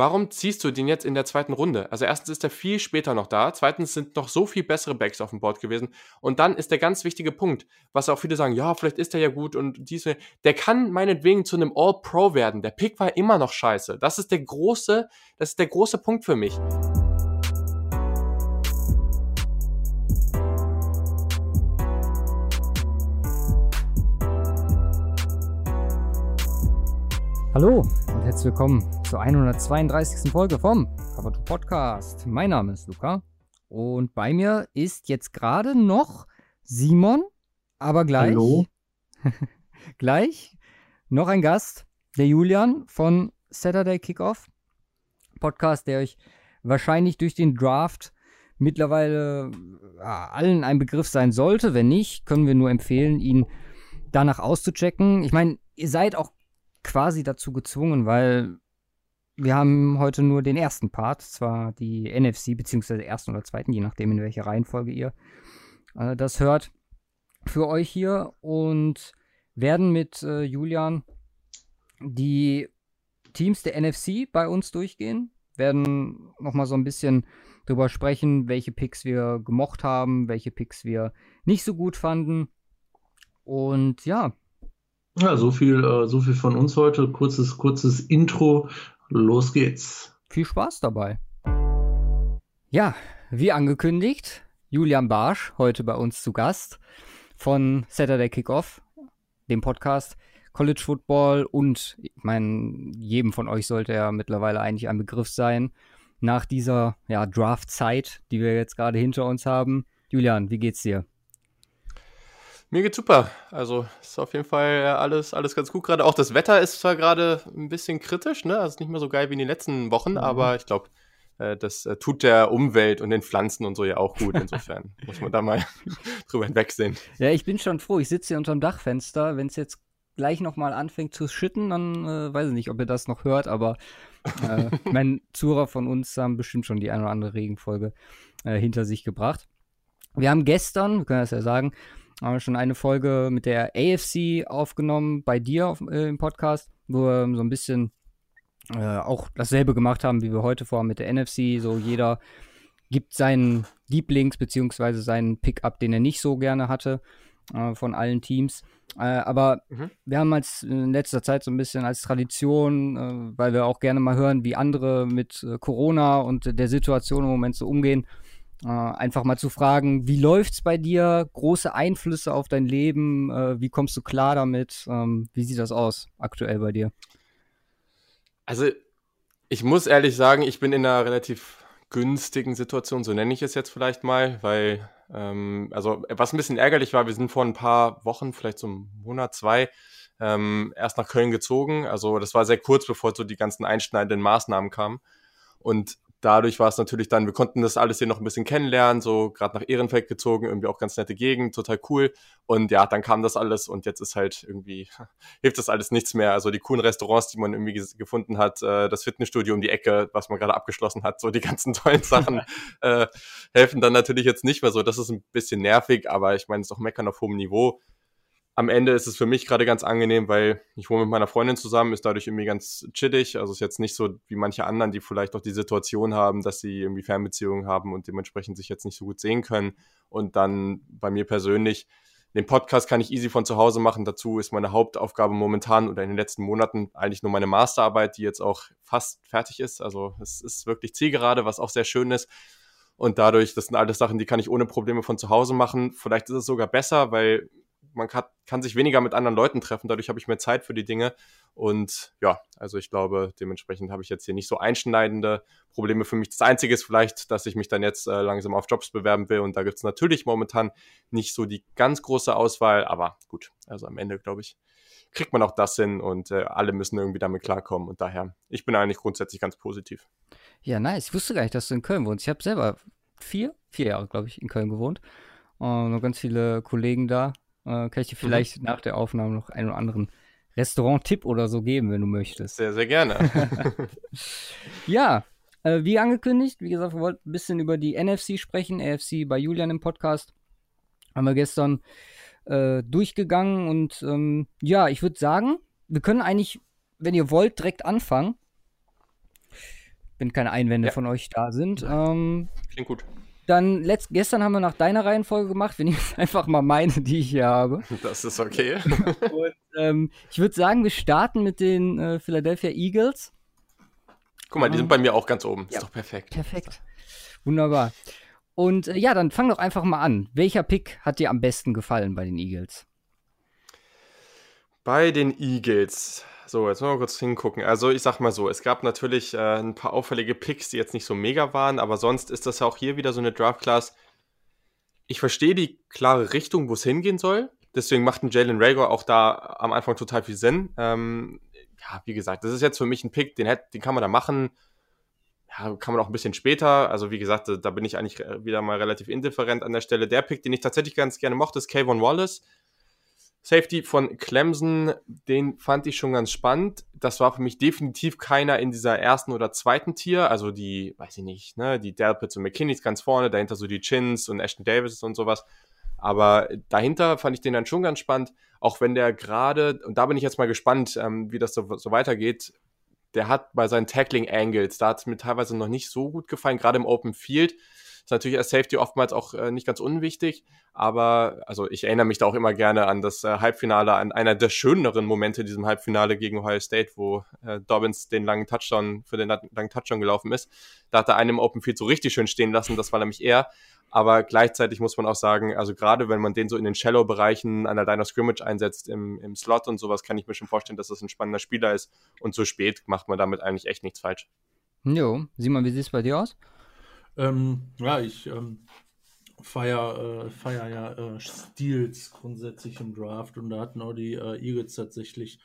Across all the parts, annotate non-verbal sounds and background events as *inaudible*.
warum ziehst du den jetzt in der zweiten Runde? Also erstens ist er viel später noch da, zweitens sind noch so viel bessere Backs auf dem Board gewesen und dann ist der ganz wichtige Punkt, was auch viele sagen, ja, vielleicht ist er ja gut und diese, der kann meinetwegen zu einem All-Pro werden. Der Pick war immer noch scheiße. Das ist der große, das ist der große Punkt für mich. Hallo und herzlich willkommen zur 132. Folge vom Cover 2 Podcast. Mein Name ist Luca und bei mir ist jetzt gerade noch Simon, aber gleich, Hallo. *laughs* gleich noch ein Gast, der Julian von Saturday Kickoff Podcast, der euch wahrscheinlich durch den Draft mittlerweile ja, allen ein Begriff sein sollte. Wenn nicht, können wir nur empfehlen, ihn danach auszuchecken. Ich meine, ihr seid auch quasi dazu gezwungen, weil wir haben heute nur den ersten Part, zwar die NFC, beziehungsweise ersten oder zweiten, je nachdem, in welcher Reihenfolge ihr äh, das hört, für euch hier und werden mit äh, Julian die Teams der NFC bei uns durchgehen, werden nochmal so ein bisschen drüber sprechen, welche Picks wir gemocht haben, welche Picks wir nicht so gut fanden. Und ja, Ja, so viel, äh, so viel von uns heute. Kurzes, kurzes Intro. Los geht's. Viel Spaß dabei. Ja, wie angekündigt, Julian Barsch heute bei uns zu Gast von Saturday Kickoff, dem Podcast College Football und ich meine, jedem von euch sollte ja mittlerweile eigentlich ein Begriff sein nach dieser ja, Draft-Zeit, die wir jetzt gerade hinter uns haben. Julian, wie geht's dir? Mir geht's super. Also ist auf jeden Fall alles, alles ganz gut gerade. Auch das Wetter ist zwar gerade ein bisschen kritisch, ne? Also nicht mehr so geil wie in den letzten Wochen, aber ich glaube, äh, das äh, tut der Umwelt und den Pflanzen und so ja auch gut. Insofern *laughs* muss man da mal *laughs* drüber hinwegsehen. Ja, ich bin schon froh. Ich sitze hier unterm Dachfenster. Wenn es jetzt gleich nochmal anfängt zu schütten, dann äh, weiß ich nicht, ob ihr das noch hört, aber äh, *laughs* mein Zuhörer von uns haben bestimmt schon die eine oder andere Regenfolge äh, hinter sich gebracht. Wir haben gestern, wir können das ja sagen, haben wir schon eine Folge mit der AFC aufgenommen bei dir auf, äh, im Podcast, wo wir so ein bisschen äh, auch dasselbe gemacht haben, wie wir heute vorhaben mit der NFC. So jeder gibt seinen Lieblings- beziehungsweise seinen Pick-up, den er nicht so gerne hatte äh, von allen Teams. Äh, aber Mhm. wir haben als in letzter Zeit so ein bisschen als Tradition, äh, weil wir auch gerne mal hören, wie andere mit äh, Corona und der Situation im Moment so umgehen, äh, einfach mal zu fragen, wie läuft's bei dir? Große Einflüsse auf dein Leben? Äh, wie kommst du klar damit? Ähm, wie sieht das aus aktuell bei dir? Also, ich muss ehrlich sagen, ich bin in einer relativ günstigen Situation, so nenne ich es jetzt vielleicht mal, weil, ähm, also was ein bisschen ärgerlich war, wir sind vor ein paar Wochen, vielleicht so einem Monat, zwei, ähm, erst nach Köln gezogen. Also das war sehr kurz, bevor so die ganzen einschneidenden Maßnahmen kamen. Und dadurch war es natürlich dann, wir konnten das alles hier noch ein bisschen kennenlernen, so gerade nach Ehrenfeld gezogen, irgendwie auch ganz nette Gegend, total cool. Und ja, dann kam das alles und jetzt ist halt irgendwie, *laughs* hilft das alles nichts mehr. Also die coolen Restaurants, die man irgendwie gefunden hat, äh, das Fitnessstudio um die Ecke, was man gerade abgeschlossen hat, so die *laughs* ganzen tollen Sachen äh, helfen dann natürlich jetzt nicht mehr so. Das ist ein bisschen nervig, aber ich meine, es ist doch Meckern auf hohem Niveau. Am Ende ist es für mich gerade ganz angenehm, weil ich wohne mit meiner Freundin zusammen, ist dadurch irgendwie ganz chillig. Also ist jetzt nicht so wie manche anderen, die vielleicht auch die Situation haben, dass sie irgendwie Fernbeziehungen haben und dementsprechend sich jetzt nicht so gut sehen können. Und dann bei mir persönlich, den Podcast kann ich easy von zu Hause machen. Dazu ist meine Hauptaufgabe momentan oder in den letzten Monaten eigentlich nur meine Masterarbeit, die jetzt auch fast fertig ist. Also es ist wirklich zielgerade, was auch sehr schön ist. Und dadurch, das sind alles Sachen, die kann ich ohne Probleme von zu Hause machen. Vielleicht ist es sogar besser, weil man kann, kann sich weniger mit anderen Leuten treffen. Dadurch habe ich mehr Zeit für die Dinge. Und ja, also ich glaube, dementsprechend habe ich jetzt hier nicht so einschneidende Probleme für mich. Das Einzige ist vielleicht, dass ich mich dann jetzt äh, langsam auf Jobs bewerben will. Und da gibt es natürlich momentan nicht so die ganz große Auswahl. Aber gut, also am Ende, glaube ich, kriegt man auch das hin und äh, alle müssen irgendwie damit klarkommen. Und daher, ich bin eigentlich grundsätzlich ganz positiv. Ja, nice. Ich wusste gar nicht, dass du in Köln wohnst. Ich habe selber vier, vier Jahre, glaube ich, in Köln gewohnt. Äh, noch ganz viele Kollegen da. Äh, kann ich dir vielleicht nach der Aufnahme noch einen oder anderen Restaurant-Tipp oder so geben, wenn du möchtest. Sehr, sehr gerne. *laughs* Ja, äh, wie angekündigt, wie gesagt, wir wollten ein bisschen über die NFC sprechen, AFC bei Julian im Podcast. Haben wir gestern äh, durchgegangen und ähm, ja, ich würde sagen, wir können eigentlich, wenn ihr wollt, direkt anfangen. wenn keine Einwände ja. von euch da sind. Ähm, Klingt gut. Dann letzt, gestern haben wir nach deiner Reihenfolge gemacht. Wir *laughs* nehmen jetzt einfach mal meine, die ich hier habe. Das ist okay. *laughs* Und, ähm, ich würde sagen, wir starten mit den äh, Philadelphia Eagles. Guck mal, die sind bei mir auch ganz oben. Ja. Ist doch perfekt. Perfekt. Wunderbar. Und äh, ja, dann fang doch einfach mal an. Welcher Pick hat dir am besten gefallen bei den Eagles? Bei den Eagles. So, jetzt mal kurz hingucken. Also ich sag mal so, es gab natürlich äh, ein paar auffällige Picks, die jetzt nicht so mega waren, aber sonst ist das ja auch hier wieder so eine Draft-Class. Ich verstehe die klare Richtung, wo es hingehen soll. Deswegen macht ein Jalen Rager auch da am Anfang total viel Sinn. Ähm, ja, wie gesagt, das ist jetzt für mich ein Pick, den, hätt, den kann man da machen. Ja, kann man auch ein bisschen später. Also wie gesagt, da bin ich eigentlich wieder mal relativ indifferent an der Stelle. Der Pick, den ich tatsächlich ganz gerne mochte, ist Kayvon Wallace. Safety von Clemson, den fand ich schon ganz spannend. Das war für mich definitiv keiner in dieser ersten oder zweiten Tier. Also die, weiß ich nicht, ne, die Delpits und McKinneys ganz vorne, dahinter so die Chins und Ashton Davis und sowas. Aber dahinter fand ich den dann schon ganz spannend, auch wenn der gerade, und da bin ich jetzt mal gespannt, ähm, wie das so, so weitergeht. Der hat bei seinen Tackling Angles, da hat es mir teilweise noch nicht so gut gefallen, gerade im Open Field ist natürlich als Safety oftmals auch äh, nicht ganz unwichtig, aber also ich erinnere mich da auch immer gerne an das äh, Halbfinale, an einer der schöneren Momente in diesem Halbfinale gegen Ohio State, wo äh, Dobbins den langen Touchdown für den langen Touchdown gelaufen ist. Da hat er einen im Open Field so richtig schön stehen lassen, das war nämlich er. Aber gleichzeitig muss man auch sagen, also gerade wenn man den so in den Shallow-Bereichen an der Line of Scrimmage einsetzt, im, im Slot und sowas, kann ich mir schon vorstellen, dass das ein spannender Spieler ist. Und so spät macht man damit eigentlich echt nichts falsch. Jo, Simon, wie sieht es bei dir aus? Ähm, ja, ich ähm, feier, äh, feier ja äh, Steals grundsätzlich im Draft und da hatten auch die äh, Eagles tatsächlich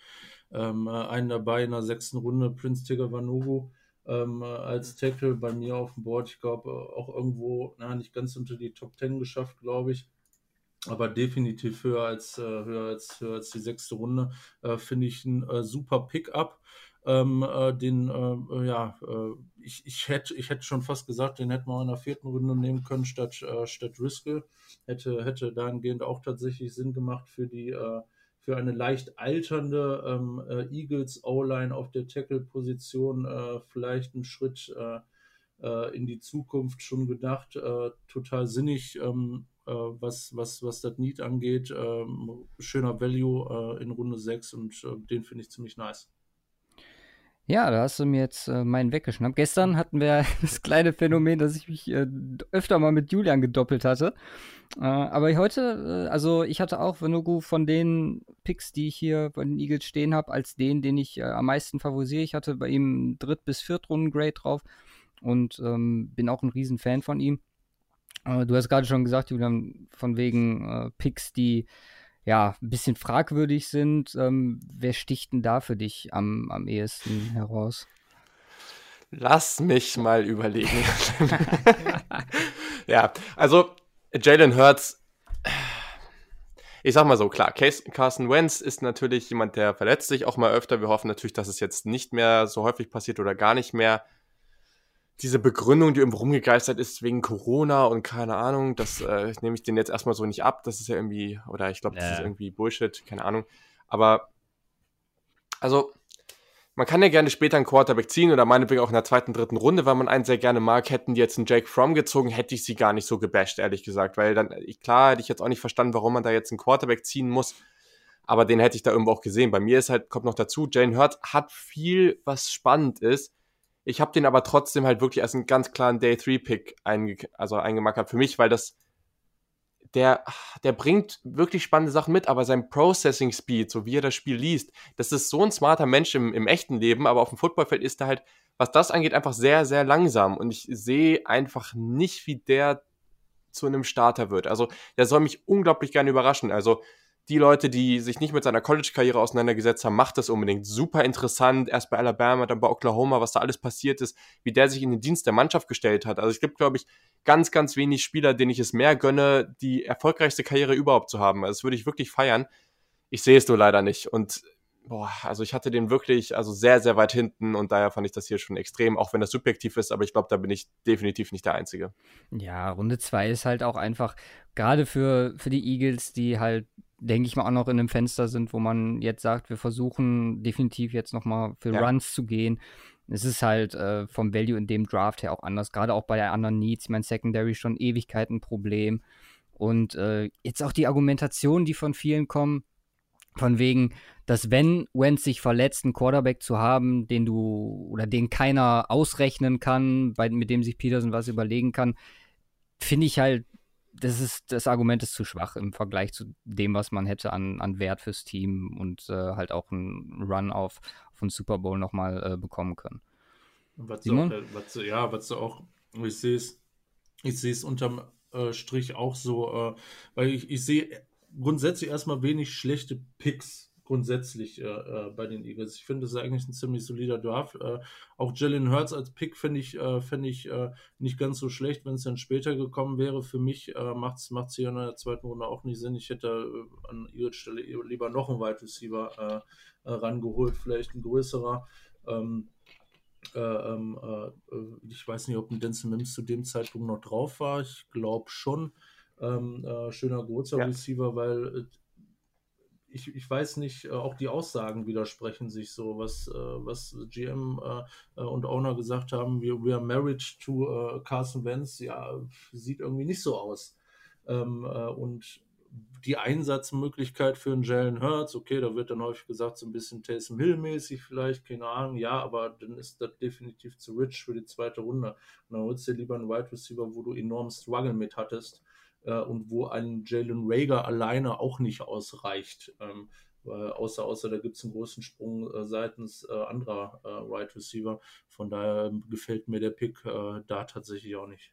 ähm, äh, einen dabei in der sechsten Runde, Prince Tigger Vanugu ähm, äh, als Tackle bei mir auf dem Board. Ich glaube äh, auch irgendwo, na, nicht ganz unter die Top 10 geschafft, glaube ich. Aber definitiv höher als, höher als, höher als die sechste Runde. Finde ich ein super Pickup ähm, äh, den, äh, ja, äh, ich, ich, hätte, ich hätte schon fast gesagt, den hätten wir in der vierten Runde nehmen können statt, äh, statt Driscoll. Hätte, hätte dahingehend auch tatsächlich Sinn gemacht für die, äh, für eine leicht alternde ähm, äh, Eagles O-Line auf der Tackle-Position äh, vielleicht einen Schritt äh, äh, in die Zukunft schon gedacht. Äh, total sinnig, ähm, äh, was, was, was das Need angeht. Ähm, schöner Value äh, in Runde 6 und äh, den finde ich ziemlich nice. Ja, da hast du mir jetzt äh, meinen weggeschnappt. Gestern hatten wir *laughs* das kleine Phänomen, dass ich mich äh, öfter mal mit Julian gedoppelt hatte. Äh, aber heute, äh, also ich hatte auch Venugu von den Picks, die ich hier bei den Eagles stehen habe, als den, den ich äh, am meisten favorisiere. Ich hatte bei ihm Dritt- bis Viertrunden-Grade drauf und ähm, bin auch ein Riesenfan von ihm. Äh, du hast gerade schon gesagt, Julian, von wegen Picks, die ja, ein bisschen fragwürdig sind. Ähm, wer sticht denn da für dich am, am ehesten heraus? Lass mich mal überlegen. *laughs* ja, also Jalen Hurts, ich sag mal so, klar, Carson Wentz ist natürlich jemand, der verletzt sich auch mal öfter. Wir hoffen natürlich, dass es jetzt nicht mehr so häufig passiert oder gar nicht mehr diese Begründung, die irgendwo rumgegeistert ist wegen Corona und keine Ahnung, das äh, nehme ich den jetzt erstmal so nicht ab. Das ist ja irgendwie, oder ich glaube, das ist irgendwie Bullshit, keine Ahnung. Aber, also, man kann ja gerne später einen Quarterback ziehen oder meinetwegen auch in der zweiten, dritten Runde, weil man einen sehr gerne mag. Hätten die jetzt einen Jake Fromm gezogen, hätte ich sie gar nicht so gebasht, ehrlich gesagt. Weil dann, klar, hätte ich jetzt auch nicht verstanden, warum man da jetzt einen Quarterback ziehen muss. Aber den hätte ich da irgendwo auch gesehen. Bei mir ist halt, kommt noch dazu, Jane Hurts hat viel, was spannend ist ich habe den aber trotzdem halt wirklich als einen ganz klaren Day-3-Pick einge also eingemackert für mich, weil das der, der bringt wirklich spannende Sachen mit, aber sein Processing Speed, so wie er das Spiel liest, das ist so ein smarter Mensch im, im echten Leben, aber auf dem Footballfeld ist er halt, was das angeht, einfach sehr, sehr langsam. Und ich sehe einfach nicht, wie der zu einem Starter wird. Also der soll mich unglaublich gerne überraschen. Also die Leute, die sich nicht mit seiner College-Karriere auseinandergesetzt haben, macht das unbedingt. Super interessant. Erst bei Alabama, dann bei Oklahoma, was da alles passiert ist, wie der sich in den Dienst der Mannschaft gestellt hat. Also es gibt, glaube ich, ganz, ganz wenig Spieler, denen ich es mehr gönne, die erfolgreichste Karriere überhaupt zu haben. Also das würde ich wirklich feiern. Ich sehe es nur leider nicht. Und boah, also ich hatte den wirklich, also sehr, sehr weit hinten und daher fand ich das hier schon extrem, auch wenn das subjektiv ist, aber ich glaube, da bin ich definitiv nicht der Einzige. Ja, Runde 2 ist halt auch einfach, gerade für, für die Eagles, die halt denke ich mal, auch noch in einem Fenster sind, wo man jetzt sagt, wir versuchen definitiv jetzt nochmal für ja. Runs zu gehen. Es ist halt äh, vom Value in dem Draft her auch anders, gerade auch bei der anderen Needs. Ich meine, Secondary schon Ewigkeiten ein Problem. Und äh, jetzt auch die Argumentation, die von vielen kommen, von wegen, dass wenn Wentz sich verletzt, einen Quarterback zu haben, den du oder den keiner ausrechnen kann, bei, mit dem sich Peterson was überlegen kann, finde ich halt, das ist das Argument ist zu schwach im Vergleich zu dem, was man hätte an, an Wert fürs Team und äh, halt auch einen Run auf, auf einen Super Bowl nochmal äh, bekommen können. Was Simon? Auch, was, ja, was du auch, ich sehe es, ich sehe es unterm äh, Strich auch so, äh, weil ich, ich sehe grundsätzlich erstmal wenig schlechte Picks grundsätzlich äh, äh, bei den Eagles. Ich finde, das ist eigentlich ein ziemlich solider Draft. Äh, auch Jalen Hurts als Pick finde ich, äh, find ich äh, nicht ganz so schlecht, wenn es dann später gekommen wäre. Für mich äh, macht es hier in der zweiten Runde auch nicht Sinn. Ich hätte äh, an Eagles Stelle lieber noch einen Wide Receiver rangeholt, vielleicht ein größerer. Ähm, ähm, ich weiß nicht, ob ein Denzel Mims zu dem Zeitpunkt noch drauf war. Ich glaube schon. Ähm, schöner großer ja. Receiver, weil ich, ich weiß nicht, äh, auch die Aussagen widersprechen sich so, was, äh, was GM äh, und Owner gesagt haben, wir, we are married to Carson Wentz, ja, sieht irgendwie nicht so aus. Ähm, und die Einsatzmöglichkeit für einen Jalen Hurts, okay, da wird dann häufig gesagt, so ein bisschen Taysom Hill-mäßig vielleicht, keine Ahnung, ja, aber dann ist das definitiv zu rich für die zweite Runde. Und dann holst du dir lieber einen Wide Receiver, wo du enorm Struggle mit hattest äh, und wo ein Jalen Rager alleine auch nicht ausreicht. Ähm, außer, außer da gibt es einen großen Sprung äh, seitens äh, anderer äh, Wide right Receiver. Von daher gefällt mir der Pick äh, da tatsächlich auch nicht.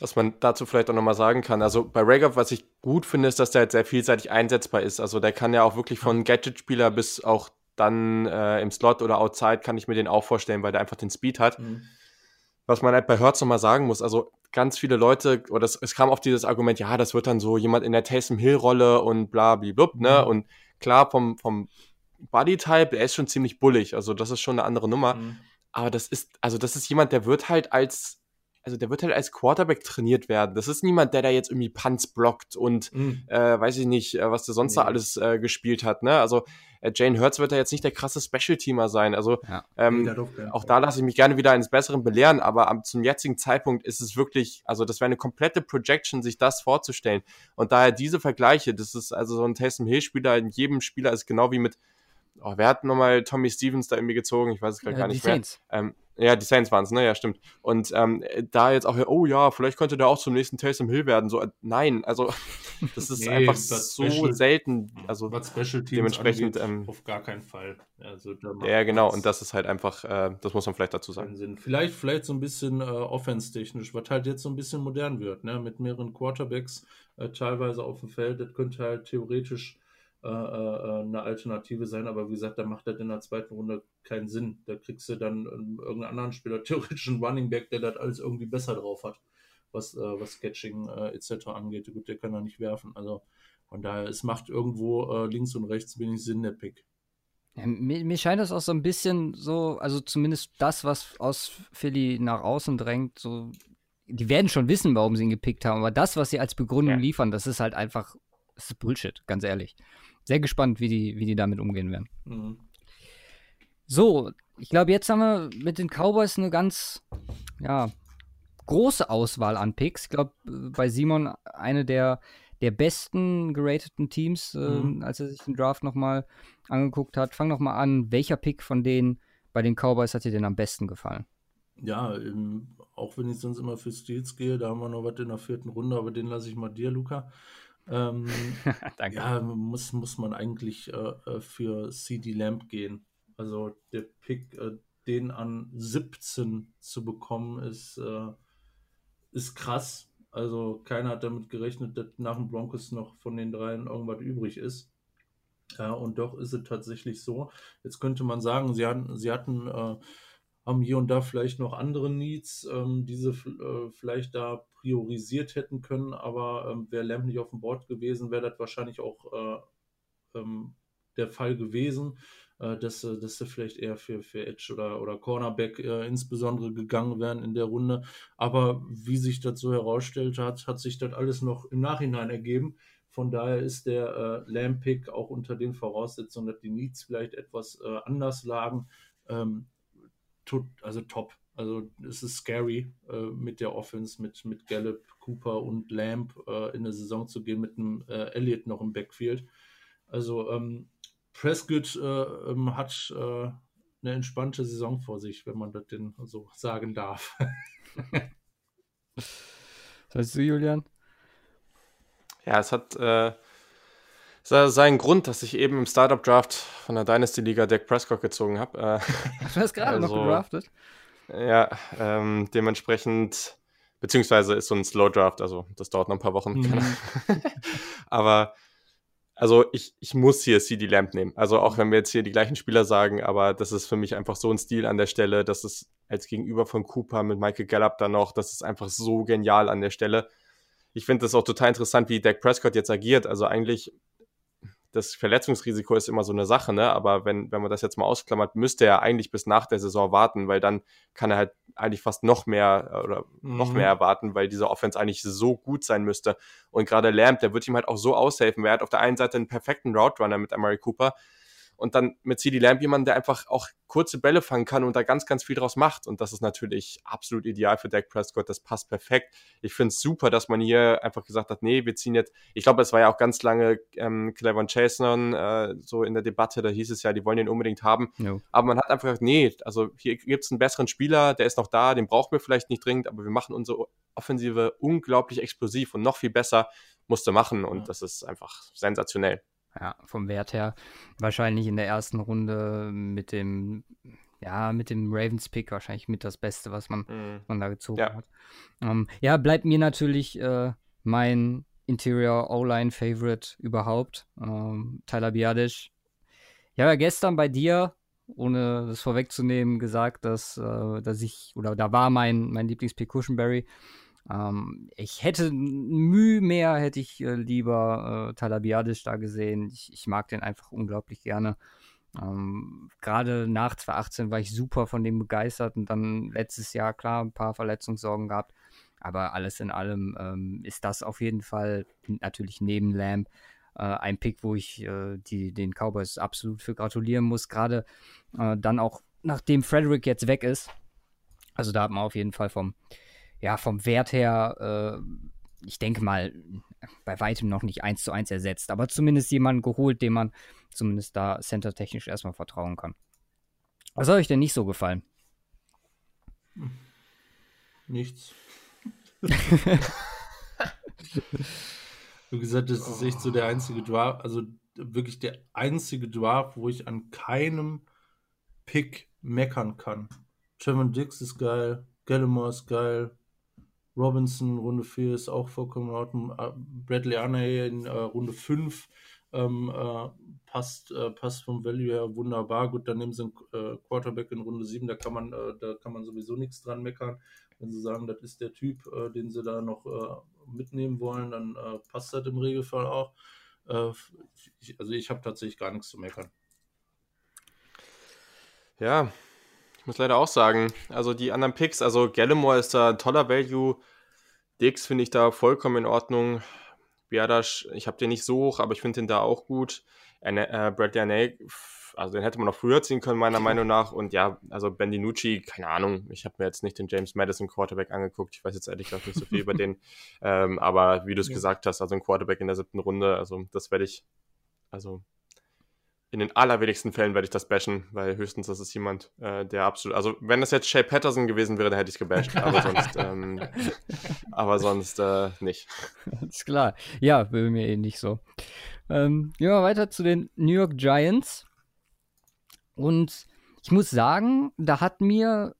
Was man dazu vielleicht auch nochmal sagen kann, also bei Rager, was ich gut finde, ist, dass der halt sehr vielseitig einsetzbar ist. Also der kann ja auch wirklich von Gadget-Spieler bis auch dann äh, im Slot oder Outside kann ich mir den auch vorstellen, weil der einfach den Speed hat. Mhm. Was man halt bei Hertz nochmal sagen muss, also ganz viele Leute, oder es, es kam oft dieses Argument, ja, das wird dann so jemand in der Taysom Hill-Rolle und bla, bla, bla, ne? Mhm. Und klar, vom, vom Body-Type, er ist schon ziemlich bullig, also das ist schon eine andere Nummer. Mhm. Aber das ist, also das ist jemand, der wird halt als, also der wird halt als Quarterback trainiert werden. Das ist niemand, der da jetzt irgendwie Punts blockt und mhm. äh, weiß ich nicht, äh, was der sonst nee. da alles äh, gespielt hat, ne? Also Jane Hurts wird da jetzt nicht der krasse Special-Teamer sein. Also ja. ähm, nee, auch da lasse ich mich gerne wieder eines Besseren belehren, aber am, zum jetzigen Zeitpunkt ist es wirklich, also das wäre eine komplette Projection, sich das vorzustellen. Und daher diese Vergleiche, das ist also so ein Taysom Hill-Spieler in jedem Spieler ist genau wie mit oh, wer hat nochmal Tommy Stevens da irgendwie gezogen? Ich weiß es gerade äh, gar nicht mehr. Ähm, ja, die Saints waren es, ne? Ja, stimmt. Und ähm, da jetzt auch, oh ja, vielleicht könnte der auch zum nächsten Taysom Hill werden. So, äh, nein, also *laughs* das ist nee, einfach so Special, selten. Also was Special Teams dementsprechend angeht, ähm, auf gar keinen Fall. Also, ja, genau. Und das ist halt einfach, äh, das muss man vielleicht dazu sagen. Sinn. Vielleicht, vielleicht so ein bisschen äh, offense-technisch, was halt jetzt so ein bisschen modern wird, ne? Mit mehreren Quarterbacks äh, teilweise auf dem Feld. Das könnte halt theoretisch äh, äh, eine Alternative sein, aber wie gesagt, da macht das in der zweiten Runde keinen Sinn. Da kriegst du dann irgendeinen anderen Spieler, *laughs* theoretisch einen Running Back, der das alles irgendwie besser drauf hat, was, äh, was Sketching äh, etc. angeht. Gut, der kann da nicht werfen. Also von daher, es macht irgendwo äh, links und rechts wenig Sinn, der Pick. Ja, mir, mir, scheint das auch so ein bisschen so, also zumindest das, was aus Philly nach außen drängt, so, die werden schon wissen, warum sie ihn gepickt haben, aber das, was sie als Begründung ja. liefern, das ist halt einfach, das ist Bullshit, ganz ehrlich sehr gespannt, wie die, wie die damit umgehen werden. Mhm. So, ich glaube, jetzt haben wir mit den Cowboys eine ganz, ja, große Auswahl an Picks. Ich glaube, bei Simon eine der, der besten gerateten Teams, äh, mhm. als er sich den Draft nochmal angeguckt hat. Fang nochmal an, welcher Pick von denen bei den Cowboys hat dir denn am besten gefallen? Ja, im, auch wenn ich sonst immer für Steels gehe, da haben wir noch was in der vierten Runde, aber den lasse ich mal dir, Luca. Ähm, *laughs* Danke. Ja, muss, muss man eigentlich äh, äh für CD Lamp gehen. Also der Pick, äh, den an 17 zu bekommen, ist, äh, ist krass. Also keiner hat damit gerechnet, dass nach dem Broncos noch von den dreien irgendwas übrig ist. Und doch ist es tatsächlich so. Jetzt könnte man sagen, sie hatten, sie hatten äh, haben hier und da vielleicht noch andere Needs, ähm, diese äh, vielleicht da priorisiert hätten können, aber ähm, wäre Lamp nicht auf dem Board gewesen, wäre das wahrscheinlich auch äh, ähm, der Fall gewesen, äh, dass, dass sie vielleicht eher für, für Edge oder, oder Cornerback äh, insbesondere gegangen wären in der Runde. Aber wie sich das so herausstellt hat, hat sich das alles noch im Nachhinein ergeben. Von daher ist der äh, Lamp-Pick auch unter den Voraussetzungen, dass die Needs vielleicht etwas äh, anders lagen, ähm, tot, also top. Also es ist scary, äh, mit der Offense, mit, mit Gallup, Cooper und Lamb äh, in der Saison zu gehen, mit einem äh, Elliott noch im Backfield. Also ähm, Prescott äh, ähm, hat äh, eine entspannte Saison vor sich, wenn man das denn so sagen darf. *laughs* Was heißt du, Julian? Ja, es hat äh, seinen Grund, dass ich eben im Startup-Draft von der Dynasty-Liga Dak Prescott gezogen habe. Äh, *laughs* du hast gerade also, noch gedraftet? Ja, ähm, dementsprechend, beziehungsweise ist so ein Slow-Draft, also das dauert noch ein paar Wochen. Mhm. *laughs* Aber also ich, ich muss hier CD Lamp nehmen. Also auch wenn wir jetzt hier die gleichen Spieler sagen, aber das ist für mich einfach so ein Stil an der Stelle. Das ist als Gegenüber von Cooper mit Michael Gallup dann noch, das ist einfach so genial an der Stelle. Ich finde das auch total interessant, wie Dak Prescott jetzt agiert. Also eigentlich das Verletzungsrisiko ist immer so eine Sache, ne? Aber wenn, wenn man das jetzt mal ausklammert, müsste er eigentlich bis nach der Saison warten, weil dann kann er halt eigentlich fast noch mehr äh, oder mhm. noch mehr erwarten, weil diese Offense eigentlich so gut sein müsste. Und gerade Lamb, der wird ihm halt auch so aushelfen. Er hat auf der einen Seite einen perfekten Route Runner mit Amari Cooper und dann mit CD Lamb jemand, der einfach auch kurze Bälle fangen kann und da ganz, ganz viel draus macht. Und das ist natürlich absolut ideal für Dak Prescott. Das passt perfekt. Ich finde es super, dass man hier einfach gesagt hat, nee, wir ziehen jetzt, ich glaube, es war ja auch ganz lange ähm, Clever Chasenon äh, so in der Debatte, da hieß es ja, die wollen den unbedingt haben. No. Aber man hat einfach gesagt, nee, also hier gibt es einen besseren Spieler, der ist noch da, den brauchen wir vielleicht nicht dringend, aber wir machen unsere Offensive unglaublich explosiv und noch viel besser musste machen und das ist einfach sensationell. Ja, vom Wert her wahrscheinlich in der ersten Runde mit dem, ja, mit dem Ravens-Pick wahrscheinlich mit das Beste, was man, mhm. man da gezogen ja. hat. Ähm, ja, bleibt mir natürlich äh, mein Interior O-Line-Favorite überhaupt, ähm, Tyler Biadisch. Ich habe ja gestern bei dir, ohne das vorwegzunehmen, gesagt, dass, äh, dass ich, oder da war mein, mein Lieblingspick Cushionberry. Ähm, ich hätte Mühe mehr, hätte ich äh, lieber äh, Talabiadisch da gesehen. Ich, ich, mag den einfach unglaublich gerne. Ähm, Gerade nach 2018 war ich super von dem begeistert und dann letztes Jahr, klar, ein paar Verletzungssorgen gehabt. Aber alles in allem ähm, ist das auf jeden Fall natürlich neben Lamb äh, ein Pick, wo ich äh, die, den Cowboys absolut für gratulieren muss. Gerade äh, dann auch, nachdem Frederick jetzt weg ist. Also da hat man auf jeden Fall vom, ja, vom Wert her, äh, ich denke mal, bei weitem noch nicht eins zu eins ersetzt, aber zumindest jemanden geholt, dem man zumindest da centertechnisch erstmal vertrauen kann. Was soll euch denn nicht so gefallen? Nichts. *laughs* Wie gesagt, das ist echt so der einzige Draft, also wirklich der einzige Draft, wo ich an keinem Pick meckern kann. Trevor Dix ist geil, Gallimore ist geil, Robinson Runde 4 ist auch vollkommen Ordnung. Äh, Bradley Anay in äh, Runde 5 ähm, äh, passt, äh, passt vom Value her wunderbar. Gut, dann nehmen sie einen äh, Quarterback in Runde 7, da kann man, äh, da kann man sowieso nichts dran meckern. Wenn sie sagen, das ist der Typ, den sie da noch mitnehmen wollen, dann passt das im Regelfall auch. Ich, also ich habe tatsächlich gar nichts zu meckern. Ja, ich muss leider auch sagen, also die anderen Picks, also Gallimore ist da ein toller Value. Dix finde ich da vollkommen in Ordnung. Biadasch, ich habe den nicht so hoch, aber ich finde den da auch gut. Äh, Bradley Anay, also den hätte man noch früher ziehen können, meiner Meinung nach. Und ja, also Ben DiNucci, keine Ahnung, ich habe mir jetzt nicht den James Madison Quarterback angeguckt. Ich weiß jetzt ehrlich gesagt nicht so viel über den. *laughs* Ähm, aber wie du es ja. gesagt hast, also ein Quarterback in der siebten Runde, also das werde ich, also in den allerwenigsten Fällen werde ich das bashen, weil höchstens das ist jemand, äh, der absolut, also wenn das jetzt Shay Patterson gewesen wäre, dann hätte ich es gebasht, aber *laughs* sonst, ähm, aber sonst äh, nicht. Ist klar. Ja, will mir eh nicht so. Ähm, gehen wir weiter zu den New York Giants. Und ich muss sagen, da hat mir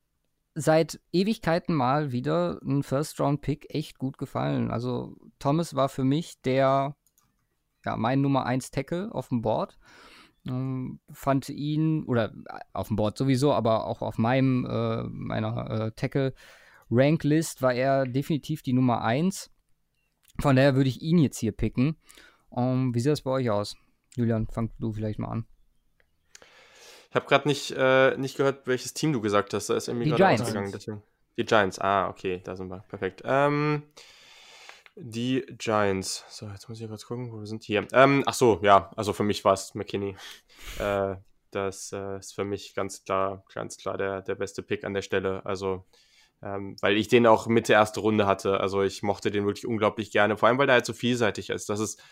seit Ewigkeiten mal wieder ein First-Round-Pick echt gut gefallen. Also Thomas war für mich der, ja, mein Nummer 1 Tackle auf dem Board. Ähm, fand ihn, oder äh, auf dem Board sowieso, aber auch auf meinem, äh, meiner äh, Tackle-Ranklist war er definitiv die Nummer 1. Von daher würde ich ihn jetzt hier picken. Ähm, wie sieht das bei euch aus? Julian, fang du vielleicht mal an. Ich habe gerade nicht, äh, nicht gehört, welches Team du gesagt hast. Da ist irgendwie gerade ausgegangen. Deswegen. Die Giants, ah, okay, da sind wir. Perfekt. Ähm, die Giants. So, jetzt muss ich kurz gucken, wo wir sind hier. Ähm, ach so, ja, also für mich war es McKinney. Äh, das äh, ist für mich ganz klar, ganz klar der, der beste Pick an der Stelle. Also, ähm, weil ich den auch mit der ersten Runde hatte. Also ich mochte den wirklich unglaublich gerne, vor allem weil er halt so vielseitig ist. Das ist,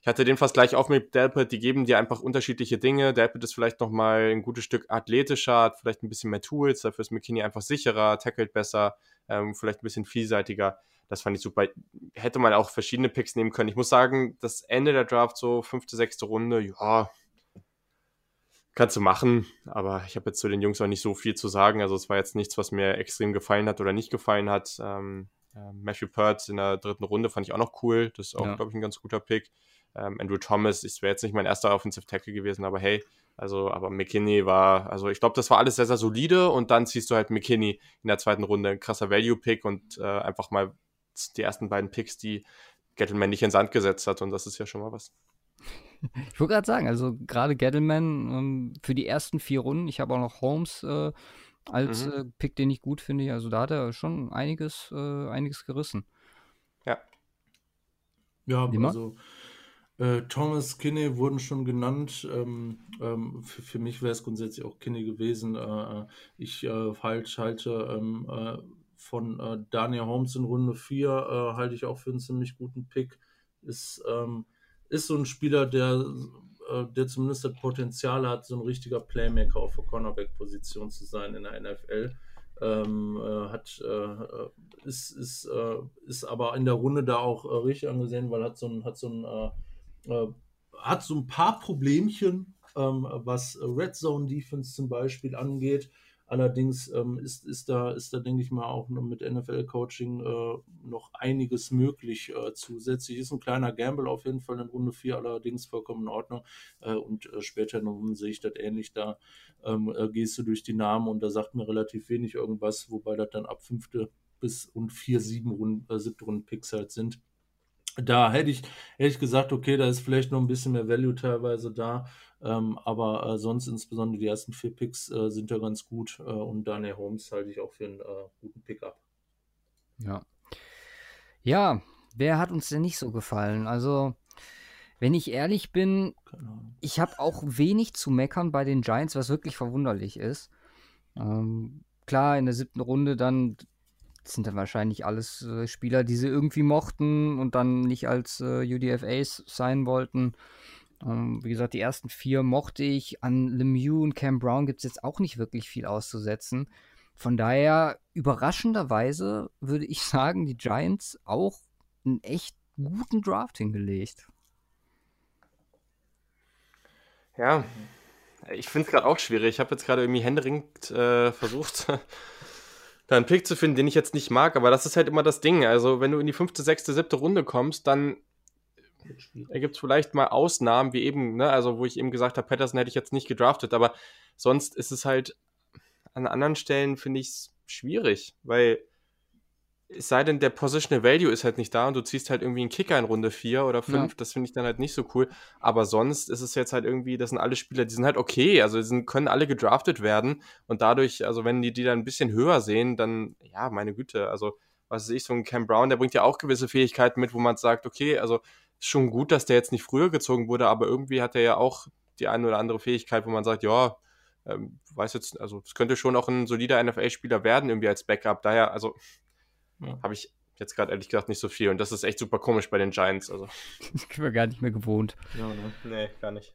ich hatte den fast gleich auf mit Delpit, die geben dir einfach unterschiedliche Dinge. Delpit ist vielleicht nochmal ein gutes Stück athletischer, hat vielleicht ein bisschen mehr Tools, dafür ist McKinney einfach sicherer, tackelt besser, ähm, vielleicht ein bisschen vielseitiger. Das fand ich super. Hätte man auch verschiedene Picks nehmen können. Ich muss sagen, das Ende der Draft, so fünfte, sechste Runde, ja, kannst du machen, aber ich habe jetzt zu den Jungs auch nicht so viel zu sagen. Also es war jetzt nichts, was mir extrem gefallen hat oder nicht gefallen hat. Ähm, äh, Matthew Pert in der dritten Runde fand ich auch noch cool. Das ist auch, ja. glaube ich, ein ganz guter Pick. Ähm, Andrew Thomas, ich wäre jetzt nicht mein erster Offensive Tackle gewesen, aber hey, also, aber McKinney war, also ich glaube, das war alles sehr, sehr solide und dann ziehst du halt McKinney in der zweiten Runde, ein krasser Value-Pick und äh, einfach mal die ersten beiden Picks, die Gettleman nicht in Sand gesetzt hat und das ist ja schon mal was. *laughs* Ich wollte gerade sagen, also gerade Gettleman ähm, für die ersten vier Runden, ich habe auch noch Holmes äh, als mhm. äh, Pick, den ich gut finde, also da hat er schon einiges, äh, einiges gerissen. Ja. Ja, Wie also äh, Thomas Kinney wurden schon genannt. Ähm, ähm, für, für, mich wäre es grundsätzlich auch Kinney gewesen. Äh, äh, ich äh, halt, halte ähm, äh, von Daniel Holmes in Runde 4 halte ich auch für einen ziemlich guten Pick. Ist ähm, ist so ein Spieler, der, äh, der zumindest das Potenzial hat, so ein richtiger Playmaker auf der Cornerback-Position zu sein in der NFL. Ähm, äh, hat, äh, ist, ist, äh, ist aber in der Runde da auch äh, richtig angesehen, weil hat so ein, hat so ein, äh, hat so ein paar Problemchen, ähm, was Red Zone Defense zum Beispiel angeht. Allerdings ähm, ist, ist, da, ist da, denke ich mal, auch mit NFL-Coaching äh, noch einiges möglich äh, zusätzlich. Ist ein kleiner Gamble auf jeden Fall in Runde 4, allerdings vollkommen in Ordnung. Äh, und äh, später in Runde sehe ich das ähnlich. Da ähm, äh, gehst du durch die Namen und da sagt mir relativ wenig irgendwas, wobei das dann ab fünfte bis und vier, sieben Runden, äh, siebte Runden Picks halt sind. Da hätte ich, hätte ich gesagt, okay, da ist vielleicht noch ein bisschen mehr Value teilweise da. Ähm, aber äh, sonst insbesondere die ersten vier Picks äh, sind ja ganz gut. Äh, und Daniel Holmes halte ich auch für einen äh, guten Pickup. Ja. Ja, wer hat uns denn nicht so gefallen? Also, wenn ich ehrlich bin, ich habe auch wenig zu meckern bei den Giants, was wirklich verwunderlich ist. Ähm, klar, in der siebten Runde dann sind dann wahrscheinlich alles äh, Spieler, die sie irgendwie mochten und dann nicht als äh, UDFAs sein wollten. Ähm, wie gesagt, die ersten vier mochte ich. An Lemieux und Cam Brown gibt es jetzt auch nicht wirklich viel auszusetzen. Von daher, überraschenderweise würde ich *laughs* sagen, die Giants auch einen echt guten Draft hingelegt. Ja, ich finde es gerade auch schwierig. Ich habe jetzt gerade irgendwie händeringend äh, versucht, *laughs* da einen Pick zu finden, den ich jetzt nicht mag, aber das ist halt immer das Ding. Also, wenn du in die fünfte, sechste, siebte Runde kommst, dann da gibt es vielleicht mal Ausnahmen, wie eben, ne, also wo ich eben gesagt habe, Patterson hätte ich jetzt nicht gedraftet, aber sonst ist es halt an anderen Stellen, finde ich es schwierig, weil es sei denn, der Positional Value ist halt nicht da und du ziehst halt irgendwie einen Kicker in Runde 4 oder 5, ja. das finde ich dann halt nicht so cool. Aber sonst ist es jetzt halt irgendwie, das sind alle Spieler, die sind halt okay, also die sind, können alle gedraftet werden und dadurch, also wenn die die dann ein bisschen höher sehen, dann, ja, meine Güte, also was weiß ich, so ein Cam Brown, der bringt ja auch gewisse Fähigkeiten mit, wo man sagt, okay, also ist schon gut, dass der jetzt nicht früher gezogen wurde, aber irgendwie hat er ja auch die eine oder andere Fähigkeit, wo man sagt, ja, ähm, weiß jetzt, also es könnte schon auch ein solider NFL-Spieler werden, irgendwie als Backup. Daher, also ja. habe ich jetzt gerade ehrlich gesagt nicht so viel und das ist echt super komisch bei den Giants. Also. *laughs* Das können wir gar nicht mehr gewohnt. Ja, ne? Nee, gar nicht.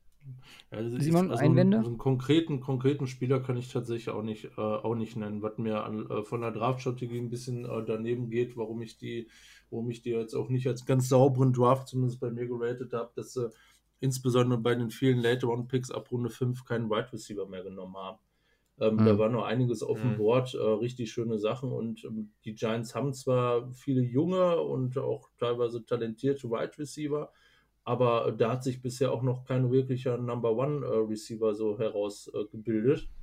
Ja, also Simon, also Einwände? Einen, einen, konkreten, konkreten Spieler kann ich tatsächlich auch nicht, äh, auch nicht nennen, was mir an, äh, von der Draft-Strategie ein bisschen äh, daneben geht, warum ich die warum ich die jetzt auch nicht als ganz sauberen Draft zumindest bei mir geratet habe, dass sie insbesondere bei den vielen Later One Picks ab Runde 5 keinen Wide Receiver mehr genommen haben. Ähm, mhm. Da war noch einiges auf dem mhm. Board, äh, richtig schöne Sachen und ähm, die Giants haben zwar viele junge und auch teilweise talentierte Wide Receiver, aber da hat sich bisher auch noch kein wirklicher Number One äh, Receiver so herausgebildet. Äh,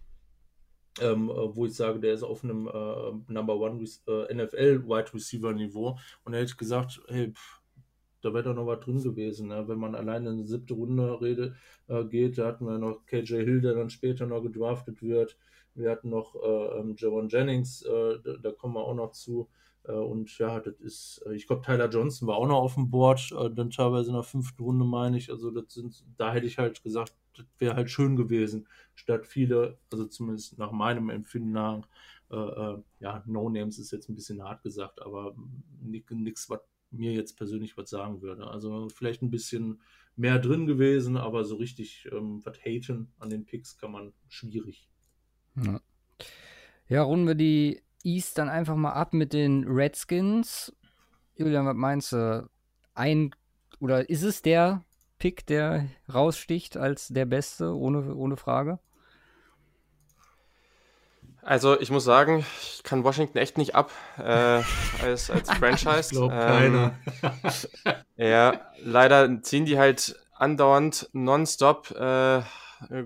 ähm, äh, wo ich sage, der ist auf einem äh, Number One äh, NFL Wide Receiver Niveau. Und er hätte gesagt, hey, pff, da wäre doch noch was drin gewesen. Ne? Wenn man alleine in die siebte Runde rede, äh, geht, da hatten wir noch KJ Hill, der dann später noch gedraftet wird. Wir hatten noch äh, ähm, Javon Jennings, äh, da, da, kommen wir auch noch zu. Äh, und ja, das ist, ich glaube, Tyler Johnson war auch noch auf dem Board, dann teilweise in der fünften Runde, meine ich. Also, das sind, da hätte ich halt gesagt, das wäre halt schön gewesen, statt viele, also zumindest nach meinem Empfinden nach, äh, äh, ja, No-Names ist jetzt ein bisschen hart gesagt, aber nichts, was mir jetzt persönlich was sagen würde. Also vielleicht ein bisschen mehr drin gewesen, aber so richtig ähm, was haten an den Picks kann man schwierig. Ja. ja, runden wir die East dann einfach mal ab mit den Redskins. Julian, was meinst du? Ein oder ist es der Pick, der raussticht als der beste, ohne, ohne Frage? Also ich muss sagen, ich kann Washington echt nicht ab äh, als, als *laughs* Franchise. Glaubt ähm, keiner. *laughs* ja, leider ziehen die halt andauernd nonstop äh,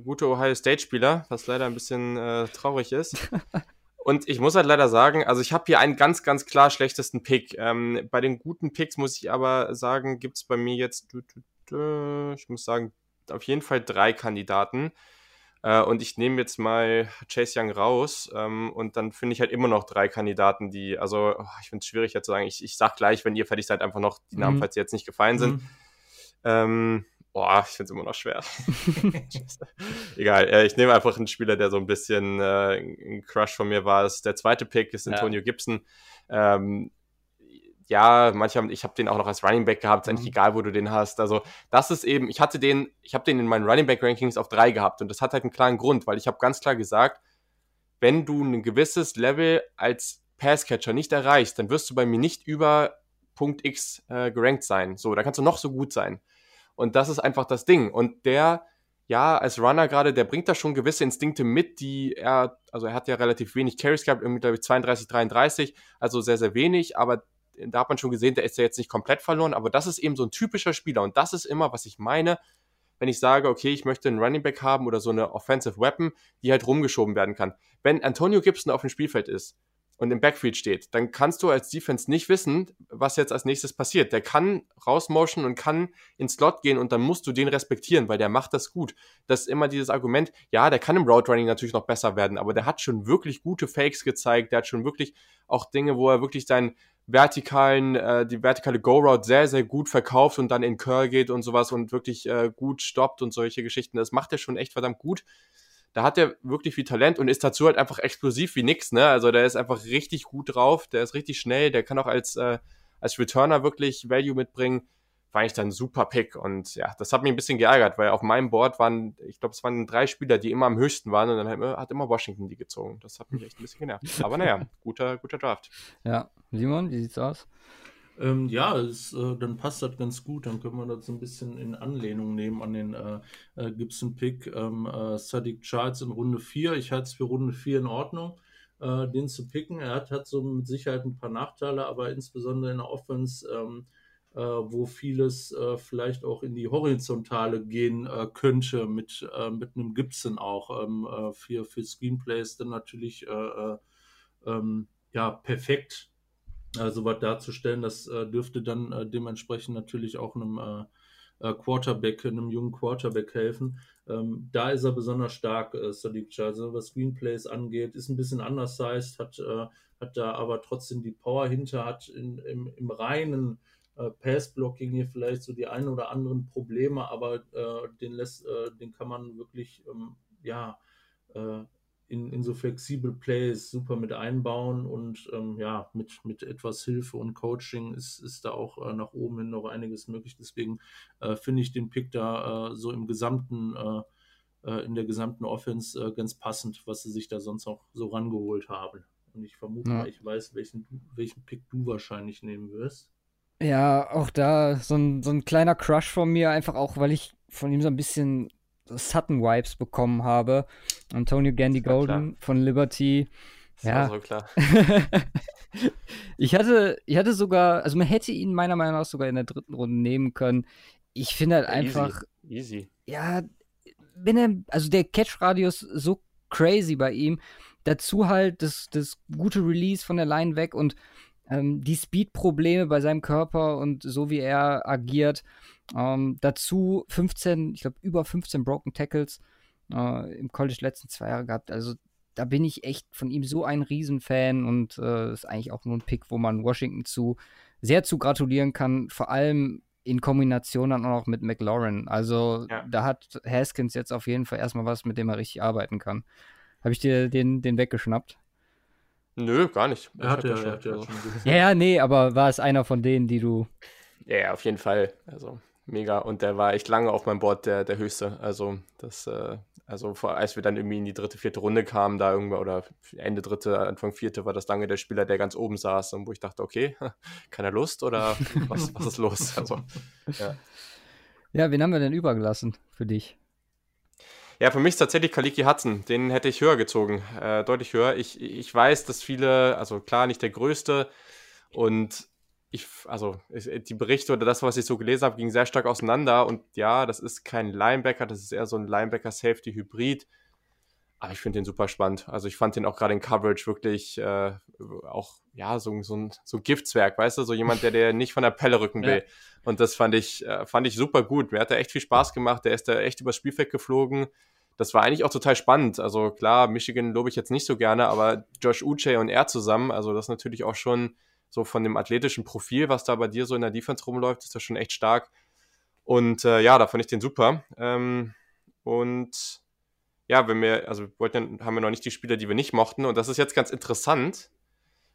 gute Ohio State-Spieler, was leider ein bisschen äh, traurig ist. *laughs* Und ich muss halt leider sagen, also ich habe hier einen ganz, ganz klar schlechtesten Pick. Ähm, bei den guten Picks muss ich aber sagen, gibt es bei mir jetzt, ich muss sagen, auf jeden Fall drei Kandidaten. Äh, und ich nehme jetzt mal Chase Young raus ähm, und dann finde ich halt immer noch drei Kandidaten, die, also oh, ich finde es schwierig jetzt zu sagen, ich, ich sag gleich, wenn ihr fertig seid, einfach noch die Namen, mhm. falls sie jetzt nicht gefallen sind. Mhm. Ähm, boah, ich finde es immer noch schwer. *laughs* *laughs* Egal, äh, ich nehme einfach einen Spieler, der so ein bisschen äh, ein Crush von mir war. der zweite Pick ist Antonio ja. Gibson. Ähm, ja, manchmal, ich habe den auch noch als Running Back gehabt, ist eigentlich mhm. egal, wo du den hast. Also, das ist eben, ich hatte den, ich habe den in meinen Running Back Rankings auf drei gehabt und das hat halt einen klaren Grund, weil ich habe ganz klar gesagt, wenn du ein gewisses Level als Passcatcher nicht erreichst, dann wirst du bei mir nicht über Punkt X äh, gerankt sein. So, da kannst du noch so gut sein. Und das ist einfach das Ding. Und der, ja, als Runner gerade, der bringt da schon gewisse Instinkte mit, die er, also er hat ja relativ wenig Carries gehabt, irgendwie glaube ich 32, 33, also sehr, sehr wenig, aber da hat man schon gesehen, der ist ja jetzt nicht komplett verloren, aber das ist eben so ein typischer Spieler und das ist immer, was ich meine, wenn ich sage, okay, ich möchte einen Running Back haben oder so eine Offensive Weapon, die halt rumgeschoben werden kann. Wenn Antonio Gibson auf dem Spielfeld ist und im Backfield steht, dann kannst du als Defense nicht wissen, was jetzt als nächstes passiert. Der kann rausmotion und kann ins Slot gehen und dann musst du den respektieren, weil der macht das gut. Das ist immer dieses Argument, ja, der kann im Route Running natürlich noch besser werden, aber der hat schon wirklich gute Fakes gezeigt, der hat schon wirklich auch Dinge, wo er wirklich sein, vertikalen, äh, die vertikale Go-Route sehr, sehr gut verkauft und dann in Curl geht und sowas und wirklich äh, gut stoppt und solche Geschichten. Das macht er schon echt verdammt gut. Da hat er wirklich viel Talent und ist dazu halt einfach explosiv wie nix, ne? Also der ist einfach richtig gut drauf, der ist richtig schnell, der kann auch als, äh, als Returner wirklich Value mitbringen war eigentlich dann ein super Pick. Und ja, das hat mich ein bisschen geärgert, weil auf meinem Board waren, ich glaube, es waren drei Spieler, die immer am höchsten waren und dann hat, hat immer Washington die gezogen. Das hat mich echt ein bisschen genervt. Aber naja, *laughs* guter, guter Draft. Ja, Simon, wie sieht's aus? Ähm, ja, es, äh, dann passt das ganz gut. Dann können wir das so ein bisschen in Anlehnung nehmen an den äh, äh, Gibson-Pick. Ähm, äh, Sadiq Charles in Runde 4. Ich halte es für Runde 4 in Ordnung, äh, den zu picken. Er hat, hat so mit Sicherheit ein paar Nachteile, aber insbesondere in der Offense ähm, äh, wo vieles äh, vielleicht auch in die Horizontale gehen äh, könnte, mit, äh, mit einem Gibson auch. Ähm, äh, für, für Screenplays dann natürlich äh, ähm, ja, perfekt also was darzustellen. Das dürfte dann dementsprechend natürlich auch einem Quarterback, einem jungen Quarterback helfen. Ähm, da ist er besonders stark, äh, Sadiq Also was Screenplays angeht, ist ein bisschen anders sized, hat, hat da aber trotzdem die Power hinter, hat in, im, im reinen äh, Pass-Blocking hier vielleicht so die ein oder anderen Probleme, aber äh, den, lässt, äh, den kann man wirklich ähm, ja, äh, in, in so flexible Plays super mit einbauen und ähm, ja, mit, mit etwas Hilfe und Coaching ist, ist da auch äh, nach oben hin noch einiges möglich. Deswegen äh, finde ich den Pick da so im gesamten in der gesamten Offense ganz passend, was sie sich da sonst auch so rangeholt haben. Und ich vermute ja. mal, ich weiß, welchen, welchen Pick du wahrscheinlich nehmen wirst. Ja, auch da so ein, so ein kleiner Crush von mir, einfach auch, weil ich von ihm so ein bisschen Sutton-Vibes bekommen habe. Antonio Gandy Golden von Liberty. Das ja, so klar. *laughs* ich hatte, ich hatte sogar, also man hätte ihn meiner Meinung nach sogar in der dritten Runde nehmen können. Ich finde halt einfach. Easy. Easy. Ja, wenn er, also der Catch-Radius so crazy bei ihm. Dazu halt das, das gute Release von der Line weg und ähm, die Speed-Probleme bei seinem Körper und so wie er agiert. Ähm, dazu 15, ich glaube, über 15 Broken Tackles äh, im College letzten zwei Jahre gehabt. Also da bin ich echt von ihm so ein Riesenfan und äh, ist eigentlich auch nur ein Pick, wo man Washington zu sehr zu gratulieren kann. Vor allem in Kombination dann auch noch mit McLaurin. Also Ja. da hat Haskins jetzt auf jeden Fall erstmal was, mit dem er richtig arbeiten kann. Habe ich dir den, den weggeschnappt? Nö, gar nicht. Er hat ja, er hat ja schon gesagt. Ja, ja, nee, aber war es einer von denen, die du. Ja, ja, auf jeden Fall. Also mega. Und der war echt lange auf meinem Board der, der höchste. Also das, äh, also vor, als wir dann irgendwie in die dritte, vierte Runde kamen, da irgendwann oder Ende dritte, Anfang vierte, war das lange der Spieler, der ganz oben saß und wo ich dachte, okay, *laughs* keine Lust oder *laughs* was, was ist los? Also, ja. Ja, wen haben wir denn übergelassen für dich? Ja, für mich ist tatsächlich Kaliki Hudson. Den hätte ich höher gezogen, äh, deutlich höher. Ich, ich weiß, dass viele, also klar, nicht der größte und ich, also die Berichte oder das, was ich so gelesen habe, ging sehr stark auseinander und ja, das ist kein Linebacker, das ist eher so ein Linebacker-Safety-Hybrid. Aber ich finde den super spannend. Also ich fand den auch gerade in Coverage wirklich äh, auch, ja, so, so, ein, so ein Giftswerk, weißt du, so jemand, der dir nicht von der Pelle rücken will. Und das fand ich, äh, fand ich super gut. Mir hat er echt viel Spaß gemacht. Der ist da echt übers Spielfeld geflogen. Das war eigentlich auch total spannend. Also klar, Michigan lobe ich jetzt nicht so gerne, aber Josh Uche und er zusammen, also das ist natürlich auch schon so von dem athletischen Profil, was da bei dir so in der Defense rumläuft, ist das schon echt stark. Und äh, ja, da fand ich den super. Ähm, und ja, wenn wir, also wollten, haben wir noch nicht die Spieler, die wir nicht mochten. Und das ist jetzt ganz interessant,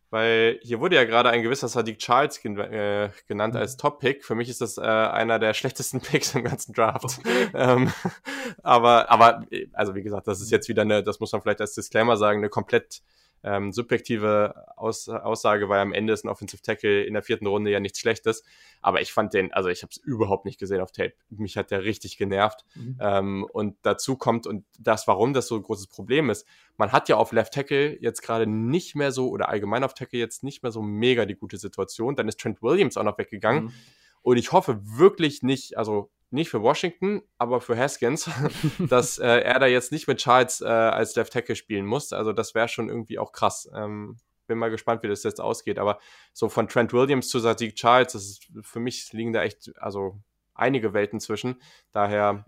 weil hier wurde ja gerade ein gewisser Sadiq Charles gen äh, genannt als Top-Pick. Für mich ist das äh, einer der schlechtesten *laughs* Picks im ganzen Draft. Ähm, *laughs* aber, aber, also wie gesagt, das ist jetzt wieder eine, das muss man vielleicht als Disclaimer sagen, eine komplett ähm, subjektive Aus Aussage, weil am Ende ist ein Offensive Tackle in der vierten Runde ja nichts Schlechtes. Aber ich fand den, also ich habe es überhaupt nicht gesehen auf Tape. Mich hat der richtig genervt. Mhm. Ähm, und dazu kommt, und das, warum das so ein großes Problem ist, man hat ja auf Left Tackle jetzt gerade nicht mehr so, oder allgemein auf Tackle jetzt nicht mehr so mega die gute Situation. Dann ist Trent Williams auch noch weggegangen. Mhm. Und ich hoffe wirklich nicht, also nicht für Washington, aber für Haskins, *laughs* dass äh, er da jetzt nicht mit Charles äh, als Left Tackle spielen muss. Also das wäre schon irgendwie auch krass. Ähm, bin mal gespannt, wie das jetzt ausgeht. Aber so von Trent Williams zu Sadiq Charles, das ist für mich liegen da echt, also einige Welten zwischen. Daher,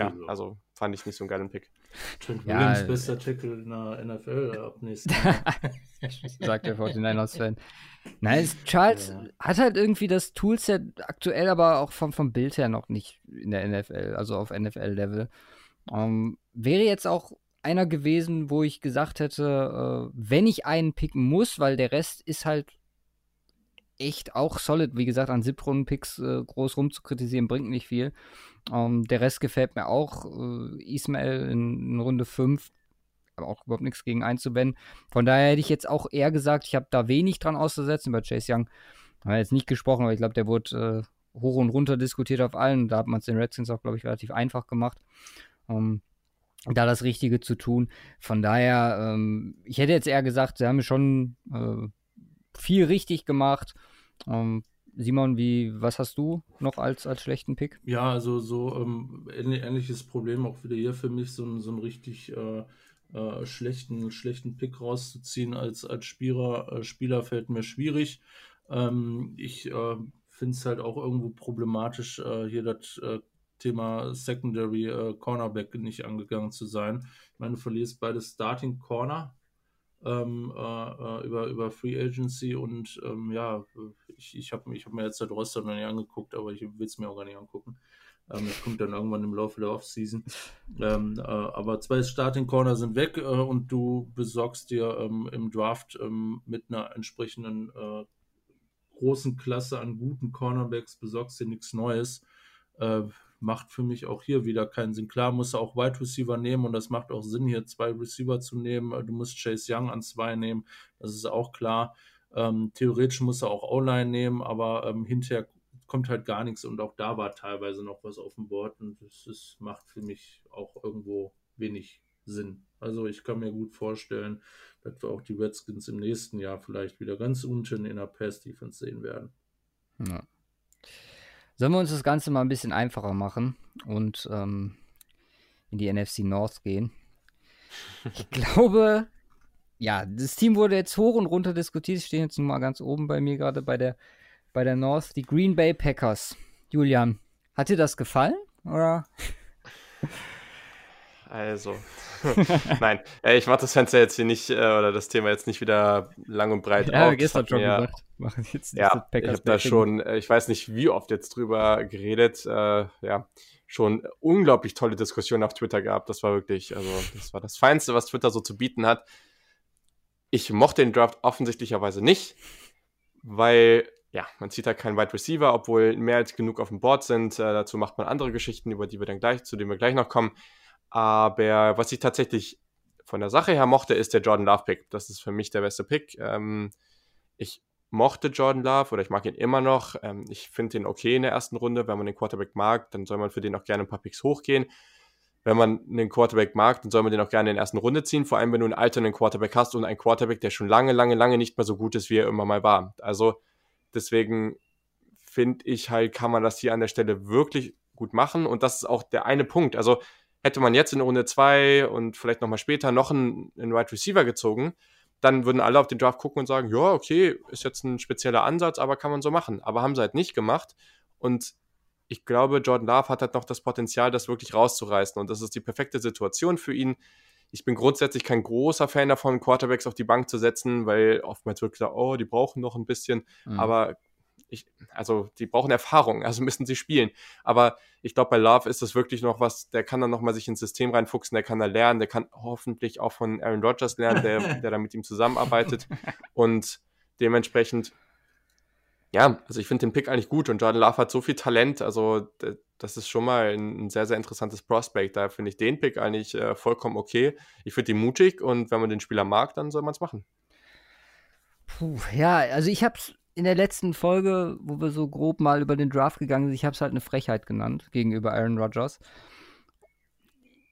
Ja, ja, also fand ich nicht so einen geilen Pick. Trent Williams, äh, bester Tackle in der NFL ab nächsten Jahr. *laughs* sagt der 49ers-Fan. Nein, es- Charles Ja. hat halt irgendwie das Toolset aktuell, aber auch vom, vom Bild her noch nicht in der NFL, also auf NFL-Level. Ähm, wäre jetzt auch einer gewesen, wo ich gesagt hätte, äh, wenn ich einen picken muss, weil der Rest ist halt echt auch solid. Wie gesagt, an Siebtrunden-Picks äh, groß rumzukritisieren, bringt nicht viel. Ähm, der Rest gefällt mir auch. Äh, Ismail in, in Runde 5, aber auch überhaupt nichts gegen einzuwenden. Von daher hätte ich jetzt auch eher gesagt, ich habe da wenig dran auszusetzen. Bei Chase Young haben wir jetzt nicht gesprochen, aber ich glaube, der wurde äh, hoch und runter diskutiert auf allen. Da hat man es den Redskins auch, glaube ich, relativ einfach gemacht. Ähm, da das Richtige zu tun. Von daher, ähm, ich hätte jetzt eher gesagt, sie haben schon äh, viel richtig gemacht. Ähm, Simon, wie, was hast du noch als, als schlechten Pick? Ja, also so ähm, ähnlich- ähnliches Problem auch wieder hier für mich, so, so einen richtig äh, äh, schlechten, schlechten Pick rauszuziehen als, als Spieler, äh, Spieler fällt mir schwierig. Ähm, ich äh, finde es halt auch irgendwo problematisch, äh, hier das äh, Thema Secondary Cornerback nicht angegangen zu sein. Ich meine, du verlierst beide Starting Corner ähm, äh, äh, über, über Free Agency und ähm, ja, ich, ich habe ich hab mir jetzt das Roster noch nicht angeguckt, aber ich will es mir auch gar nicht angucken. Ähm, das kommt dann irgendwann im Laufe der Offseason. Ähm, äh, aber zwei Starting Corner sind weg äh, und du besorgst dir ähm, im Draft ähm, mit einer entsprechenden äh, großen Klasse an guten Cornerbacks, besorgst dir nichts Neues. Äh, macht für mich auch hier wieder keinen Sinn. Klar, musst du auch Wide Receiver nehmen und das macht auch Sinn, hier zwei Receiver zu nehmen. Du musst Chase Young an zwei nehmen, das ist auch klar. Ähm, theoretisch musst du auch O-Line nehmen, aber ähm, hinterher kommt halt gar nichts und auch da war teilweise noch was auf dem Board und das ist, macht für mich auch irgendwo wenig Sinn. Also ich kann mir gut vorstellen, dass wir auch die Redskins im nächsten Jahr vielleicht wieder ganz unten in der Pass-Defense sehen werden. Ja. Sollen wir uns das Ganze mal ein bisschen einfacher machen und ähm, in die NFC North gehen? Ich *laughs* glaube, ja, das Team wurde jetzt hoch und runter diskutiert. Sie stehen jetzt nun mal ganz oben bei mir gerade bei der, bei der North. Die Green Bay Packers. Julian, hat dir das gefallen? Oder? *laughs* Also, *laughs* nein, äh, ich mache das Fenster jetzt hier nicht, äh, oder das Thema jetzt nicht wieder lang und breit ja, auf. gestern schon mir, gesagt. Machen jetzt ja, ich habe da schon, äh, ich weiß nicht, wie oft jetzt drüber geredet, äh, ja, schon unglaublich tolle Diskussionen auf Twitter gehabt. Das war wirklich, also, das war das Feinste, was Twitter so zu bieten hat. Ich mochte den Draft offensichtlicherweise nicht, weil ja, man zieht halt keinen Wide Receiver, obwohl mehr als genug auf dem Board sind. Äh, dazu macht man andere Geschichten, über die wir dann gleich, zu denen wir gleich noch kommen. Aber was ich tatsächlich von der Sache her mochte, ist der Jordan Love Pick. Das ist für mich der beste Pick. Ähm, ich mochte Jordan Love oder ich mag ihn immer noch. Ähm, ich finde ihn okay in der ersten Runde. Wenn man den Quarterback mag, dann soll man für den auch gerne ein paar Picks hochgehen. Wenn man einen Quarterback mag, dann soll man den auch gerne in der ersten Runde ziehen. Vor allem, wenn du einen alternden Quarterback hast und einen Quarterback, der schon lange, lange, lange nicht mehr so gut ist, wie er immer mal war. Also deswegen finde ich halt, kann man das hier an der Stelle wirklich gut machen. Und das ist auch der eine Punkt. Also Hätte man jetzt in Runde 2 und vielleicht nochmal später noch einen, einen Wide Receiver gezogen, dann würden alle auf den Draft gucken und sagen, ja, okay, ist jetzt ein spezieller Ansatz, aber kann man so machen. Aber haben sie halt nicht gemacht. Und ich glaube, Jordan Love hat halt noch das Potenzial, das wirklich rauszureißen. Und das ist die perfekte Situation für ihn. Ich bin grundsätzlich kein großer Fan davon, Quarterbacks auf die Bank zu setzen, weil oftmals wird gesagt, oh, die brauchen noch ein bisschen. Mhm. Aber ich, also die brauchen Erfahrung, also müssen sie spielen. Aber ich glaube, bei Love ist das wirklich noch was, der kann dann nochmal sich ins System reinfuchsen, der kann da lernen, der kann hoffentlich auch von Aaron Rodgers lernen, der, *laughs* der da mit ihm zusammenarbeitet. Und dementsprechend, ja, also ich finde den Pick eigentlich gut und Jordan Love hat so viel Talent, also das ist schon mal ein, sehr, sehr interessantes Prospect. Da finde ich den Pick eigentlich äh, vollkommen okay. Ich finde ihn mutig und wenn man den Spieler mag, dann soll man es machen. Puh, ja, also ich habe es in der letzten Folge, wo wir so grob mal über den Draft gegangen sind, ich habe es halt eine Frechheit genannt gegenüber Aaron Rodgers.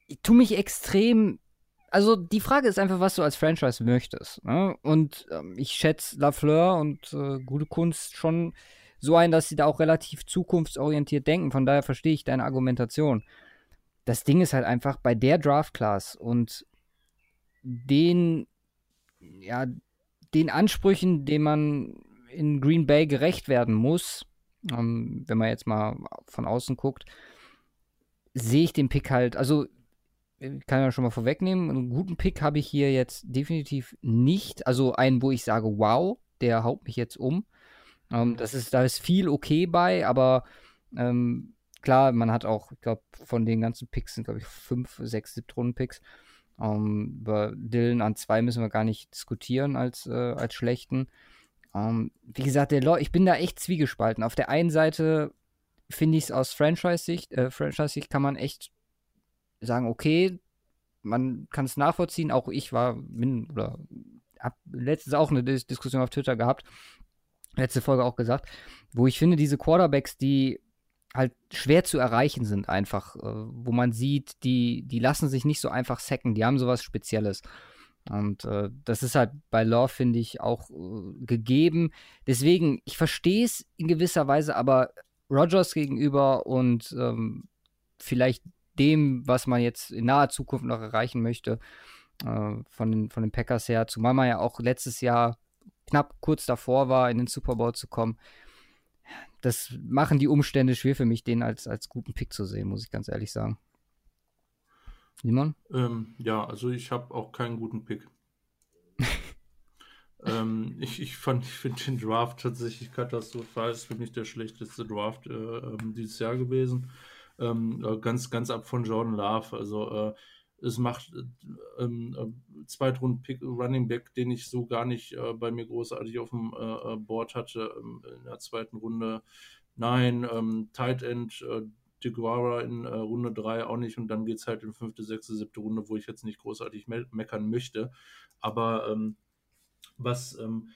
Ich tue mich extrem. Also die Frage ist einfach, was du als Franchise möchtest. Ne? Und ähm, ich schätze Lafleur und äh, gute Kunst schon so ein, dass sie da auch relativ zukunftsorientiert denken. Von daher verstehe ich deine Argumentation. Das Ding ist halt einfach bei der Draft Class und den, ja, den Ansprüchen, den man in Green Bay gerecht werden muss, ähm, wenn man jetzt mal von außen guckt, sehe ich den Pick halt, also kann ja schon mal vorwegnehmen, einen guten Pick habe ich hier jetzt definitiv nicht. Also einen, wo ich sage, wow, der haut mich jetzt um. Ähm, das ist, da ist viel okay bei, aber ähm, klar, man hat auch, ich glaube, von den ganzen Picks sind, glaube ich, fünf, sechs, siebte Runden-Picks. Ähm, über Dylan an zwei müssen wir gar nicht diskutieren als, äh, als schlechten. Um, ähm, wie gesagt, der ich bin da echt zwiegespalten. Auf der einen Seite finde ich es aus Franchise-Sicht, äh, Franchise-Sicht kann man echt sagen, okay, man kann es nachvollziehen. Auch ich war, bin, oder habe letztens auch eine Dis Diskussion auf Twitter gehabt, letzte Folge auch gesagt, wo ich finde, diese Quarterbacks, die halt schwer zu erreichen sind, einfach, äh, wo man sieht, die, die lassen sich nicht so einfach sacken, die haben sowas Spezielles. Und äh, das ist halt bei Love, finde ich, auch äh, gegeben. Deswegen, ich verstehe es in gewisser Weise, aber Rogers gegenüber und ähm, vielleicht dem, was man jetzt in naher Zukunft noch erreichen möchte, äh, von, den, von den Packers her, zumal man ja auch letztes Jahr knapp kurz davor war, in den Super Bowl zu kommen. Das machen die Umstände schwer für mich, den als, als guten Pick zu sehen, muss ich ganz ehrlich sagen. Simon? Ähm, ja, also ich habe auch keinen guten Pick. *laughs* ähm, ich ich, ich finde den Draft tatsächlich katastrophal. Es ist für mich der schlechteste Draft äh, ähm, dieses Jahr gewesen. Ähm, äh, ganz, ganz ab von Jordan Love. Also äh, es macht äh, ähm, äh, Zweitrunden-Pick, Running Back, den ich so gar nicht äh, bei mir großartig auf dem äh, Board hatte ähm, in der zweiten Runde. Nein, ähm, Tight End, äh, DeGuara in äh, Runde 3 auch nicht und dann geht es halt in fünfte, sechste, siebte Runde, wo ich jetzt nicht großartig me meckern möchte. Aber ähm, was ähm,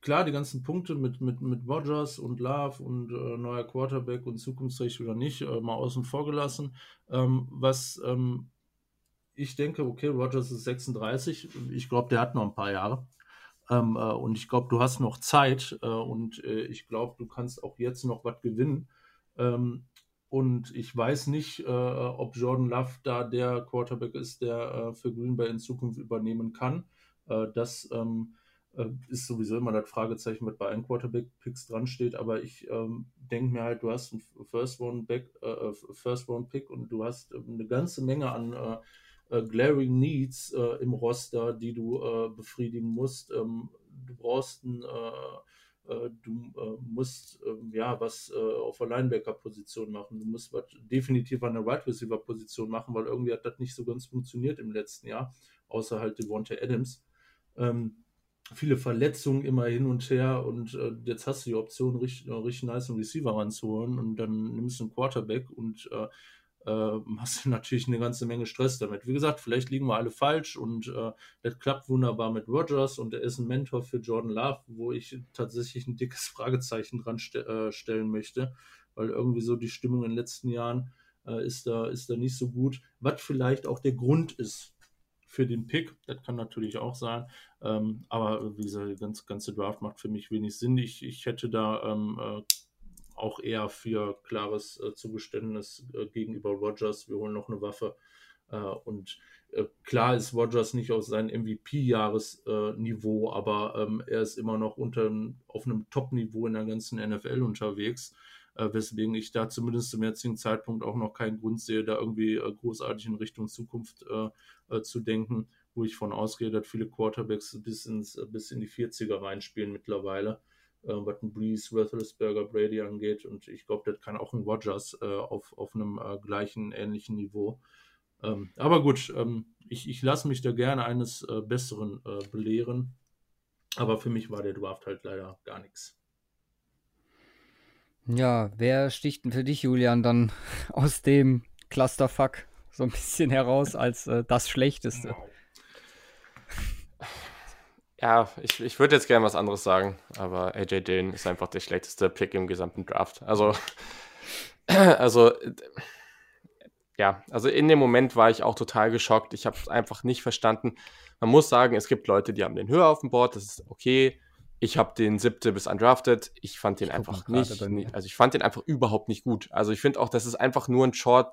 klar, die ganzen Punkte mit, mit, mit Rogers und Love und äh, neuer Quarterback und zukunftsrecht oder nicht, äh, mal außen vor gelassen. Ähm, was ähm, ich denke, okay, Rogers ist 36, ich glaube, der hat noch ein paar Jahre. Ähm, äh, und ich glaube, du hast noch Zeit äh, und äh, ich glaube, du kannst auch jetzt noch was gewinnen. Ähm, und ich weiß nicht, äh, ob Jordan Love da der Quarterback ist, der äh, für Green Bay in Zukunft übernehmen kann. Äh, das ähm, äh, ist sowieso immer das Fragezeichen, was bei einem Quarterback-Picks dran steht. Aber ich ähm, denke mir halt, du hast einen First-Round-Pick äh, First und du hast eine ganze Menge an äh, äh, glaring Needs äh, im Roster, die du äh, befriedigen musst. Ähm, du brauchst ein du äh, musst äh, ja was äh, auf der Linebacker-Position machen. Du musst was definitiv an der Wide Receiver-Position machen, weil irgendwie hat das nicht so ganz funktioniert im letzten Jahr, außer halt Devonta Adams. Ähm, viele Verletzungen immer hin und her und äh, jetzt hast du die Option, richtig, richtig nice einen Receiver ranzuholen und dann nimmst du einen Quarterback und äh, äh, *laughs* hast du natürlich eine ganze Menge Stress damit. Wie gesagt, vielleicht liegen wir alle falsch und äh, das klappt wunderbar mit Rogers und er ist ein Mentor für Jordan Love, wo ich tatsächlich ein dickes *laughs* Fragezeichen dran ste äh, stellen möchte, weil irgendwie so die Stimmung in den letzten Jahren äh, ist, da, ist da nicht so gut, was vielleicht auch der Grund ist für den Pick. Das kann natürlich auch sein. Ähm, aber wie gesagt, die ganze, ganze Draft macht für mich wenig Sinn. Ich, ich hätte da ähm, äh, auch eher für klares äh, Zugeständnis äh, gegenüber Rogers. Wir holen noch eine Waffe. Äh, und äh, klar ist Rogers nicht aus seinem MVP-Jahresniveau, aber ähm, er ist immer noch unter, auf einem Top-Niveau in der ganzen NFL unterwegs. Äh, weswegen ich da zumindest zum jetzigen Zeitpunkt auch noch keinen Grund sehe, da irgendwie äh, großartig in Richtung Zukunft zu denken, wo ich von ausgehe, dass viele Quarterbacks bis, ins, bis in die 40er reinspielen mittlerweile äh, was ein Breeze, Roethlisberger, Brady angeht. Und ich glaube, das kann auch ein Rogers äh, auf, auf einem äh, gleichen, ähnlichen Niveau. Ähm, aber gut, ähm, ich, ich lasse mich da gerne eines äh, Besseren äh, belehren. Aber für mich war der Draft halt leider gar nichts. Ja, wer sticht denn für dich, Julian, dann *laughs* aus dem Clusterfuck so ein bisschen heraus als äh, das Schlechteste? Wow. Ja, ich, ich würde jetzt gerne was anderes sagen, aber AJ Dillon ist einfach der schlechteste Pick im gesamten Draft. Also, *clears throat* also, ja, also in dem Moment war ich auch total geschockt. Ich habe es einfach nicht verstanden. Man muss sagen, es gibt Leute, die haben den höher auf dem Board, das ist okay. Ich habe den siebte bis undrafted. Ich fand den ich einfach nicht, also ich fand den einfach überhaupt nicht gut. Also ich finde auch, das ist einfach nur ein Short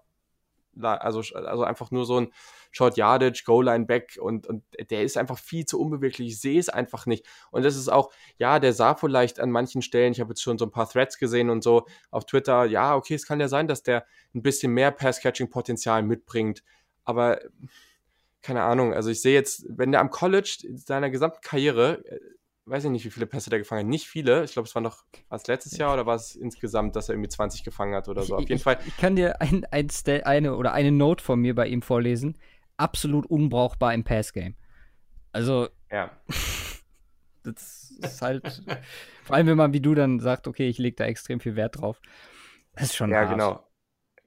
also, also einfach nur so ein Short Yardage, Goal Line Back und, und der ist einfach viel zu unbeweglich. Ich sehe es einfach nicht. Und das ist auch, ja, der sah vielleicht an manchen Stellen, ich habe jetzt schon so ein paar Threads gesehen und so auf Twitter, ja, okay, es kann ja sein, dass der ein bisschen mehr Pass-Catching-Potenzial mitbringt, aber keine Ahnung, also ich sehe jetzt, wenn der am College seiner gesamten Karriere äh, weiß ich nicht, wie viele Pässe der gefangen hat. Nicht viele. Ich glaube, es war noch als letztes Jahr oder war es insgesamt, dass er irgendwie 20 gefangen hat oder so. Auf jeden ich, Fall. Ich kann dir ein, ein, eine oder eine Note von mir bei ihm vorlesen. Absolut unbrauchbar im Passgame. Also. Ja. *laughs* das ist halt. vor allem, wenn man wie du dann sagt, okay, ich lege da extrem viel Wert drauf. Das ist schon. Ja, hart. genau.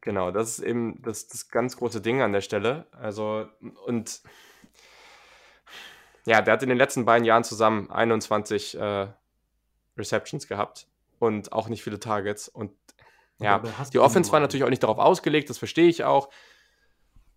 Genau, das ist eben das, das ganz große Ding an der Stelle. Also, und ja, der hat in den letzten beiden Jahren zusammen 21 äh, Receptions gehabt und auch nicht viele Targets. Und ja, die Offense war natürlich auch nicht darauf ausgelegt, das verstehe ich auch.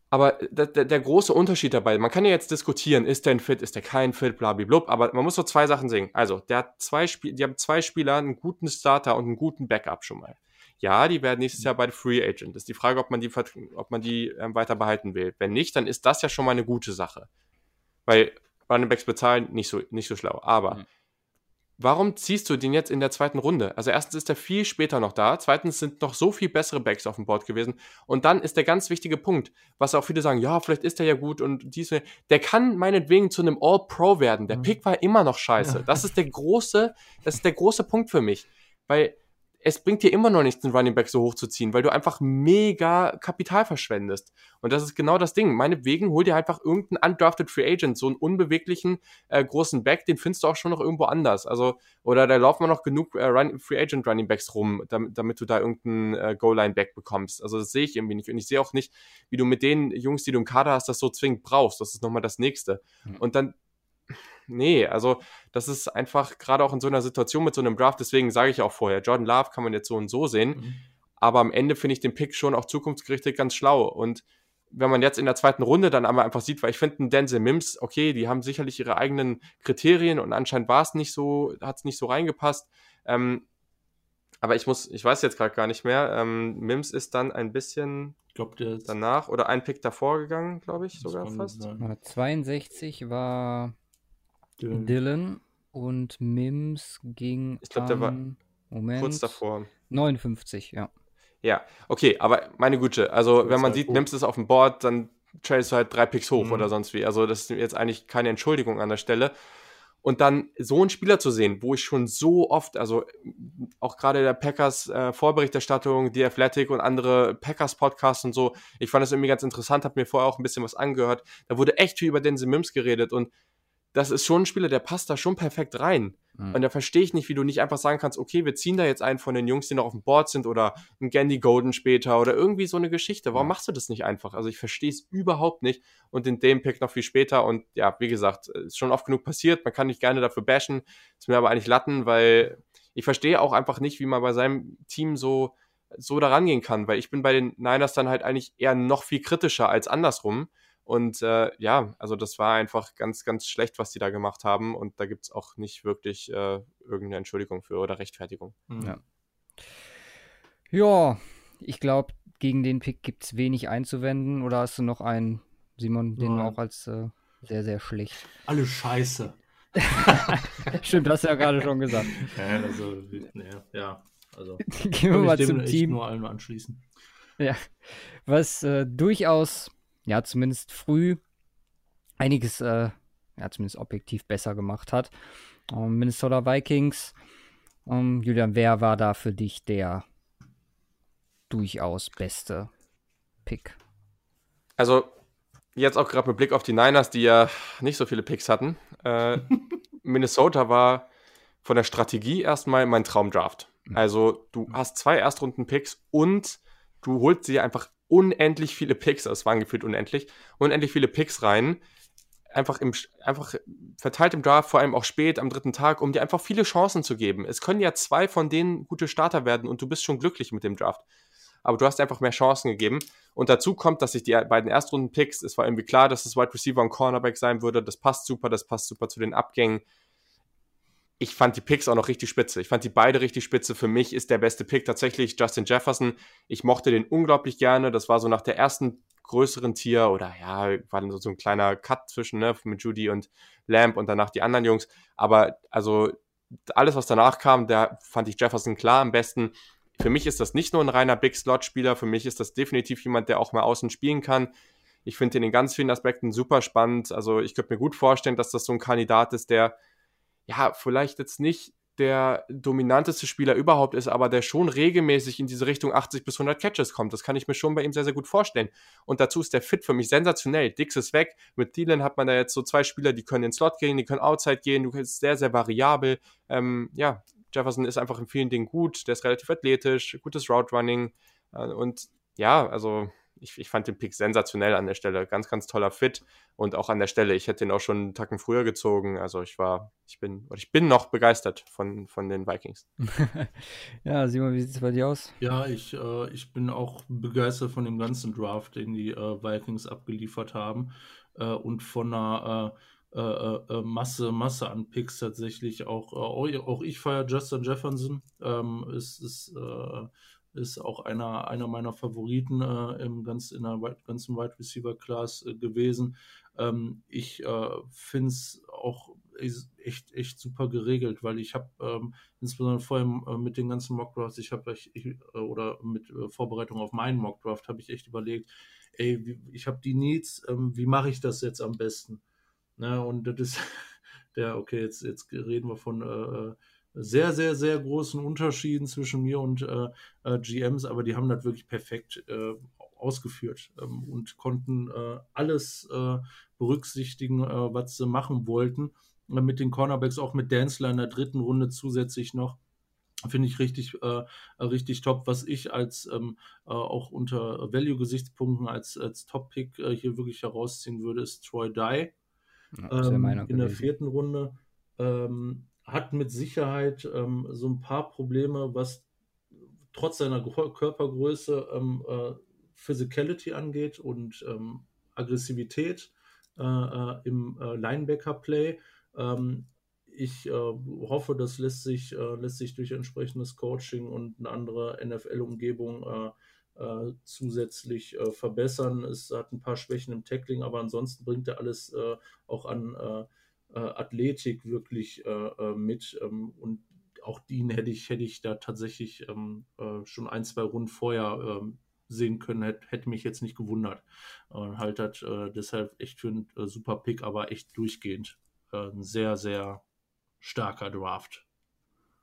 Aber der, der, der, große Unterschied dabei, man kann ja jetzt diskutieren, ist der ein Fit, ist der kein Fit, blablabla, aber man muss so zwei Sachen sehen. Also, der hat zwei Spiel, die haben zwei Spieler, einen guten Starter und einen guten Backup schon mal. Ja, die werden nächstes Jahr bei der Free Agent. Das ist die Frage, ob man die, ob man die ähm, weiter behalten will. Wenn nicht, dann ist das ja schon mal eine gute Sache. Weil Running Backs bezahlen, nicht so, nicht so schlau. Aber mhm. warum ziehst du den jetzt in der zweiten Runde? Also erstens ist er viel später noch da, zweitens sind noch so viel bessere Backs auf dem Board gewesen und dann ist der ganz wichtige Punkt, was auch viele sagen, ja, vielleicht ist er ja gut und dies, der kann meinetwegen zu einem All-Pro werden. Der mhm. Pick war immer noch scheiße. Das ist der große, das ist der große Punkt für mich, weil es bringt dir immer noch nichts, einen Running Back so hoch zu ziehen, weil du einfach mega Kapital verschwendest. Und das ist genau das Ding. Meinetwegen hol dir einfach irgendeinen undrafted Free Agent, so einen unbeweglichen äh, großen Back, den findest du auch schon noch irgendwo anders. Also, oder da laufen noch genug äh, Run Free Agent Running Backs rum, damit, damit du da irgendeinen äh, Goal-Line-Back bekommst. Also, das sehe ich irgendwie nicht. Und ich sehe auch nicht, wie du mit den Jungs, die du im Kader hast, das so zwingend brauchst. Das ist nochmal das nächste. Mhm. Und dann nee, also das ist einfach gerade auch in so einer Situation mit so einem Draft, deswegen sage ich auch vorher, Jordan Love kann man jetzt so und so sehen, mhm. aber am Ende finde ich den Pick schon auch zukunftsgerichtet ganz schlau und wenn man jetzt in der zweiten Runde dann einmal einfach sieht, weil ich finde, Denzel Mims, okay, die haben sicherlich ihre eigenen Kriterien und anscheinend war es nicht so, hat es nicht so reingepasst. Ähm, aber ich muss, ich weiß jetzt gerade gar nicht mehr. Ähm, Mims ist dann ein bisschen glaub, danach oder ein Pick davor gegangen, glaube ich, sogar fast. Sein. 62 war Dylan. Dylan. Und Mims ging. Ich glaube, der war Moment, kurz davor. 59, ja. Ja, okay, aber meine Güte, also wenn man halt sieht, hoch. Mims ist auf dem Board, dann tradest du halt drei Picks hoch Mhm. oder sonst wie. Also das ist jetzt eigentlich keine Entschuldigung an der Stelle. Und dann so einen Spieler zu sehen, wo ich schon so oft, also auch gerade der Packers äh, Vorberichterstattung, die Athletic und andere Packers Podcasts und so, ich fand das irgendwie ganz interessant, habe mir vorher auch ein bisschen was angehört. Da wurde echt viel über Denzel Mims geredet und das ist schon ein Spieler, der passt da schon perfekt rein. Mhm. Und da verstehe ich nicht, wie du nicht einfach sagen kannst, okay, wir ziehen da jetzt einen von den Jungs, die noch auf dem Board sind oder einen Gandy Golden später oder irgendwie so eine Geschichte. Warum Ja. machst du das nicht einfach? Also ich verstehe es überhaupt nicht und in dem Pick noch viel später und ja, wie gesagt, ist schon oft genug passiert. Man kann nicht gerne dafür bashen, ist mir aber eigentlich Latten, weil ich verstehe auch einfach nicht, wie man bei seinem Team so so da rangehen kann, weil ich bin bei den Niners dann halt eigentlich eher noch viel kritischer als andersrum. Und äh, ja, also das war einfach ganz, ganz schlecht, was die da gemacht haben. Und da gibt es auch nicht wirklich äh, irgendeine Entschuldigung für oder Rechtfertigung. Mhm. Ja. Ja, ich glaube, gegen den Pick gibt es wenig einzuwenden. Oder hast du noch einen, Simon, den Nein. auch als äh, sehr, sehr schlecht. Alle scheiße. *laughs* Stimmt, hast du ja gerade schon gesagt. *laughs* Ja, also, nee, ja, also. *laughs* Gehen wir mal ich zum Team. nur allen anschließen. Ja, was äh, durchaus, ja, zumindest früh einiges, äh, ja, zumindest objektiv besser gemacht hat. Ähm, Minnesota Vikings. Ähm, Julian, wer war da für dich der durchaus beste Pick? Also jetzt auch gerade mit Blick auf die Niners, die ja nicht so viele Picks hatten. Äh, *laughs* Minnesota war von der Strategie erstmal mein Traumdraft. Also du hast zwei Erstrunden-Picks und du holst dir einfach unendlich viele Picks, das waren gefühlt unendlich, unendlich viele Picks rein. Einfach, im, einfach verteilt im Draft, vor allem auch spät am dritten Tag, um dir einfach viele Chancen zu geben. Es können ja zwei von denen gute Starter werden und du bist schon glücklich mit dem Draft. Aber du hast einfach mehr Chancen gegeben. Und dazu kommt, dass ich die beiden Erstrunden-Picks, es war irgendwie klar, dass es Wide Receiver und Cornerback sein würde. Das passt super, das passt super zu den Abgängen. Ich fand die Picks auch noch richtig spitze. Ich fand die beide richtig spitze. Für mich ist der beste Pick tatsächlich Justin Jefferson. Ich mochte den unglaublich gerne. Das war so nach der ersten größeren Tier oder ja, war dann so, ein kleiner Cut zwischen, ne, mit Judy und Lamb und danach die anderen Jungs. Aber also alles, was danach kam, da fand ich Jefferson klar am besten. Für mich ist das nicht nur ein reiner Big-Slot-Spieler, für mich ist das definitiv jemand, der auch mal außen spielen kann. Ich finde ihn in ganz vielen Aspekten super spannend. Also ich könnte mir gut vorstellen, dass das so ein Kandidat ist, der ja vielleicht jetzt nicht der dominanteste Spieler überhaupt ist, aber der schon regelmäßig in diese Richtung 80 bis 100 Catches kommt. Das kann ich mir schon bei ihm sehr, sehr gut vorstellen. Und dazu ist der Fit für mich sensationell. Dix ist weg. Mit Thielen hat man da jetzt so zwei Spieler, die können in den Slot gehen, die können Outside gehen. Du bist sehr, sehr variabel. Ähm, ja, Jefferson ist einfach in vielen Dingen gut. Der ist relativ athletisch, gutes Route Running. Äh, und ja, also ich, ich fand den Pick sensationell an der Stelle. Ganz, ganz toller Fit. Und auch an der Stelle, ich hätte den auch schon einen Tacken früher gezogen. Also ich war, ich bin, oder ich bin noch begeistert von, von den Vikings. *laughs* ja, Simon, wie sieht es bei dir aus? Ja, ich, äh, ich bin auch begeistert von dem ganzen Draft, den die äh, Vikings abgeliefert haben äh, und von einer äh, äh, äh, Masse, Masse an Picks tatsächlich. Auch, äh, auch ich feiere Justin Jefferson. Ähm, ist, ist, äh, ist auch einer, einer meiner Favoriten äh, im ganz, in der ganzen Wide Receiver Class äh, gewesen. Ähm, ich äh, finde es auch echt, echt super geregelt, weil ich habe ähm, insbesondere vorher äh, mit den ganzen Mockdrafts, ich habe ich, ich, äh, oder mit äh, Vorbereitung auf meinen Mockdraft, habe ich echt überlegt, ey, wie, ich habe die Needs, ähm, wie mache ich das jetzt am besten? Ne, und das ist *laughs* der, okay, jetzt, jetzt reden wir von sehr, sehr, sehr großen Unterschieden zwischen mir und äh, äh, GMs, aber die haben das wirklich perfekt äh, ausgeführt ähm, und konnten äh, alles äh, berücksichtigen, äh, was sie machen wollten. Mit den Cornerbacks, auch mit Danzler in der dritten Runde zusätzlich noch. Finde ich richtig, äh, richtig top, was ich als ähm, äh, auch unter Value-Gesichtspunkten als, als Top-Pick hier wirklich herausziehen würde, ist Troy Dye Ja, ähm, in der gewesen. vierten Runde. Ähm, hat mit Sicherheit ähm, so ein paar Probleme, was trotz seiner Körpergröße ähm, äh, Physicality angeht und ähm, Aggressivität äh, äh, im äh, Linebacker-Play. Ähm, ich äh, hoffe, das lässt sich, äh, lässt sich durch entsprechendes Coaching und eine andere NFL-Umgebung zusätzlich verbessern. Es hat ein paar Schwächen im Tackling, aber ansonsten bringt er alles auch an, Athletik wirklich äh, mit. Ähm, und auch den hätte ich, hätte ich da tatsächlich ähm, schon ein, zwei Runden vorher ähm, sehen können, hätte, hätte mich jetzt nicht gewundert. Und halt hat deshalb echt für einen super Pick, aber echt durchgehend. ein sehr, sehr starker Draft.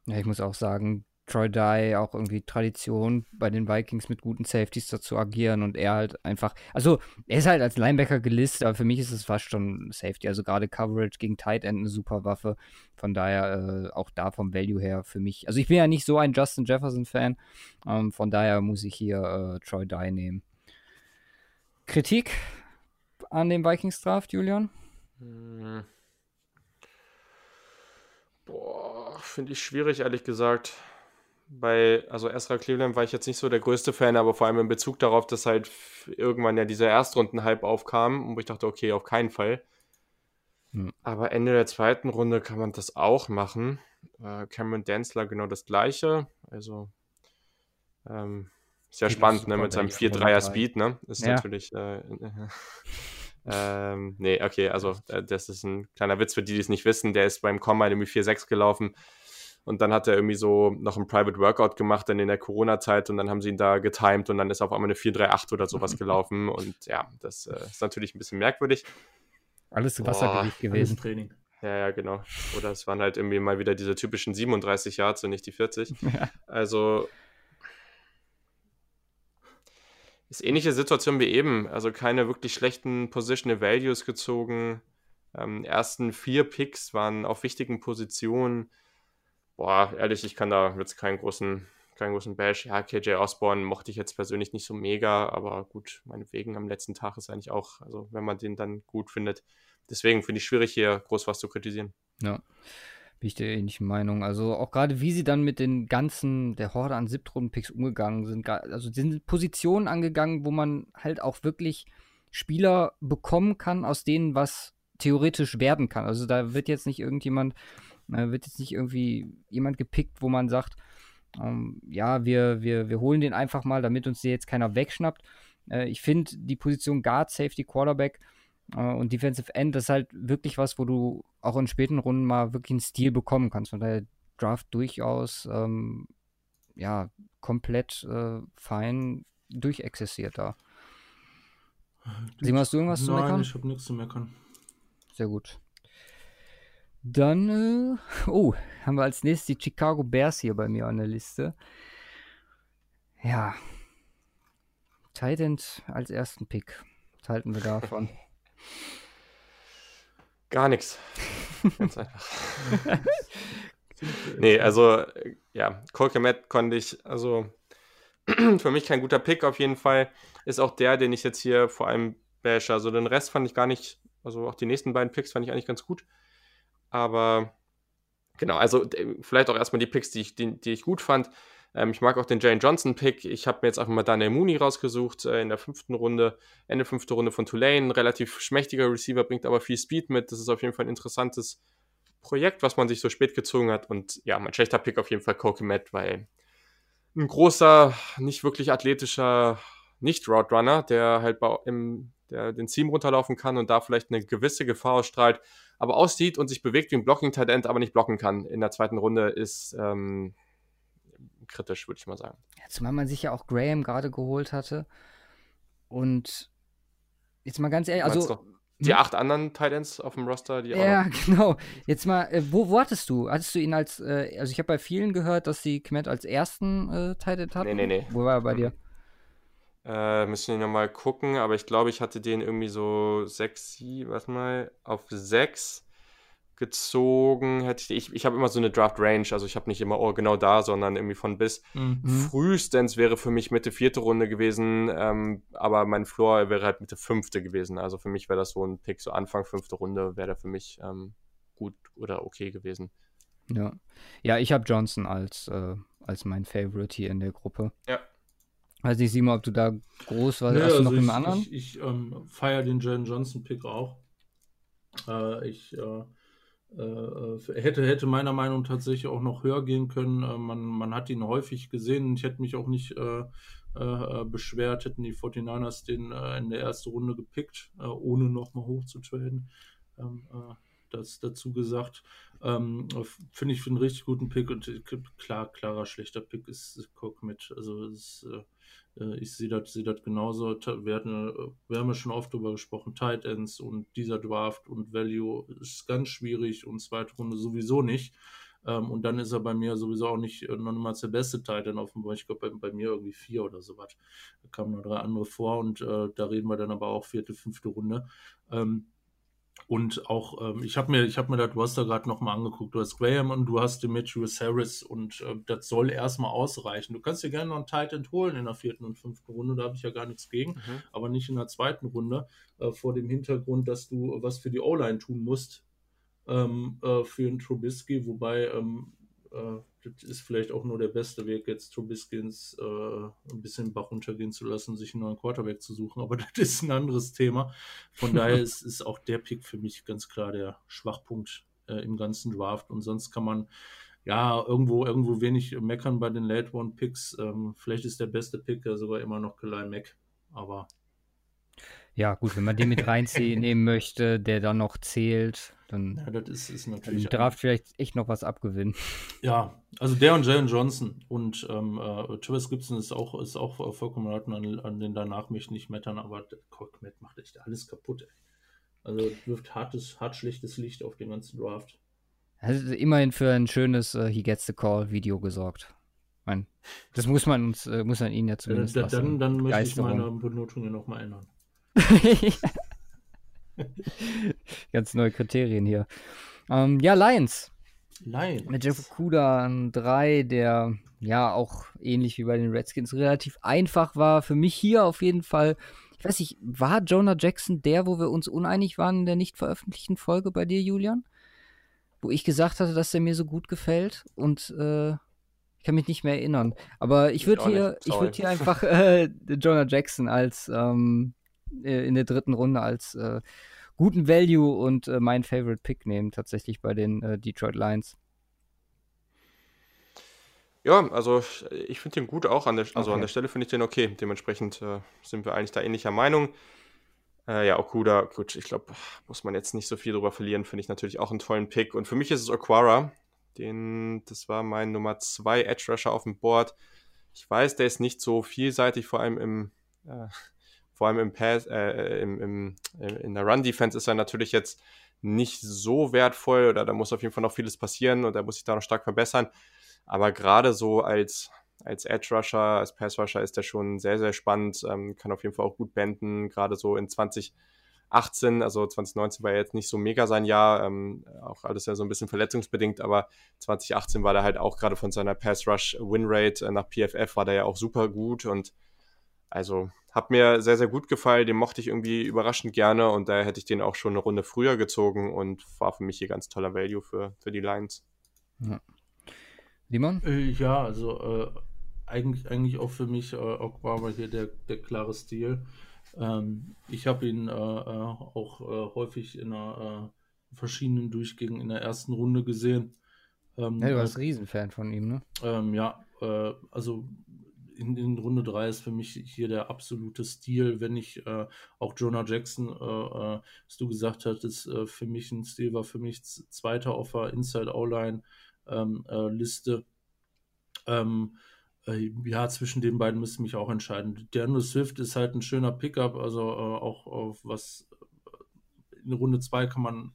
Ja, ich muss auch sagen, Troy Dye auch irgendwie Tradition bei den Vikings mit guten Safeties dazu agieren und er halt einfach, also er ist halt als Linebacker gelistet, aber für mich ist es fast schon Safety, also gerade Coverage gegen Tight End eine super Waffe, von daher äh, auch da vom Value her für mich, also ich bin ja nicht so ein Justin Jefferson Fan, ähm, von daher muss ich hier äh, Troy Dye nehmen. Kritik an dem Vikings Draft, Julian? Hm. Boah, finde ich schwierig, ehrlich gesagt bei, also Ezra Cleveland war ich jetzt nicht so der größte Fan, aber vor allem in Bezug darauf, dass halt irgendwann ja dieser Erstrunden-Hype aufkam, wo ich dachte, okay, auf keinen Fall. Hm. Aber Ende der zweiten Runde kann man das auch machen. Äh, Cameron Densler genau das gleiche. Also ähm, sehr spannend, ne, mit seinem 4-3er Speed, ne? Ist ja. natürlich. Äh, *laughs* ähm, nee, okay, also äh, das ist ein kleiner Witz für die, die es nicht wissen. Der ist beim Combine irgendwie 4-6 gelaufen und dann hat er irgendwie so noch ein Private Workout gemacht, dann in der Corona-Zeit und dann haben sie ihn da getimed und dann ist auf einmal eine 438 oder sowas *laughs* gelaufen. Und ja, das äh, ist natürlich ein bisschen merkwürdig. Alles Wassergewicht gewesen. Training. Ja, ja, genau. Oder es waren halt irgendwie mal wieder diese typischen 37 Yards und nicht die 40. *laughs* Ja. Also ist ähnliche Situation wie eben. Also keine wirklich schlechten Positional Values gezogen. Ähm, ersten vier Picks waren auf wichtigen Positionen boah, ehrlich, ich kann da jetzt keinen großen, keinen großen Bash. Ja, KJ Osborne mochte ich jetzt persönlich nicht so mega, aber gut, meinetwegen am letzten Tag ist eigentlich auch, also wenn man den dann gut findet. Deswegen finde ich schwierig, hier groß was zu kritisieren. Ja. Bin ich der ähnlichen Meinung. Also auch gerade wie sie dann mit den ganzen, der Horde an Siebtrunden-Picks umgegangen sind. Also sind Positionen angegangen, wo man halt auch wirklich Spieler bekommen kann, aus denen was theoretisch werden kann. Also da wird jetzt nicht irgendjemand äh, wird jetzt nicht irgendwie jemand gepickt, wo man sagt, ähm, ja, wir, wir, wir holen den einfach mal, damit uns jetzt keiner wegschnappt. Äh, ich finde die Position Guard, Safety, Quarterback äh, und Defensive End, das ist halt wirklich was, wo du auch in späten Runden mal wirklich einen Stil bekommen kannst. Von daher Draft durchaus ähm, ja, komplett äh, fein durchexerziert da. Simon, hast du irgendwas Nein, zu meckern? Nein, ich habe nichts zu meckern. Sehr gut. Dann, äh, oh, haben wir als nächstes die Chicago Bears hier bei mir an der Liste. Ja. Titan als ersten Pick. Was halten wir davon? *laughs* Gar nichts. Ganz einfach. *laughs* nee, also, ja, Colquemet konnte ich, also, *clears throat* für mich kein guter Pick auf jeden Fall. Ist auch der, den ich jetzt hier vor allem bash. Also, den Rest fand ich gar nicht, also auch die nächsten beiden Picks fand ich eigentlich ganz gut. Aber genau, also vielleicht auch erstmal die Picks, die ich, die, die ich gut fand. Ähm, ich mag auch den Jane Johnson-Pick. Ich habe mir jetzt einfach mal Daniel Mooney rausgesucht äh, in der fünften Runde, Ende fünfte Runde von Tulane. Relativ schmächtiger Receiver, bringt aber viel Speed mit. Das ist auf jeden Fall ein interessantes Projekt, was man sich so spät gezogen hat. Und ja, mein schlechter Pick auf jeden Fall Kokemet, weil ein großer, nicht wirklich athletischer Nicht-Roadrunner, der halt im, der den Seam runterlaufen kann und da vielleicht eine gewisse Gefahr ausstrahlt, aber aussieht und sich bewegt wie ein Blocking-Talent, aber nicht blocken kann in der zweiten Runde, ist ähm, kritisch, würde ich mal sagen. Ja, zumal man sich ja auch Graham gerade geholt hatte. Und jetzt mal ganz ehrlich, also. Die hm? acht anderen Titans auf dem Roster, die Ja, genau. Jetzt mal, äh, wo, wo hattest du? Hattest du ihn als, äh, also ich habe bei vielen gehört, dass sie Kmet als ersten äh, Titan hatten. Nee, nee, nee. Wo war er bei dir? Äh, müssen wir nochmal gucken, aber ich glaube, ich hatte den irgendwie so 6, 7, warte mal, auf 6 gezogen. Hätte ich ich, ich habe immer so eine Draft Range, also ich habe nicht immer oh, genau da, sondern irgendwie von bis. Mhm. Frühestens wäre für mich Mitte vierte Runde gewesen, ähm, aber mein Floor wäre halt Mitte fünfte gewesen. Also für mich wäre das so ein Pick, so Anfang fünfte Runde wäre da für mich ähm, gut oder okay gewesen. Ja, ja ich habe Johnson als, äh, als mein Favorite hier in der Gruppe. Ja. Weiß nicht, Simon, ob du da groß warst. Nee, Hast du also noch ich, anderen? Ich, ich ähm, feiere den Jalen Johnson-Pick auch. Äh, ich äh, äh, hätte, hätte meiner Meinung nach tatsächlich auch noch höher gehen können. Äh, man, man hat ihn häufig gesehen und ich hätte mich auch nicht äh, äh, beschwert, hätten die 49ers den in der ersten Runde gepickt, ohne nochmal hoch zu traden. Ähm, das dazu gesagt. Ähm, Finde ich für einen richtig guten Pick und klar, klarer schlechter Pick ist Cook mit. Also ist, äh, ich sehe das seh genauso. Wir, hatten, wir haben ja schon oft darüber gesprochen, Tight Ends und dieser Draft und Value ist ganz schwierig und zweite Runde sowieso nicht. Ähm, und dann ist er bei mir sowieso auch nicht äh, noch niemals der beste Titan offenbar. Ich glaube, bei, bei, mir irgendwie vier oder so was. Da kamen noch drei andere vor und äh, da reden wir dann aber auch vierte, fünfte Runde. Ähm, und auch, ähm, ich habe mir, ich habe mir das, du hast da gerade nochmal angeguckt, du hast Graham und du hast Demetrius Harris und äh, das soll erstmal ausreichen. Du kannst dir gerne noch einen Titan holen in der vierten und fünften Runde, da habe ich ja gar nichts gegen, mhm. aber nicht in der zweiten Runde, äh, vor dem Hintergrund, dass du was für die O-Line tun musst, ähm, äh, für einen Trubisky, wobei ähm, äh, das ist vielleicht auch nur der beste Weg, jetzt Trubiskins äh, ein bisschen Bach runtergehen zu lassen, sich einen neuen Quarterback zu suchen, aber *laughs* das ist ein anderes Thema. Von *laughs* daher ist, ist auch der Pick für mich ganz klar der Schwachpunkt äh, im ganzen Draft und sonst kann man ja, irgendwo, irgendwo wenig meckern bei den Late One Picks. Ähm, vielleicht ist der beste Pick ja sogar immer noch Kalai Mack, aber. Ja, gut, wenn man den mit reinnehmen *laughs* möchte, der dann noch zählt, dann ja, das ist, ist natürlich. Im Draft vielleicht echt noch was abgewinnen. *laughs* Ja, also der und Jalen Johnson und ähm, äh, Travis Gibson ist auch, ist auch vollkommen leiten, an, an den danach möchte ich nicht mettern, aber Colkmet macht echt alles kaputt, ey. Also wirft hartes, hart schlechtes Licht auf den ganzen Draft. Also immerhin für ein schönes uh, He Gets the Call Video gesorgt. Mein, das muss man uns, äh, muss man ihn ja zumindest äh, Dann, dann möchte ich meine Benotungen nochmal ändern. *laughs* *laughs* *laughs* Ganz neue Kriterien hier. Ähm, ja, Lions. Lions. Mit Jeff Kuda an 3, der ja auch ähnlich wie bei den Redskins relativ einfach war. Für mich hier auf jeden Fall. Ich weiß nicht, war Jonah Jackson der, wo wir uns uneinig waren in der nicht veröffentlichten Folge bei dir, Julian? Wo ich gesagt hatte, dass er mir so gut gefällt und äh, ich kann mich nicht mehr erinnern. Aber ich würde hier, ich hier einfach *laughs* äh, Jonah Jackson als ähm, äh, in der dritten Runde als äh, guten Value und äh, mein Favorite Pick nehmen, tatsächlich bei den äh, Detroit Lions. Ja, also ich finde den gut auch. An der, also okay. an der Stelle finde ich den okay. Dementsprechend äh, sind wir eigentlich da ähnlicher Meinung. Äh, ja, Okuda, gut, ich glaube, muss man jetzt nicht so viel drüber verlieren. Finde ich natürlich auch einen tollen Pick. Und für mich ist es Aquara. Den, das war mein Nummer 2 Edge Rusher auf dem Board. Ich weiß, der ist nicht so vielseitig, vor allem im, äh, vor allem im Pass, äh, im, im, in der Run-Defense ist er natürlich jetzt nicht so wertvoll oder da muss auf jeden Fall noch vieles passieren und er muss sich da noch stark verbessern. Aber gerade so als, als Edge Rusher, als Pass Rusher ist er schon sehr, sehr spannend, ähm, kann auf jeden Fall auch gut benden, gerade so in 2018, also 2019 war ja jetzt nicht so mega sein Jahr, ähm, auch alles ja so ein bisschen verletzungsbedingt, aber 2018 war er halt auch gerade von seiner Pass Rush Win Rate äh, nach PFF war der ja auch super gut und also hat mir sehr, sehr gut gefallen. Den mochte ich irgendwie überraschend gerne und daher hätte ich den auch schon eine Runde früher gezogen und war für mich hier ganz toller Value für, für die Lions. Ja. Simon? Äh, ja, also äh, eigentlich, eigentlich auch für mich äh, Okwama hier der, der klare Stil. Ähm, ich habe ihn äh, äh auch äh, häufig in einer, äh, verschiedenen Durchgängen in der ersten Runde gesehen. Ähm, ja, du warst Riesenfan von ihm, ne? Ähm, ja, also in, in, Runde 3 ist für mich hier der absolute Stil, wenn ich äh, auch Jonah Jackson, äh, äh, was du gesagt hattest, äh, für mich ein Stil war für mich zweiter auf der Inside O-Line ähm, äh, Liste. Ähm, äh, ja, zwischen den beiden müsste ich mich auch entscheiden. Andrew Swift ist halt ein schöner Pickup, also auch auf was in Runde 2 kann man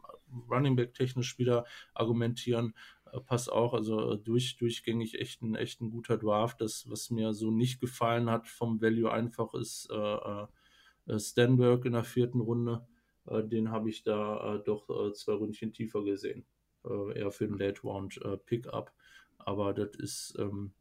Running Back technisch wieder argumentieren. Äh, passt auch. Also äh, durch, durchgängig echt ein, echt ein guter Draft. Das, was mir so nicht gefallen hat vom Value einfach, ist äh, äh, Stanberg in der vierten Runde. Äh, den habe ich da äh, doch zwei Ründchen tiefer gesehen. eher für den Late Round Pickup. Aber das ist ähm,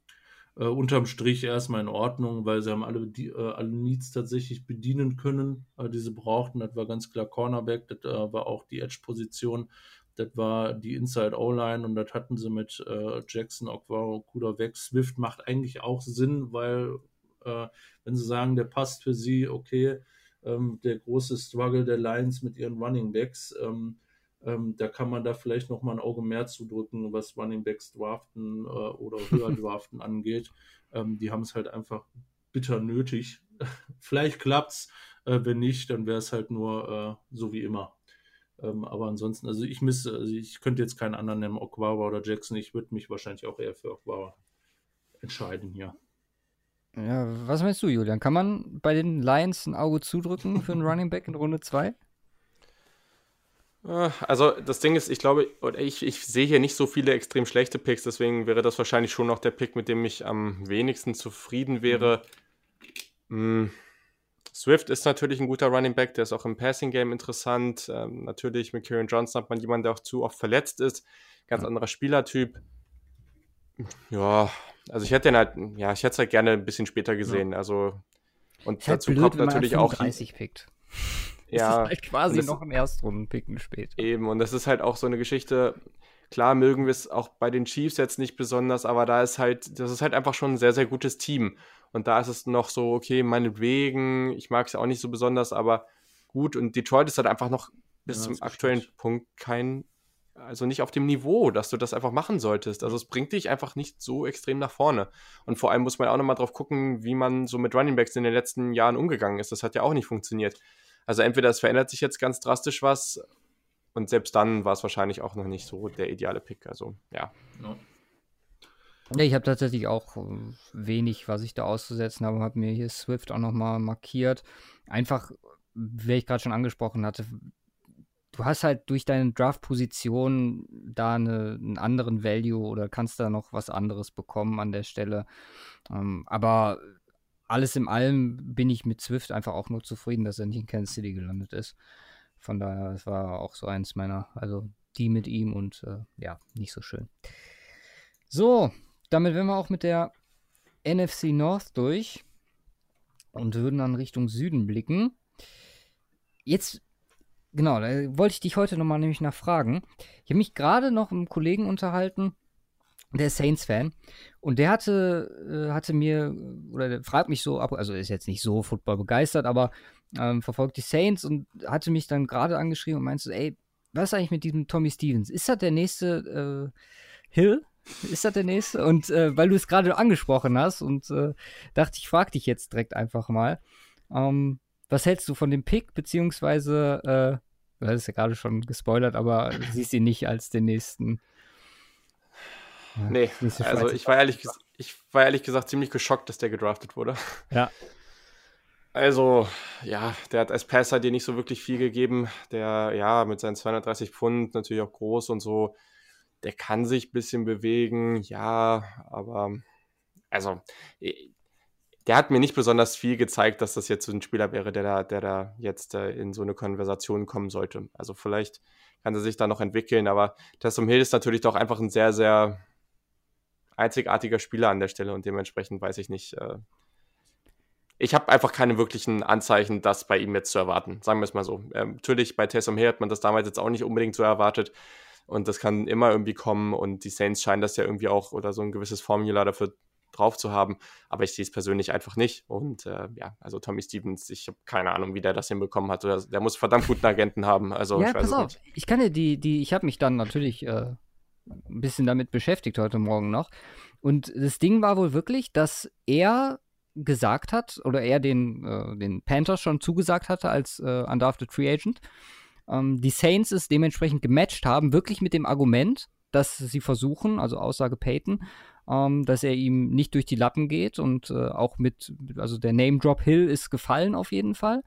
unterm Strich erstmal in Ordnung, weil sie haben alle, die, alle Needs tatsächlich bedienen können, die sie brauchten. Das war ganz klar Cornerback, das war auch die Edge-Position das war die Inside O-Line und das hatten sie mit äh, Jackson, Okwaro, Kuda weg. Swift macht eigentlich auch Sinn, weil äh, wenn sie sagen, der passt für sie, okay, ähm, der große Struggle der Lions mit ihren Running Backs, ähm, ähm, da kann man da vielleicht noch mal ein Auge mehr zudrücken, was Running Backs draften äh, oder höher *laughs* draften angeht. Ähm, die haben es halt einfach bitter nötig. *laughs* vielleicht klappt's, äh, wenn nicht, dann wäre es halt nur äh, so wie immer Ähm, aber ansonsten, also ich müsste, also ich könnte jetzt keinen anderen nehmen, Okwawa oder Jackson. Ich würde mich wahrscheinlich auch eher für Okwawa entscheiden, ja. Ja, was meinst du, Julian? Kann man bei den Lions ein Auge zudrücken für einen *laughs* Running Back in Runde 2? Äh, also das Ding ist, ich glaube, ich, ich sehe hier nicht so viele extrem schlechte Picks, deswegen wäre das wahrscheinlich schon noch der Pick, mit dem ich am wenigsten zufrieden wäre. Mhm. Swift ist natürlich ein guter Running Back, der ist auch im Passing Game interessant. Ähm, natürlich mit Kieran Johnson hat man jemanden, der auch zu oft verletzt ist. Ganz anderer Spielertyp. Ja, also ich hätte den halt, ja, ich hätte es halt gerne ein bisschen später gesehen. Ja. Also und halt dazu blöd, kommt natürlich auch 30 pickt. *laughs* Ja, das ist halt quasi das, noch ein Erstrunden-Picken spät. Eben, und das ist halt auch so eine Geschichte. Klar mögen wir es auch bei den Chiefs jetzt nicht besonders, aber da ist halt, das ist halt einfach schon ein sehr, sehr gutes Team. Und da ist es noch so, okay, meinetwegen, ich mag es ja auch nicht so besonders, aber gut. Und Detroit ist halt einfach noch bis ja, zum aktuellen stimmt. Punkt kein, also nicht auf dem Niveau, dass du das einfach machen solltest. Also es bringt dich einfach nicht so extrem nach vorne. Und vor allem muss man auch nochmal drauf gucken, wie man so mit Runningbacks in den letzten Jahren umgegangen ist. Das hat ja auch nicht funktioniert. Also entweder es verändert sich jetzt ganz drastisch was und selbst dann war es wahrscheinlich auch noch nicht so der ideale Pick. Also ja. ja. Ja, ich habe tatsächlich auch äh, wenig, was ich da auszusetzen habe, habe mir hier Swift auch nochmal markiert. Einfach, wie ich gerade schon angesprochen hatte, du hast halt durch deine Draft-Position da eine, einen anderen Value oder kannst da noch was anderes bekommen an der Stelle. Ähm, aber alles in allem bin ich mit Swift einfach auch nur zufrieden, dass er nicht in Kansas City gelandet ist. Von daher, das war auch so eins meiner, also die mit ihm und äh, ja, nicht so schön. So, damit wären wir auch mit der NFC North durch und würden dann Richtung Süden blicken. Jetzt, genau, da wollte ich dich heute nochmal nämlich nachfragen. Ich habe mich gerade noch mit einem Kollegen unterhalten, der Saints-Fan, und der hatte, äh, hatte mir, oder der fragt mich so ab, also ist jetzt nicht so Football begeistert, aber ähm, verfolgt die Saints und hatte mich dann gerade angeschrieben und meinte so, ey, was ist eigentlich mit diesem Tommy Stevens? Ist das der nächste äh, Hill? Ist das der nächste? Und äh, weil du es gerade angesprochen hast und äh, dachte, ich frage dich jetzt direkt einfach mal. Ähm, was hältst du von dem Pick, beziehungsweise, äh, du hast ja gerade schon gespoilert, aber siehst ihn nicht als den nächsten? Ja, nee, also ich war, ehrlich, ich war ehrlich gesagt ziemlich geschockt, dass der gedraftet wurde. Ja. Also, ja, der hat als Passer dir nicht so wirklich viel gegeben. Der, ja, mit seinen 230 Pfund natürlich auch groß und so der kann sich ein bisschen bewegen, ja, aber also der hat mir nicht besonders viel gezeigt, dass das jetzt so ein Spieler wäre, der da, der da jetzt äh, in so eine Konversation kommen sollte. Also vielleicht kann er sich da noch entwickeln, aber Tessom Hill ist natürlich doch einfach ein sehr, sehr einzigartiger Spieler an der Stelle und dementsprechend weiß ich nicht. Äh, ich habe einfach keine wirklichen Anzeichen, das bei ihm jetzt zu erwarten. Sagen wir es mal so. Ähm, natürlich, bei Tessom Hill hat man das damals jetzt auch nicht unbedingt so erwartet. Und das kann immer irgendwie kommen und die Saints scheinen das ja irgendwie auch oder so ein gewisses Formular dafür drauf zu haben. Aber ich sehe es persönlich einfach nicht. Und äh, ja, also Tommy Stevens, ich habe keine Ahnung, wie der das hinbekommen hat. Der, der muss verdammt guten Agenten haben. Also, ja, ich pass auf. Ich kann ja die, die, ich habe mich dann natürlich äh, ein bisschen damit beschäftigt heute Morgen noch. Und das Ding war wohl wirklich, dass er gesagt hat, oder er den, äh, den Panthers schon zugesagt hatte als äh, Undrafted Free Agent, ähm, die Saints es dementsprechend gematcht haben, wirklich mit dem Argument, dass sie versuchen, also Aussage Peyton, ähm, dass er ihm nicht durch die Lappen geht und äh, auch mit, also der Name Drop Hill ist gefallen auf jeden Fall.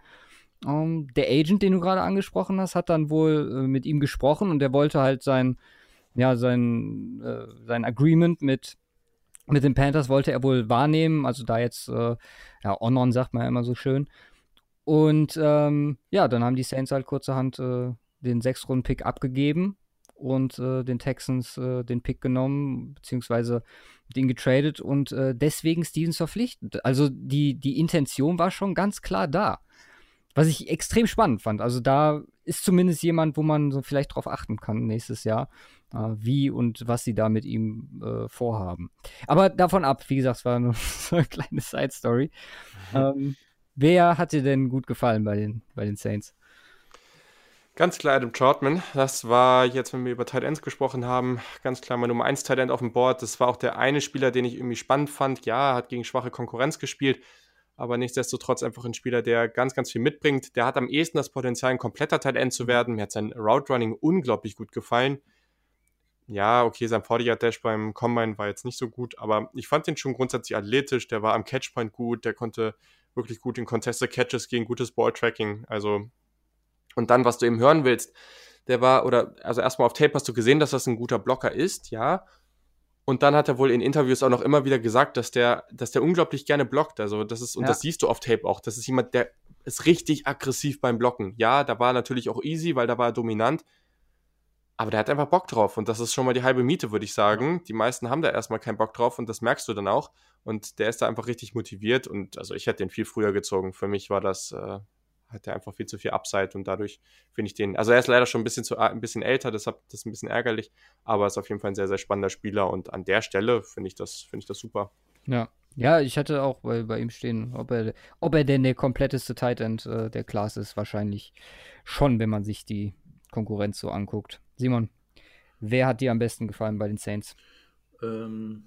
Ähm, der Agent, den du gerade angesprochen hast, hat dann wohl äh, mit ihm gesprochen und der wollte halt sein, ja, sein, äh, sein Agreement mit, mit den Panthers wollte er wohl wahrnehmen. Also da jetzt, äh, ja, on-on sagt man ja immer so schön. Und ähm, ja, dann haben die Saints halt kurzerhand äh, den Sechs-Runden-Pick abgegeben und äh, den Texans äh, den Pick genommen, beziehungsweise den getradet und äh, deswegen Stevens verpflichtet. Also die, die Intention war schon ganz klar da. Was ich extrem spannend fand. Also da ist zumindest jemand, wo man so vielleicht drauf achten kann nächstes Jahr, äh, wie und was sie da mit ihm äh, vorhaben. Aber davon ab, wie gesagt, es war nur *laughs* so eine kleine Side-Story. Mhm. Ähm, Wer hat dir denn gut gefallen bei den, bei den Saints? Ganz klar Adam Troutman. Das war jetzt, wenn wir über Tight Ends gesprochen haben, ganz klar mein Nummer 1 Tight End auf dem Board. Das war auch der eine Spieler, den ich irgendwie spannend fand. Ja, hat gegen schwache Konkurrenz gespielt, aber nichtsdestotrotz einfach ein Spieler, der ganz, ganz viel mitbringt. Der hat am ehesten das Potenzial, ein kompletter Tight zu werden. Mir hat sein Route Running unglaublich gut gefallen. Ja, okay, sein 40 Dash beim Combine war jetzt nicht so gut, aber ich fand ihn schon grundsätzlich athletisch. Der war am Catchpoint gut, der konnte wirklich gut in Contested Catches gehen, gutes Balltracking. Also, und dann, was du eben hören willst, der war, oder, also erstmal auf Tape hast du gesehen, dass das ein guter Blocker ist, ja. Und dann hat er wohl in Interviews auch noch immer wieder gesagt, dass der, dass der unglaublich gerne blockt. Also das ist, und ja. das siehst du auf Tape auch. Das ist jemand, der ist richtig aggressiv beim Blocken. Ja, da war natürlich auch easy, weil da war er dominant. Aber der hat einfach Bock drauf. Und das ist schon mal die halbe Miete, würde ich sagen. Die meisten haben da erstmal keinen Bock drauf und das merkst du dann auch. Und der ist da einfach richtig motiviert. Und also ich hätte den viel früher gezogen. Für mich war das, äh, hat er einfach viel zu viel Upside und dadurch finde ich den, also er ist leider schon ein bisschen zu, ein bisschen älter, deshalb das ist ein bisschen ärgerlich, aber ist auf jeden Fall ein sehr, sehr spannender Spieler und an der Stelle finde ich das, finde ich das super. Ja. Ja, ich hatte auch bei, bei ihm stehen, ob er, ob er denn der kompletteste Tight End äh, der Klasse ist, wahrscheinlich schon, wenn man sich die Konkurrenz so anguckt. Simon, wer hat dir am besten gefallen bei den Saints? Ähm,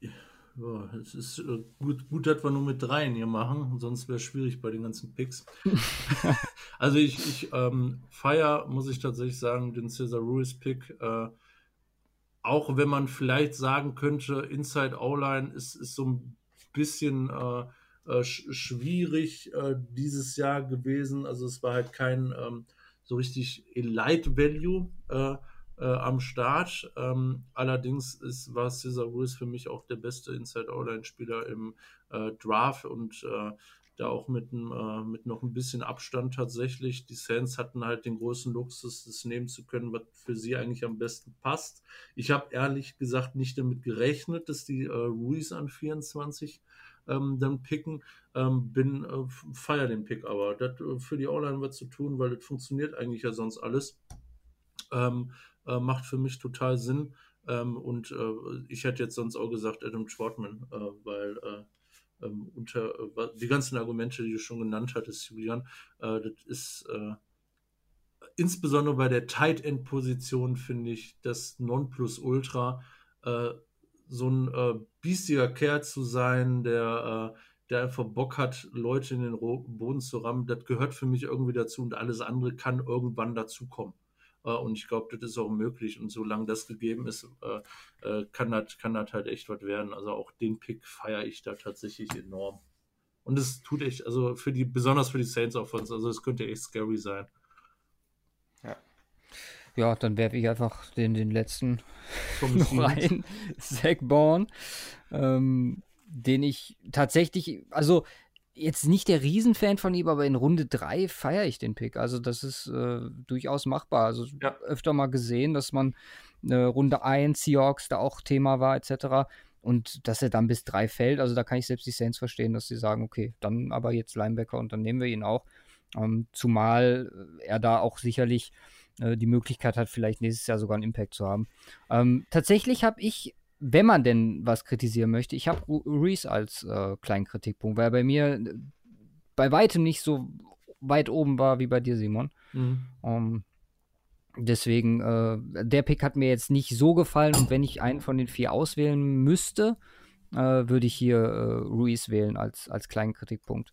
ja, es ist äh, gut, gut, dass wir nur mit dreien hier machen, sonst wäre es schwierig bei den ganzen Picks. *laughs* also ich, ich ähm, feier, muss ich tatsächlich sagen, den Cesar Ruiz Pick. Äh, auch wenn man vielleicht sagen könnte, Inside O-Line ist, ist so ein bisschen äh, äh, schwierig äh, dieses Jahr gewesen. Also es war halt kein ähm, so richtig Elite Value. Äh, äh, am Start. Ähm, allerdings ist, war Cesar Ruiz für mich auch der beste Inside-O-Line-Spieler im äh, Draft und äh, da auch mit, äh, mit noch ein bisschen Abstand tatsächlich. Die Saints hatten halt den großen Luxus, das nehmen zu können, was für sie eigentlich am besten passt. Ich habe ehrlich gesagt nicht damit gerechnet, dass die äh, Ruiz an 24 ähm, dann picken. Ähm, bin, äh, feier den Pick aber. Das äh, für die O-Line was zu tun, weil das funktioniert eigentlich ja sonst alles. Ähm, äh, macht für mich total Sinn. Ähm, und äh, ich hätte jetzt sonst auch gesagt Adam Trotman, äh, weil äh, ähm, unter die ganzen Argumente, die du schon genannt hattest, Julian, das ist insbesondere bei der Tight End Position finde ich das Nonplusultra so ein biestiger Kerl zu sein, der der einfach Bock hat, Leute in den Boden zu rammen, das gehört für mich irgendwie dazu und alles andere kann irgendwann dazukommen. Äh, und ich glaube, das ist auch möglich. Und solange das gegeben ist, äh, äh, kann das kann das halt echt was werden. Also auch den Pick feiere ich da tatsächlich enorm. Und es tut echt, also für die, besonders für die Saints of uns, also es könnte echt scary sein. Ja. Dann werfe ich einfach den, den letzten *laughs* noch rein. Zach Bourne, ähm, den ich tatsächlich, also jetzt nicht der Riesenfan von ihm, aber in Runde 3 feiere ich den Pick. Also das ist äh, durchaus machbar. Also ja. öfter mal gesehen, dass man äh, Runde 1 Seahawks da auch Thema war etc. Und dass er dann bis 3 fällt, also da kann ich selbst die Saints verstehen, dass sie sagen, okay, dann aber jetzt Linebacker und dann nehmen wir ihn auch. Ähm, zumal er da auch sicherlich äh, die Möglichkeit hat, vielleicht nächstes Jahr sogar einen Impact zu haben. Ähm, tatsächlich habe ich wenn man denn was kritisieren möchte, ich habe Reese als äh, kleinen Kritikpunkt, weil er bei mir äh, bei weitem nicht so weit oben war wie bei dir, Simon. Mhm. Um, ähm, deswegen, äh, der Pick hat mir jetzt nicht so gefallen und wenn ich einen von den vier auswählen müsste, äh, würde ich hier äh, Ruiz wählen als, als kleinen Kritikpunkt.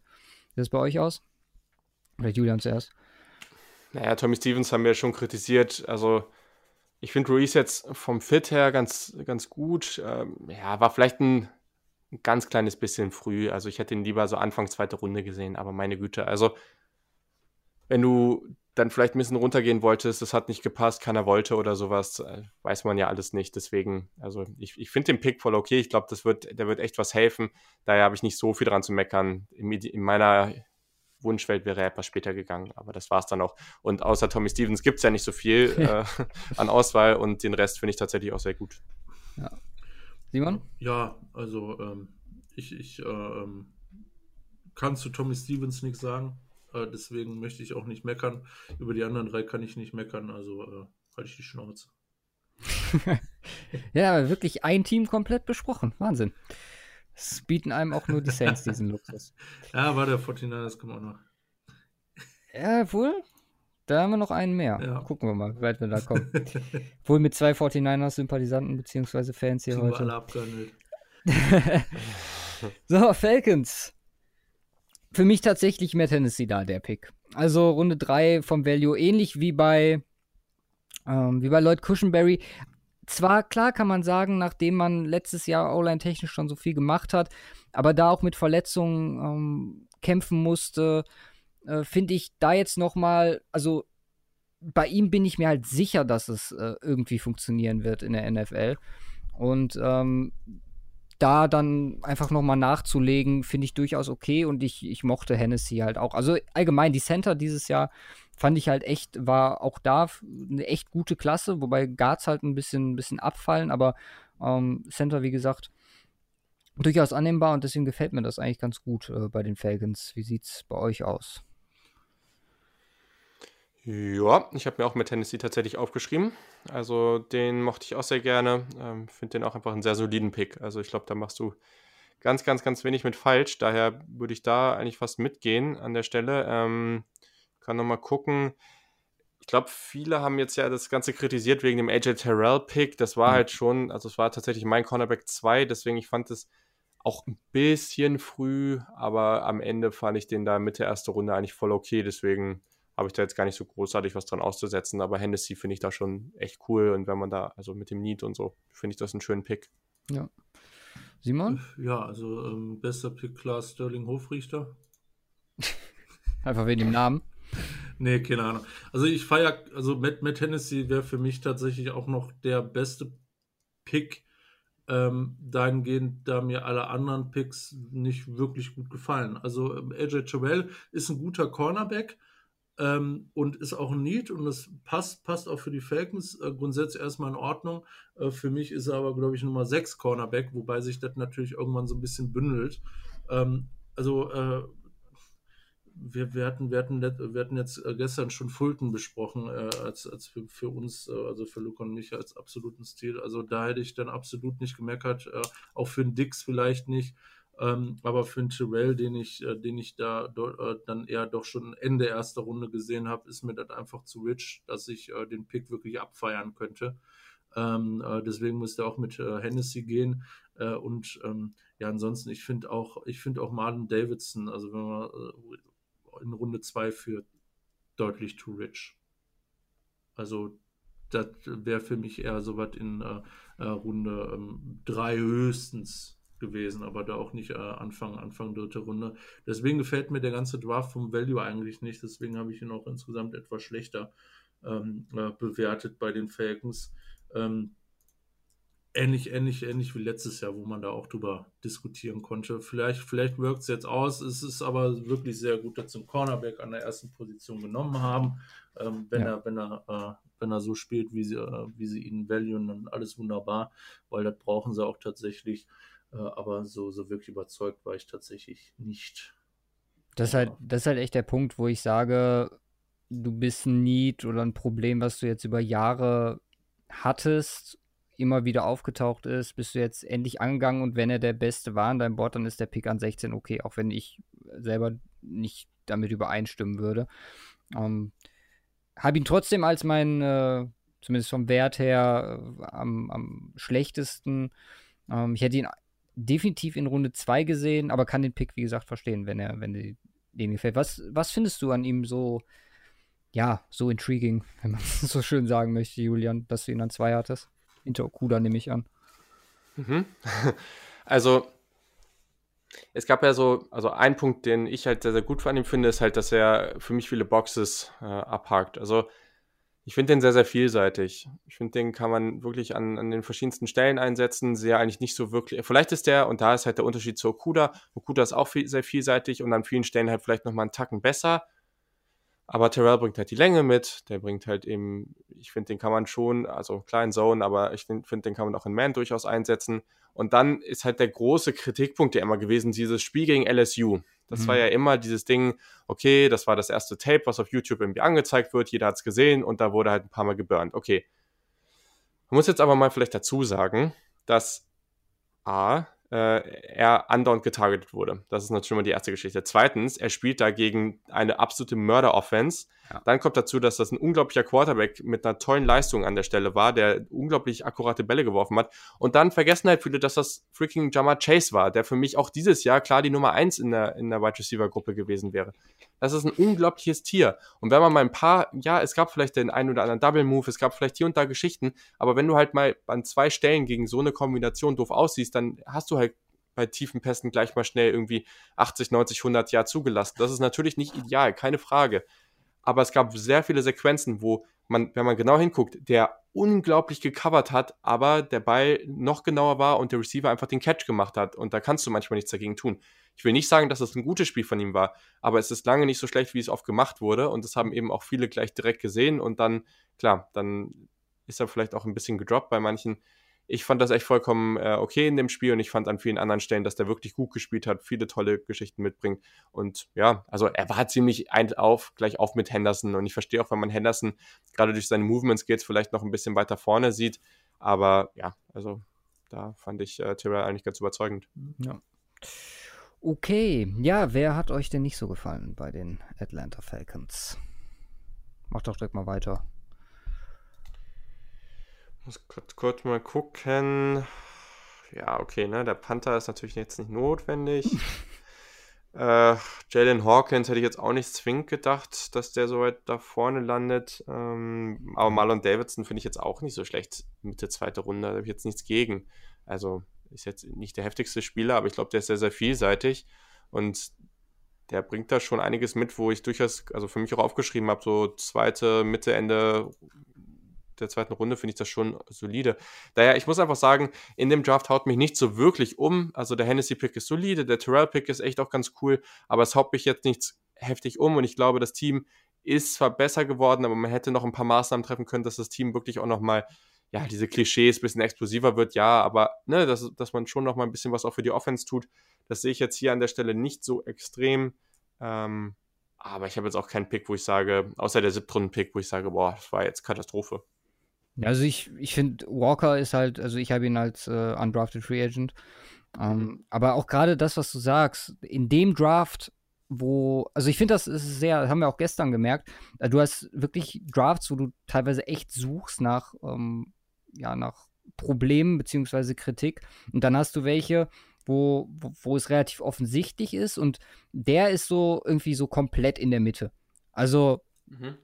Sieht das bei euch aus? Vielleicht Julian zuerst. Naja, Tommy Stevens haben wir schon kritisiert. Also ich finde Ruiz jetzt vom Fit her ganz, ganz gut. Ähm, ja, war vielleicht ein, ein, ganz kleines bisschen früh. Also ich hätte ihn lieber so Anfang zweite Runde gesehen, aber meine Güte. Also, wenn du dann vielleicht ein bisschen runtergehen wolltest, das hat nicht gepasst, keiner wollte oder sowas, äh, weiß man ja alles nicht. Deswegen, also ich, ich finde den Pick voll okay. Ich glaube, das wird, der wird echt was helfen. Daher habe ich nicht so viel dran zu meckern. In, in meiner Wunschwelt wäre er etwas später gegangen, aber das war es dann auch. Und außer Tommy Stevens gibt es ja nicht so viel *laughs* äh, an Auswahl und den Rest finde ich tatsächlich auch sehr gut. Ja. Simon? Ja, also ähm, ich, ich äh, ähm, kann zu Tommy Stevens nichts sagen, äh, deswegen möchte ich auch nicht meckern. Über die anderen drei kann ich nicht meckern, also äh, halte ich die Schnauze. *laughs* ja, wirklich ein Team komplett besprochen. Wahnsinn. Es bieten einem auch nur die Saints diesen Luxus. *laughs* Ja, war der 49ers kommt auch noch. Ja, wohl. Da haben wir noch einen mehr. Ja. Gucken wir mal, wie weit wir da kommen. *laughs* wohl mit zwei 49ers-Sympathisanten bzw. Fans hier Sind heute. alle abgehandelt. *laughs* so, Falcons. für mich tatsächlich mehr Tennessee da, der Pick. Also Runde 3 vom Value, ähnlich wie bei, ähm, wie bei Lloyd Cushenberry. Zwar, klar kann man sagen, nachdem man letztes Jahr O-Line technisch schon so viel gemacht hat, aber da auch mit Verletzungen ähm, kämpfen musste, äh, finde ich da jetzt noch mal, also bei ihm bin ich mir halt sicher, dass es äh, irgendwie funktionieren wird in der NFL. Und ähm, da dann einfach nochmal nachzulegen, finde ich durchaus okay und ich, ich mochte Hennessy halt auch. Also allgemein, die Center dieses Jahr fand ich halt echt, war auch da eine echt gute Klasse, wobei Guards halt ein bisschen, bisschen abfallen, aber ähm, Center, wie gesagt, durchaus annehmbar und deswegen gefällt mir das eigentlich ganz gut äh, bei den Falcons. Wie sieht es bei euch aus? Ja, ich habe mir auch mit Tennessee tatsächlich aufgeschrieben. Also den mochte ich auch sehr gerne. Ähm, Finde den auch einfach einen sehr soliden Pick. Also ich glaube, da machst du ganz, ganz, ganz wenig mit falsch. Daher würde ich da eigentlich fast mitgehen an der Stelle. Ähm, kann nochmal gucken. Ich glaube, viele haben jetzt ja das Ganze kritisiert wegen dem AJ Terrell-Pick. Das war mhm. halt schon, also es war tatsächlich mein Cornerback 2, deswegen ich fand es auch ein bisschen früh, aber am Ende fand ich den da Mitte erste Runde eigentlich voll okay. Deswegen habe ich da jetzt gar nicht so großartig was dran auszusetzen, aber Hennessy finde ich da schon echt cool und wenn man da, also mit dem Need und so, finde ich das einen schönen Pick. Ja. Simon? Ja, also ähm, bester Pick klar Sterling Hofrichter. *laughs* Einfach wegen dem Namen. Nee, keine Ahnung. Also ich feiere, also Matt, Matt Hennessy wäre für mich tatsächlich auch noch der beste Pick, ähm, dahingehend, da mir alle anderen Picks nicht wirklich gut gefallen. Also ähm, AJ Terrell ist ein guter Cornerback, ähm, und ist auch ein Need und das passt, passt auch für die Falcons äh, grundsätzlich erstmal in Ordnung. Äh, für mich ist er aber, glaube ich, Nummer 6 Cornerback, wobei sich das natürlich irgendwann so ein bisschen bündelt. Ähm, also, äh, wir, wir, hatten, wir, hatten, wir hatten jetzt äh, gestern schon Fulton besprochen, äh, als, als für, für uns, äh, also für Luke und mich als absoluten Stil. Also, da hätte ich dann absolut nicht gemeckert, auch für den Dix vielleicht nicht. Ähm, aber für einen Terrell, den ich, äh, den ich da äh, dann eher doch schon Ende erster Runde gesehen habe, ist mir das einfach zu rich, dass ich äh, den Pick wirklich abfeiern könnte. Ähm, äh, deswegen musste er auch mit äh, Hennessy gehen. Äh, und ähm, ja, ansonsten, ich finde auch, ich finde auch Marlon Davidson, also wenn man in Runde 2 führt, deutlich too rich. Also das wäre für mich eher so was in Runde 3 ähm, höchstens gewesen, aber da auch nicht äh, Anfang, Anfang dritte Runde. Deswegen gefällt mir der ganze Draft vom Value eigentlich nicht. Deswegen habe ich ihn auch insgesamt etwas schlechter ähm, äh, bewertet bei den Falcons. Ähm, ähnlich, ähnlich, ähnlich wie letztes Jahr, wo man da auch drüber diskutieren konnte. Vielleicht, vielleicht wirkt es jetzt aus. Es ist aber wirklich sehr gut, dass sie einen Cornerback an der ersten Position genommen haben. Ähm, wenn ja. er, wenn er, äh, wenn er so spielt, wie sie, äh, wie sie ihn valuen, dann alles wunderbar, weil das brauchen sie auch tatsächlich. Äh, aber so, so wirklich überzeugt war ich tatsächlich nicht. Das ist, halt, das ist halt echt der Punkt, wo ich sage, du bist ein Need oder ein Problem, was du jetzt über Jahre hattest, immer wieder aufgetaucht ist, bist du jetzt endlich angegangen und wenn er der Beste war in deinem Board, dann ist der Pick an 16 okay, auch wenn ich selber nicht damit übereinstimmen würde. Ähm, Habe ihn trotzdem als mein, äh, zumindest vom Wert her, äh, am, am schlechtesten. Ähm, ich hätte ihn definitiv in Runde 2 gesehen, aber kann den Pick, wie gesagt, verstehen, wenn er, wenn dir den gefällt. Was, was findest du an ihm so, ja, so intriguing, *laughs* wenn man es so schön sagen möchte, Julian, dass du ihn an 2 hattest? Hinter Okuda nehme ich an. Mhm. *laughs* Also, es gab ja so, also ein Punkt, den ich halt sehr, sehr gut von ihm finde, ist halt, dass er für mich viele Boxes äh, abhakt. Also, ich finde den sehr, sehr vielseitig. Ich finde, den kann man wirklich an, an den verschiedensten Stellen einsetzen. Sehr eigentlich nicht so wirklich. Vielleicht ist der, und da ist halt der Unterschied zu Okuda. Okuda ist auch viel, sehr vielseitig und an vielen Stellen halt vielleicht nochmal einen Tacken besser. Aber Terrell bringt halt die Länge mit. Der bringt halt eben, ich finde, den kann man schon, also kleinen Zone, aber ich finde, den kann man auch in Man durchaus einsetzen. Und dann ist halt der große Kritikpunkt ja immer gewesen, dieses Spiel gegen LSU. Das mhm. war ja immer dieses Ding, okay, das war das erste Tape, was auf YouTube irgendwie angezeigt wird, jeder hat es gesehen und da wurde halt ein paar Mal geburnt. Okay. Man muss jetzt aber mal vielleicht dazu sagen, dass A, er andauernd getargetet wurde. Das ist natürlich mal die erste Geschichte. Zweitens, er spielt dagegen eine absolute Mörder-Offense, Ja. Dann kommt dazu, dass das ein unglaublicher Quarterback mit einer tollen Leistung an der Stelle war, der unglaublich akkurate Bälle geworfen hat. Und dann vergessen halt viele, dass das freaking Jamar Chase war, der für mich auch dieses Jahr klar die Nummer eins in der, in der Wide Receiver Gruppe gewesen wäre. Das ist ein unglaubliches Tier. Und wenn man mal ein paar, ja, es gab vielleicht den einen oder anderen Double Move, es gab vielleicht hier und da Geschichten, aber wenn du halt mal an zwei Stellen gegen so eine Kombination doof aussiehst, dann hast du halt bei tiefen Pässen gleich mal schnell irgendwie 80, 90, 100 Jahr zugelassen. Das ist natürlich nicht ideal, keine Frage. Aber es gab sehr viele Sequenzen, wo man, wenn man genau hinguckt, der unglaublich gecovert hat, aber der Ball noch genauer war und der Receiver einfach den Catch gemacht hat. Und da kannst du manchmal nichts dagegen tun. Ich will nicht sagen, dass es ein gutes Spiel von ihm war, aber es ist lange nicht so schlecht, wie es oft gemacht wurde. Und das haben eben auch viele gleich direkt gesehen. Und dann, klar, dann ist er vielleicht auch ein bisschen gedroppt bei manchen ich fand das echt vollkommen äh, okay in dem Spiel und ich fand an vielen anderen Stellen, dass der wirklich gut gespielt hat, viele tolle Geschichten mitbringt. Und ja, also er war ziemlich ein auf, gleich auf mit Henderson. Und ich verstehe auch, wenn man Henderson gerade durch seine Movements geht, vielleicht noch ein bisschen weiter vorne sieht. Aber ja, also da fand ich äh, Tyrell eigentlich ganz überzeugend. Ja. Okay, ja, wer hat euch denn nicht so gefallen bei den Atlanta Falcons? Macht doch direkt mal weiter. Muss kurz, kurz mal gucken. Ja, okay, ne? Der Panther ist natürlich jetzt nicht notwendig. *laughs* äh, Jalen Hawkins hätte ich jetzt auch nicht zwingend gedacht, dass der so weit da vorne landet. Ähm, aber Marlon Davidson finde ich jetzt auch nicht so schlecht. Mitte zweite Runde, da habe ich jetzt nichts gegen. Also ist jetzt nicht der heftigste Spieler, aber ich glaube, der ist sehr, sehr vielseitig. Und der bringt da schon einiges mit, wo ich durchaus, also für mich auch aufgeschrieben habe, so zweite, Mitte, Ende der zweiten Runde finde ich das schon solide. Daher, ich muss einfach sagen, in dem Draft haut mich nicht so wirklich um. Also der Hennessy-Pick ist solide, der Terrell-Pick ist echt auch ganz cool, aber es haut mich jetzt nicht heftig um und ich glaube, das Team ist zwar besser geworden, aber man hätte noch ein paar Maßnahmen treffen können, dass das Team wirklich auch nochmal, ja, diese Klischees ein bisschen explosiver wird, ja, aber ne, dass, dass man schon nochmal ein bisschen was auch für die Offense tut, das sehe ich jetzt hier an der Stelle nicht so extrem. Ähm, aber ich habe jetzt auch keinen Pick, wo ich sage, außer der siebtrunden-Pick, wo ich sage, boah, das war jetzt Katastrophe. Also ich, ich finde, Walker ist halt, also ich habe ihn als äh, undrafted Free Agent. Ähm, mhm. Aber auch gerade das, was du sagst, in dem Draft, wo, also ich finde, das ist sehr, haben wir auch gestern gemerkt, äh, du hast wirklich Drafts, wo du teilweise echt suchst nach, ähm, ja, nach Problemen beziehungsweise Kritik. Und dann hast du welche, wo, wo, wo es relativ offensichtlich ist und der ist so irgendwie so komplett in der Mitte. Also mhm.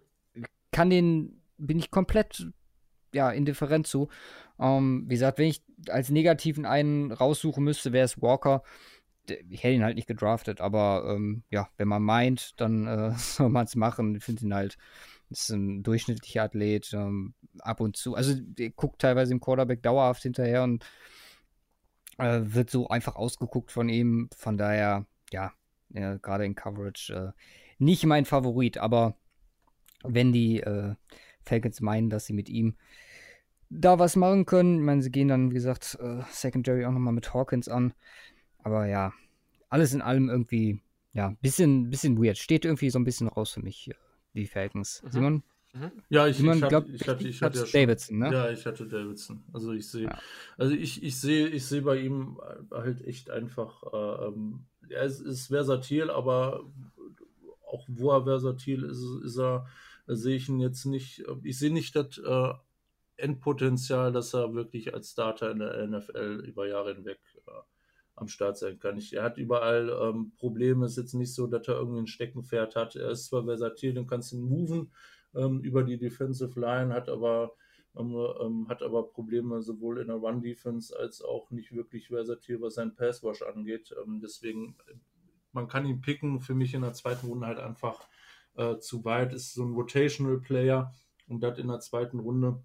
kann den, bin ich komplett ja, indifferent zu. Ähm, wie gesagt, wenn ich als negativen einen raussuchen müsste, wäre es Walker. Ich hätte ihn halt nicht gedraftet, aber ähm, ja, wenn man meint, dann äh, *laughs* soll man es machen. Ich finde ihn halt, ist ein durchschnittlicher Athlet, ähm, ab und zu. Also, guckt teilweise im Quarterback dauerhaft hinterher und äh, wird so einfach ausgeguckt von ihm. Von daher, ja, ja gerade in Coverage äh, nicht mein Favorit, aber wenn die äh, Falcons meinen, dass sie mit ihm da was machen können. Ich meine, sie gehen dann, wie gesagt, äh, Secondary auch nochmal mit Hawkins an. Aber ja, alles in allem irgendwie, ja, bisschen, bisschen weird. Steht irgendwie so ein bisschen raus für mich, die Falcons. Mhm. Simon? Mhm. Ja, ich, Simon, ich, glaub, ich, hatte, ich hatte ja schon, Davidson, ne? Ja, ich hatte Davidson. Also ich sehe, ja. also ich, ich sehe, ich sehe bei ihm halt echt einfach, äh, ähm, er ist, ist versatil, aber auch wo er versatil ist, ist er sehe ich ihn jetzt nicht, ich sehe nicht das äh, Endpotenzial, dass er wirklich als Starter in der NFL über Jahre hinweg äh, am Start sein kann. Ich, er hat überall ähm, Probleme, es ist jetzt nicht so, dass er irgendwie ein Steckenpferd hat. Er ist zwar versatil, kannst du ihn moven ähm, über die Defensive Line, hat aber ähm, ähm, hat aber Probleme sowohl in der Run-Defense als auch nicht wirklich versatil, was sein Passwash angeht. Ähm, deswegen, man kann ihn picken, für mich in der zweiten Runde halt einfach äh, zu weit. Ist so ein Rotational Player und das in der zweiten Runde,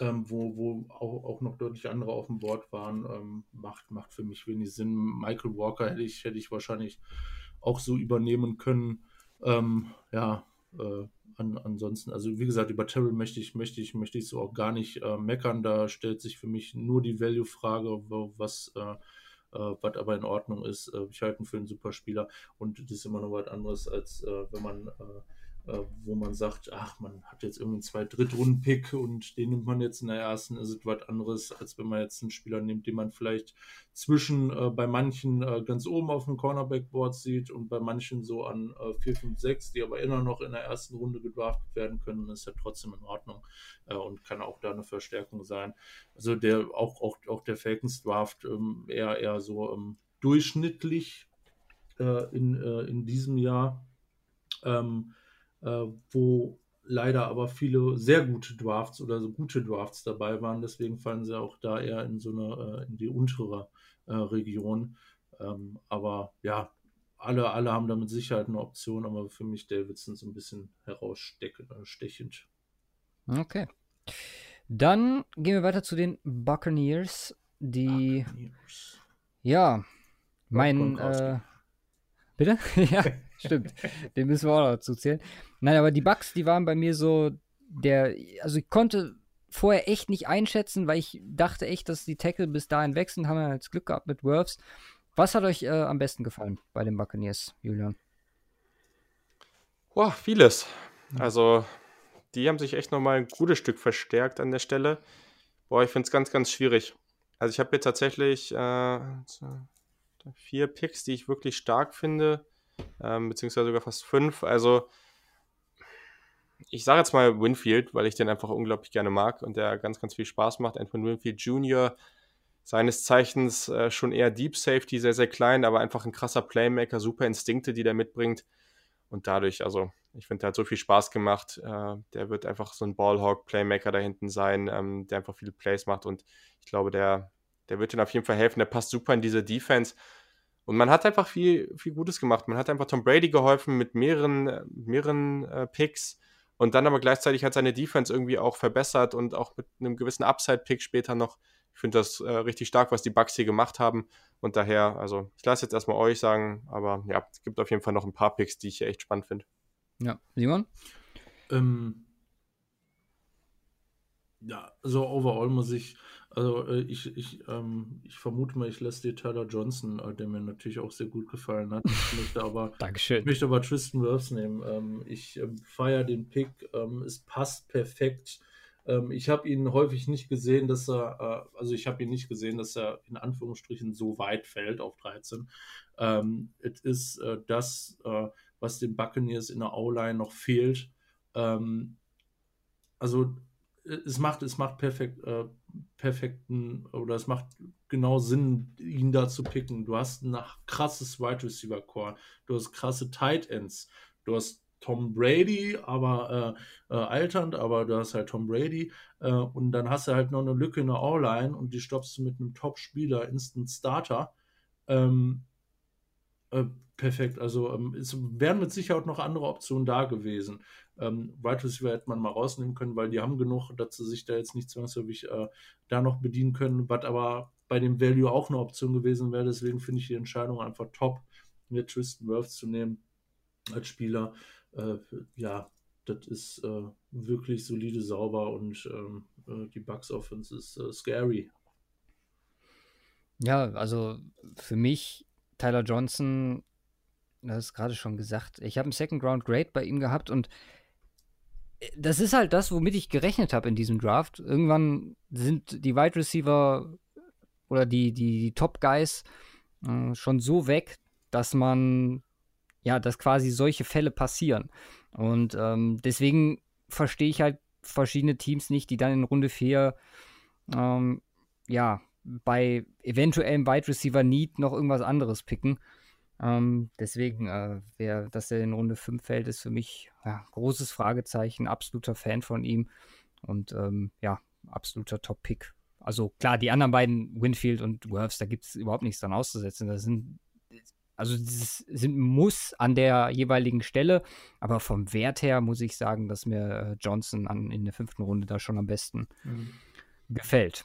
ähm, wo, wo auch, auch noch deutlich andere auf dem Board waren, ähm, macht, macht für mich wenig Sinn. Michael Walker hätte ich, hätte ich wahrscheinlich auch so übernehmen können. Ähm, ja, äh, an, ansonsten, also wie gesagt, über Terrell möchte ich, möchte ich, möchte ich so auch gar nicht äh, meckern. Da stellt sich für mich nur die Value-Frage, was äh, äh, was aber in Ordnung ist. Äh, ich halte ihn für einen super Spieler und das ist immer noch was anderes, als äh, wenn man wo man sagt, ach, man hat jetzt irgendwie zwei Drittrunden-Pick und den nimmt man jetzt in der ersten, ist es was anderes, als wenn man jetzt einen Spieler nimmt, den man vielleicht zwischen äh, bei manchen äh, ganz oben auf dem Cornerback-Board sieht und bei manchen so an äh, 4, 5, 6, die aber immer noch in der ersten Runde gedraftet werden können, ist ja trotzdem in Ordnung äh, und kann auch da eine Verstärkung sein. Also der auch, auch, auch der Falcons Draft ähm, eher, eher so ähm, durchschnittlich äh, in, äh, in diesem Jahr. Ähm, äh, wo leider aber viele sehr gute Drafts oder so gute Drafts dabei waren. Deswegen fallen sie auch da eher in so eine, äh, in die untere äh, Region. Ähm, aber ja, alle, alle haben da mit Sicherheit eine Option, aber für mich Davidson so ein bisschen herausstechend. Okay. Dann gehen wir weiter zu den Buccaneers, die Buccaneers. ja, mein äh, bitte? *laughs* ja, stimmt. Den müssen wir auch noch dazu zählen. Nein, aber die Bugs, die waren bei mir so der, also ich konnte vorher echt nicht einschätzen, weil ich dachte echt, dass die Tackle bis dahin wechseln, haben wir jetzt Glück gehabt mit Worths. Was hat euch äh, am besten gefallen bei den Buccaneers, Julian? Boah, vieles. Also, die haben sich echt nochmal ein gutes Stück verstärkt an der Stelle. Boah, ich finde es ganz, ganz schwierig. Also, ich habe jetzt tatsächlich äh, vier Picks, die ich wirklich stark finde ähm, beziehungsweise sogar fast fünf. Also ich sage jetzt mal Winfield, weil ich den einfach unglaublich gerne mag und der ganz, ganz viel Spaß macht. Antoine Winfield Jr., seines Zeichens äh, schon eher Deep Safety, sehr, sehr klein, aber einfach ein krasser Playmaker, super Instinkte, die der mitbringt. Und dadurch, also ich finde, der hat so viel Spaß gemacht. Äh, der wird einfach so ein Ballhawk-Playmaker da hinten sein, ähm, der einfach viele Plays macht. Und ich glaube, der, der wird ihnen auf jeden Fall helfen. Der passt super in diese Defense. Und man hat einfach viel, viel Gutes gemacht. Man hat einfach Tom Brady geholfen mit mehreren, mehreren äh, Picks und dann aber gleichzeitig hat seine Defense irgendwie auch verbessert und auch mit einem gewissen Upside-Pick später noch. Ich finde das äh, richtig stark, was die Bucks hier gemacht haben. Und daher, also ich lasse jetzt erstmal euch sagen, aber ja, es gibt auf jeden Fall noch ein paar Picks, die ich hier echt spannend finde. Ja, Simon? Ähm, ja, also overall muss ich also äh, ich, ich, ähm, ich vermute mal, ich lasse dir Tyler Johnson, äh, der mir natürlich auch sehr gut gefallen hat. Ich möchte aber, *laughs* Dankeschön. Ich möchte aber Tristan Wirfs nehmen. Ähm, ich ähm, feiere den Pick. Ähm, es passt perfekt. Ähm, ich habe ihn häufig nicht gesehen, dass er, äh, also ich habe ihn nicht gesehen, dass er in Anführungsstrichen so weit fällt auf 13. Ähm, es ist das, äh, was den Buccaneers in der O-Line noch fehlt. also es macht, es macht perfekt, äh, perfekten oder es macht genau Sinn, ihn da zu picken. Du hast ein krasses Wide Receiver Core, du hast krasse Tight Ends, du hast Tom Brady, aber äh, äh, alternd, aber du hast halt Tom Brady äh, und dann hast du halt noch eine Lücke in der O-Line und die stoppst du mit einem Top-Spieler, Instant Starter. Ähm, äh, perfekt. Also ähm, es wären mit Sicherheit noch andere Optionen da gewesen. Ähm, Wide Receiver hätte man mal rausnehmen können, weil die haben genug, dass sie sich da jetzt nicht zwangsläufig äh, da noch bedienen können, was aber bei dem Value auch eine Option gewesen wäre. Deswegen finde ich die Entscheidung einfach top, mir Tristan Wirfs zu nehmen als Spieler. Äh, ja, das ist äh, wirklich solide, sauber und ähm, äh, die Bucks Offense ist äh, scary. Ja, also für mich Tyler Johnson, das ist gerade schon gesagt, ich habe einen Second Round Grade bei ihm gehabt und äh, das ist halt das, womit ich gerechnet habe in diesem Draft. Irgendwann sind die Wide Receiver oder die, die, die Top Guys äh, schon so weg, dass man, ja, dass quasi solche Fälle passieren. Und ähm, deswegen verstehe ich halt verschiedene Teams nicht, die dann in Runde 4 ähm, ja, bei eventuellem Wide Receiver Need noch irgendwas anderes picken. Ähm, deswegen, äh, wer, dass er in Runde 5 fällt, ist für mich ja, großes Fragezeichen, absoluter Fan von ihm und ähm, ja, absoluter Top-Pick. Also klar, die anderen beiden, Winfield und Worths, da gibt es überhaupt nichts dran auszusetzen. Das sind, also das sind Muss an der jeweiligen Stelle, aber vom Wert her muss ich sagen, dass mir äh, Johnson an, in der fünften Runde da schon am besten mhm. gefällt.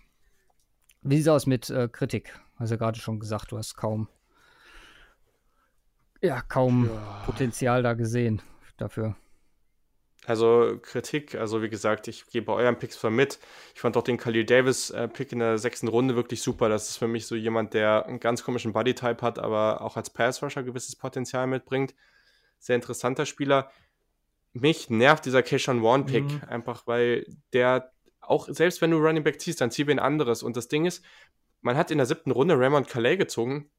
Wie sieht es aus mit äh, Kritik? Hast ja gerade schon gesagt, du hast kaum, ja, kaum ja. Potenzial da gesehen dafür. Also Kritik, also wie gesagt, ich gehe bei euren Picks voll mit. Ich fand auch den Khalil Davis-Pick äh, in der sechsten Runde wirklich super. Das ist für mich so jemand, der einen ganz komischen Bodytype hat, aber auch als Pass-Rusher gewisses Potenzial mitbringt. Sehr interessanter Spieler. mich nervt dieser Keishon Warren-Pick Mhm. einfach, weil der auch, selbst wenn du Running Back ziehst, dann zieh wen anderes. Und das Ding ist, man hat in der siebten Runde Raymond Calais gezogen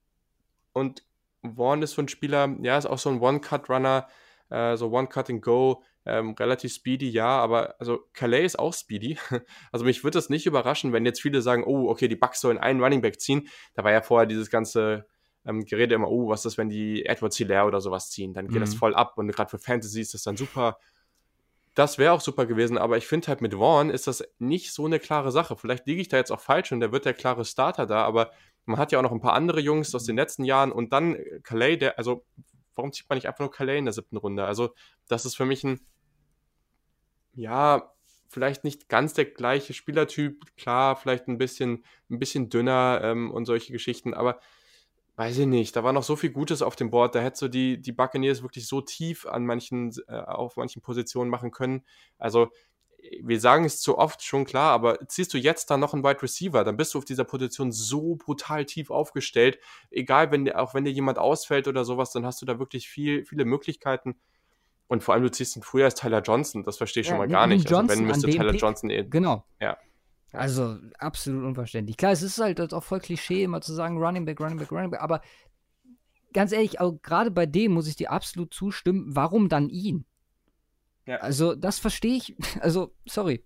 und Warren ist so ein Spieler, ja, ist auch so ein One-Cut-Runner, äh, so One-Cut-and-Go, ähm, relativ speedy, ja, aber also Calais ist auch speedy. *laughs* Also mich würde das nicht überraschen, wenn jetzt viele sagen, oh, okay, die Bucks sollen einen Running Back ziehen. Da war ja vorher dieses ganze ähm, Gerede immer, oh, was ist, wenn die Edwards Hilaire oder sowas ziehen? Dann geht Mhm. das voll ab und gerade für Fantasy ist das dann super. Das wäre auch super gewesen, aber ich finde halt mit Vaughn ist das nicht so eine klare Sache. Vielleicht liege ich da jetzt auch falsch und der wird der klare Starter da, aber man hat ja auch noch ein paar andere Jungs aus den letzten Jahren und dann äh, Calais, der, also warum zieht man nicht einfach nur Calais in der siebten Runde? Also das ist für mich ein, ja, vielleicht nicht ganz der gleiche Spielertyp, klar, vielleicht ein bisschen, ein bisschen dünner ähm, und solche Geschichten, aber weiß ich nicht, da war noch so viel Gutes auf dem Board, da hättest du die, die Buccaneers wirklich so tief an manchen, äh, auf manchen Positionen machen können. Also, wir sagen es zu oft, schon klar, aber ziehst du jetzt dann noch einen Wide Receiver, dann bist du auf dieser Position so brutal tief aufgestellt. Egal, wenn dir, auch wenn dir jemand ausfällt oder sowas, dann hast du da wirklich viel, viele Möglichkeiten. Und vor allem, du ziehst ihn früher als Tyler Johnson, das verstehe ich schon Ja, mal gar nicht. Also, Johnson wenn an müsste Tyler Pick. Johnson eh. Genau. Ja. Also absolut unverständlich. Klar, es ist halt auch voll Klischee, immer zu sagen, Running Back, Running Back, Running Back, aber ganz ehrlich, auch gerade bei dem muss ich dir absolut zustimmen, warum dann ihn? Ja. Also, das verstehe ich, *laughs* also, sorry,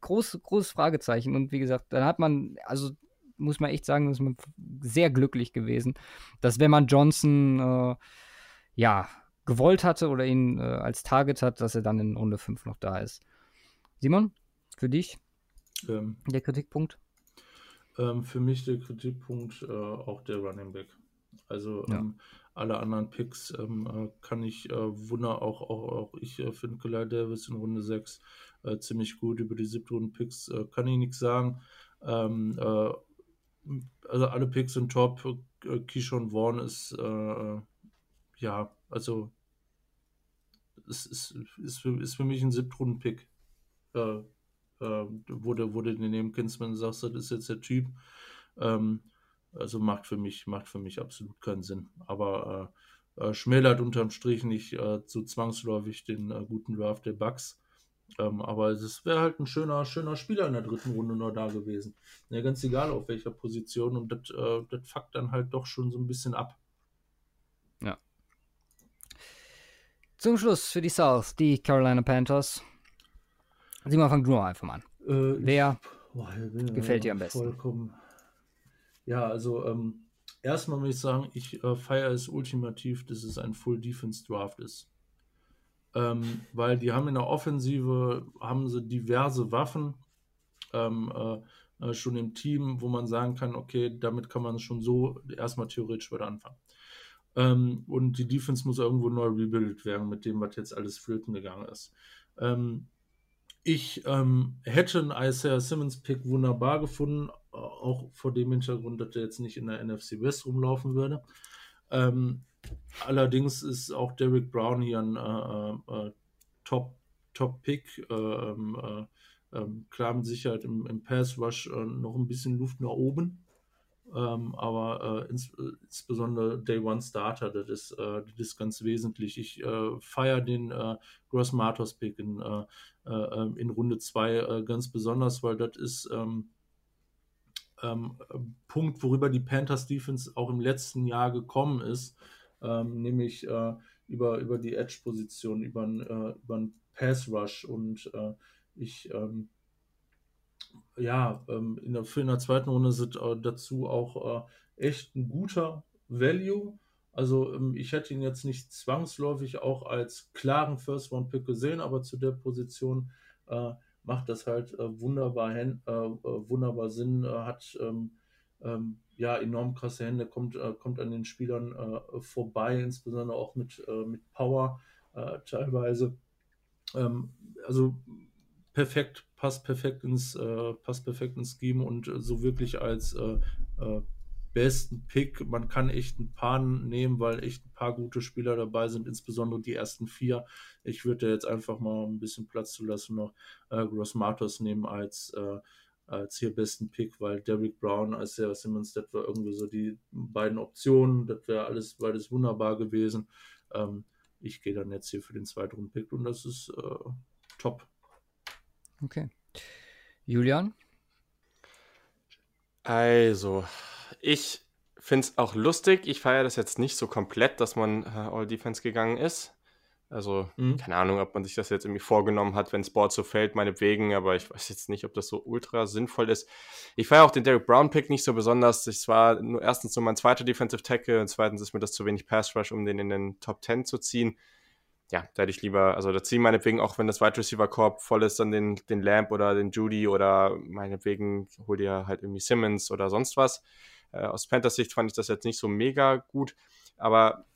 groß, großes Fragezeichen. Und wie gesagt, dann hat man, also muss man echt sagen, ist man sehr glücklich gewesen, dass wenn man Johnson, äh, ja, gewollt hatte oder ihn äh, als Target hat, dass er dann in Runde 5 noch da ist. Simon, für dich Ähm, der Kritikpunkt? ähm, für mich der Kritikpunkt äh, auch der Running Back. Also Ja. ähm, alle anderen Picks ähm, äh, kann ich äh, wunder auch, auch, auch ich äh, finde Kalai Davis in Runde 6 äh, ziemlich gut. Über die siebten Runden Picks äh, kann ich nichts sagen. Ähm, äh, also alle Picks sind top. Äh, Keyshawn Vaughn ist äh, ja, also es ist, ist, für, ist für mich ein Siebtrunden-Pick. Äh, wo du den wenn du sagst, das ist jetzt der Typ. Ähm, also macht für mich, macht für mich absolut keinen Sinn. Aber äh, äh, schmälert unterm Strich nicht äh, so zwangsläufig den äh, guten Draft der Bucks. Ähm, aber es wäre halt ein schöner, schöner Spieler in der dritten Runde noch da gewesen. Ja, ganz egal auf welcher Position und das äh, fuckt dann halt doch schon so ein bisschen ab. Zum Schluss für die South, die Carolina Panthers. Simon, fang du noch einfach mal an. Äh, Wer Boah, ich bin, gefällt dir am besten? Vollkommen. Ja, also ähm, erstmal muss ich sagen, ich äh, feiere es ultimativ, dass es ein Full Defense Draft ist. Ähm, weil die haben in der Offensive haben sie diverse Waffen ähm, äh, äh, schon im Team, wo man sagen kann, okay, damit kann man schon so erstmal theoretisch wieder anfangen. Ähm, und die Defense muss irgendwo neu rebuildet werden mit dem, was jetzt alles flöten gegangen ist. Ähm, ich ähm, hätte einen Isaiah Simmons Pick wunderbar gefunden, äh, auch vor dem Hintergrund, dass er jetzt nicht in der NFC West rumlaufen würde. Ähm, allerdings ist auch Derrick Brown hier ein äh, äh, Top, Top Pick. Äh, äh, ähm, klar mit Sicherheit im, im Pass Rush äh, noch ein bisschen Luft nach oben. Ähm, aber äh, ins, äh, insbesondere Day One Starter, das ist, äh, das ist ganz wesentlich. Ich äh, feiere den äh, Gross Matos Pick in, äh, äh, in Runde 2 äh, ganz besonders, weil das ist ähm, ähm, Punkt, worüber die Panthers Defense auch im letzten Jahr gekommen ist, ähm, nämlich über, über die Edge-Position, über einen über Pass Rush und ich ähm, ja, ähm, in der, für in der zweiten Runde sind äh, dazu auch äh, echt ein guter Value. Also ähm, ich hätte ihn jetzt nicht zwangsläufig auch als klaren First Round Pick gesehen, aber zu der Position äh, macht das halt äh, wunderbar, Hän- äh, äh, wunderbar Sinn, hat ähm, ähm, ja enorm krasse Hände, kommt, kommt an den Spielern vorbei, insbesondere auch mit, mit Power teilweise. Ähm, also perfekt, passt perfekt ins, äh, passt perfekt ins Scheme und äh, so wirklich als äh, äh, besten Pick. Man kann echt ein paar nehmen, weil echt ein paar gute Spieler dabei sind, insbesondere die ersten vier. Ich würde jetzt einfach mal ein bisschen Platz zu lassen noch äh, Gross Matos nehmen als, äh, als hier besten Pick, weil Derrick Brown als Sarah Simmons, das war irgendwie so die beiden Optionen, das wäre alles beides wunderbar gewesen. Ähm, ich gehe dann jetzt hier für den zweiten Pick und das ist äh, top. Okay. Julian? Also, ich finde es auch lustig. Ich feiere das jetzt nicht so komplett, dass man äh, All Defense gegangen ist. Also, mhm. keine Ahnung, ob man sich das jetzt irgendwie vorgenommen hat, wenn Sport so fällt, meinetwegen, aber ich weiß jetzt nicht, ob das so ultra sinnvoll ist. Ich feiere auch den Derek Brown-Pick nicht so besonders. Es war nur erstens nur mein zweiter Defensive Tackle und zweitens ist mir das zu wenig Pass Rush, um den in den Top 10 zu ziehen. Ja, da hätte ich lieber, also da ziehe ich meinetwegen auch, wenn das Wide Receiver Korb voll ist, dann den, den Lamp oder den Judy oder meinetwegen hol dir halt irgendwie Simmons oder sonst was. Äh, aus Panthers Sicht fand ich das jetzt nicht so mega gut, aber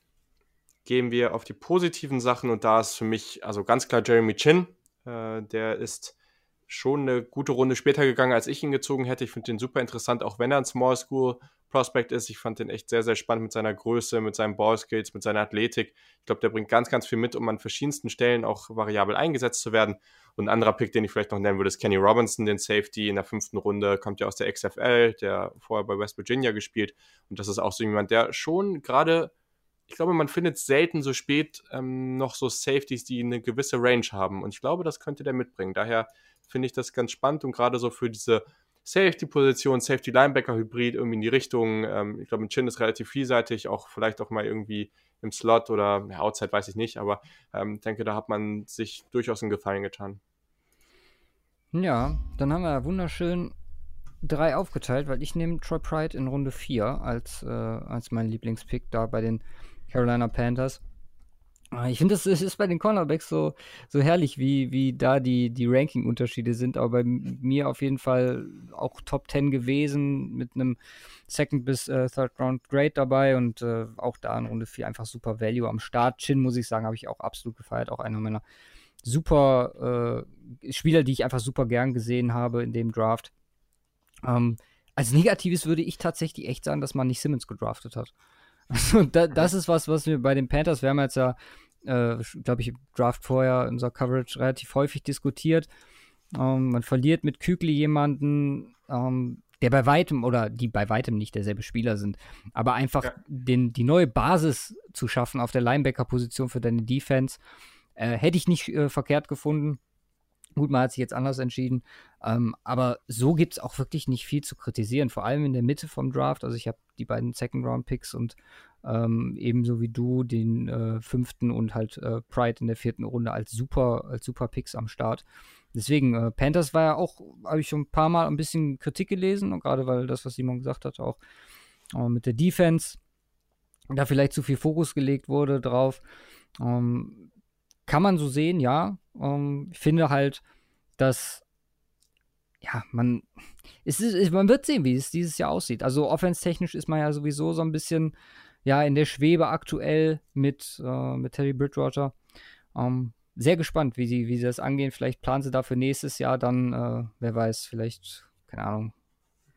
gehen wir auf die positiven Sachen und da ist für mich also ganz klar Jeremy Chin. Äh, der ist schon eine gute Runde später gegangen, als ich ihn gezogen hätte. Ich finde den super interessant, auch wenn er ein Small School Prospect ist. Ich fand den echt sehr, sehr spannend mit seiner Größe, mit seinen Ballskills, mit seiner Athletik. Ich glaube, der bringt ganz, ganz viel mit, um an verschiedensten Stellen auch variabel eingesetzt zu werden. Und ein anderer Pick, den ich vielleicht noch nennen würde, ist Kenny Robinson, den Safety in der fünften Runde, kommt ja aus der XFL, der vorher bei West Virginia gespielt. Und das ist auch so jemand, der schon gerade ich glaube, man findet selten so spät ähm, noch so Safeties, die eine gewisse Range haben. Und ich glaube, das könnte der mitbringen. Daher finde ich das ganz spannend und gerade so für diese Safety-Position, Safety-Linebacker-Hybrid irgendwie in die Richtung. Ähm, ich glaube, ein Chin ist relativ vielseitig, auch vielleicht auch mal irgendwie im Slot oder ja, Outside weiß ich nicht, aber ähm, denke, da hat man sich durchaus einen Gefallen getan. Ja, dann haben wir wunderschön drei aufgeteilt, weil ich nehme Troy Pride in Runde 4 als, äh, als mein Lieblingspick da bei den Carolina Panthers. Ah, ich finde, es ist bei den Cornerbacks so, so herrlich, wie, wie da die, die Ranking-Unterschiede sind. Aber bei mir auf jeden Fall auch Top 10 gewesen mit einem Second bis äh, Third Round Grade dabei und äh, auch da in Runde 4 einfach super Value am Start. Chin, muss ich sagen, habe ich auch absolut gefeiert. Auch einer meiner super äh, Spieler, die ich einfach super gern gesehen habe in dem Draft. Ähm, als Negatives würde ich tatsächlich echt sagen, dass man nicht Simmons gedraftet hat. Also da, das ist was, was wir bei den Panthers, wir haben jetzt ja, äh, glaube ich, im Draft vorher in unserer Coverage relativ häufig diskutiert. Ähm, man verliert mit Kügli jemanden, ähm, der bei weitem oder die bei weitem nicht derselbe Spieler sind, aber einfach ja. den, die neue Basis zu schaffen auf der Linebacker-Position für deine Defense, äh, hätte ich nicht äh, verkehrt gefunden. Gut, man hat sich jetzt anders entschieden. Ähm, aber so gibt es auch wirklich nicht viel zu kritisieren, vor allem in der Mitte vom Draft. Also ich habe die beiden Second-Round-Picks und ähm, ebenso wie du den äh, fünften und halt äh, Pride in der vierten Runde als super, als super Picks am Start. Deswegen, äh, Panthers war ja auch, habe ich schon ein paar Mal ein bisschen Kritik gelesen, und gerade weil das, was Simon gesagt hat, auch äh, mit der Defense da vielleicht zu viel Fokus gelegt wurde drauf. Ähm, kann man so sehen, ja. Ähm, ich finde halt, dass ja, man, es ist, man wird sehen, wie es dieses Jahr aussieht. Also offenstechnisch ist man ja sowieso so ein bisschen ja in der Schwebe aktuell mit, äh, mit Terry Bridgewater. Ähm, sehr gespannt, wie sie, wie sie das angehen. Vielleicht planen sie dafür nächstes Jahr dann, äh, wer weiß, vielleicht, keine Ahnung,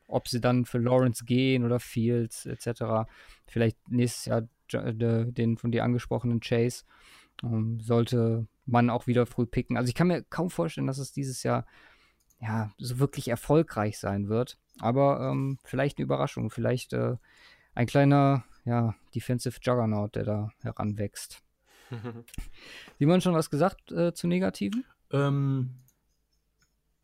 ob sie dann für Lawrence gehen oder Fields etc. Vielleicht nächstes Jahr den von dir angesprochenen Chase. Ähm, sollte man auch wieder früh picken. Also ich kann mir kaum vorstellen, dass es dieses Jahr ja so wirklich erfolgreich sein wird. Aber ähm, vielleicht eine Überraschung, vielleicht äh, ein kleiner ja, Defensive Juggernaut, der da heranwächst. *laughs* Simon schon was gesagt äh, zu Negativen? Ähm,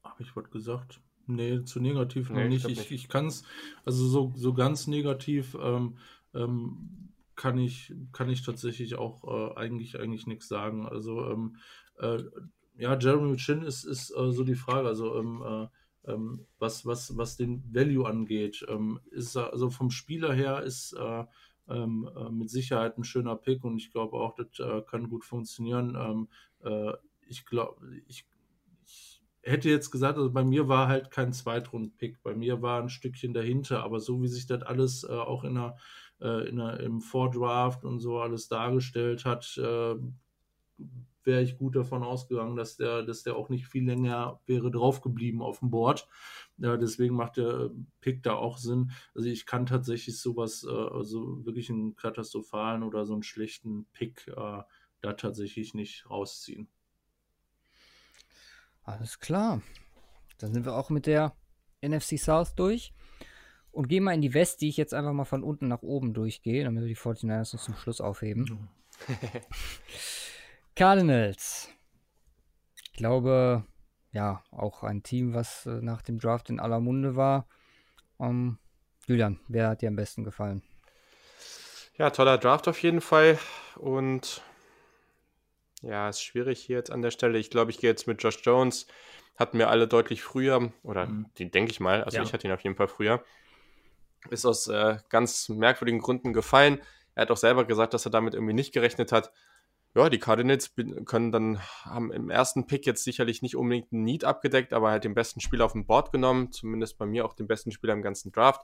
habe ich was gesagt? Nee, zu negativ nee, noch nicht. Ich, ich, ich kann es, also so, so ganz negativ ähm, ähm, kann ich, kann ich tatsächlich auch äh, eigentlich, eigentlich nichts sagen. Also, ähm, äh, ja, Jeremy Chin ist, ist äh, so die Frage. Also, ähm, äh, ähm, was, was, was den Value angeht, ähm, ist also vom Spieler her ist äh, ähm, äh, mit Sicherheit ein schöner Pick und ich glaube auch, das kann gut funktionieren. Ich glaube, ich, hätte jetzt gesagt, also bei mir war halt kein Zweitrund-Pick, bei mir war ein Stückchen dahinter, aber so wie sich das alles äh, auch in der äh, in im Vordraft und so alles dargestellt hat, äh, wäre ich gut davon ausgegangen, dass der, dass der auch nicht viel länger wäre draufgeblieben auf dem Board. Ja, deswegen macht der Pick da auch Sinn. Also ich kann tatsächlich sowas, äh, also wirklich einen katastrophalen oder so einen schlechten Pick äh, da tatsächlich nicht rausziehen. Alles klar. Dann sind wir auch mit der NFC South durch. Und gehen mal in die West, die ich jetzt einfach mal von unten nach oben durchgehe, damit wir die 49ers uns zum Schluss aufheben. *laughs* Cardinals. Ich glaube, ja, auch ein Team, was äh, nach dem Draft in aller Munde war. Um, ähm, Julian, wer hat dir am besten gefallen? Ja, toller Draft auf jeden Fall. Und ja, ist schwierig hier jetzt an der Stelle. Ich glaube, ich gehe jetzt mit Josh Jones. Hatten wir alle deutlich früher, oder mhm. den denke ich mal, also ja. ich hatte ihn auf jeden Fall früher. Ist aus äh, ganz merkwürdigen Gründen gefallen. Er hat auch selber gesagt, dass er damit irgendwie nicht gerechnet hat. Ja, die Cardinals können dann, haben im ersten Pick jetzt sicherlich nicht unbedingt einen Need abgedeckt, aber halt den besten Spieler auf dem Board genommen, zumindest bei mir auch den besten Spieler im ganzen Draft.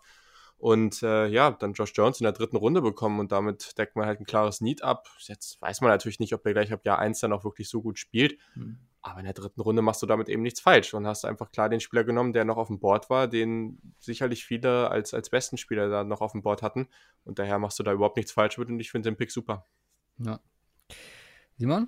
Und äh, ja, dann Josh Jones in der dritten Runde bekommen und damit deckt man halt ein klares Need ab. Jetzt weiß man natürlich nicht, ob er gleich ab Jahr 1 dann auch wirklich so gut spielt. Mhm. Aber in der dritten Runde machst du damit eben nichts falsch und hast einfach klar den Spieler genommen, der noch auf dem Board war, den sicherlich viele als, als besten Spieler da noch auf dem Board hatten. Und daher machst du da überhaupt nichts falsch mit und ich finde den Pick super. Ja. Simon?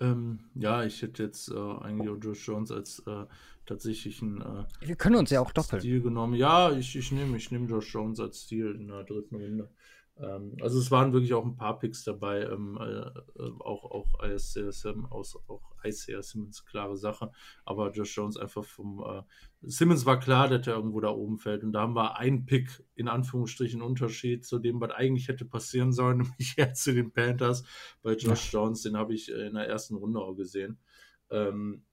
Ähm, ja, ich hätte jetzt äh, eigentlich auch Josh Jones als äh, tatsächlichen. Äh, Wir können uns ja auch doppeln. Stil genommen. Ja, ich, ich nehme ich nehm Josh Jones als Stil in der dritten Runde. Ähm, also es waren wirklich auch ein paar Picks dabei, ähm, äh, äh auch, auch ICSM, aus, auch ICR Simmons, klare Sache. Aber Josh Jones einfach vom äh, Simmons war klar, dass er irgendwo da oben fällt. Und da haben wir einen Pick in Anführungsstrichen Unterschied zu dem, was eigentlich hätte passieren sollen, *laughs* nämlich jetzt zu den Panthers. Bei Josh ja. Jones, den habe ich äh, in der ersten Runde auch gesehen. Ähm,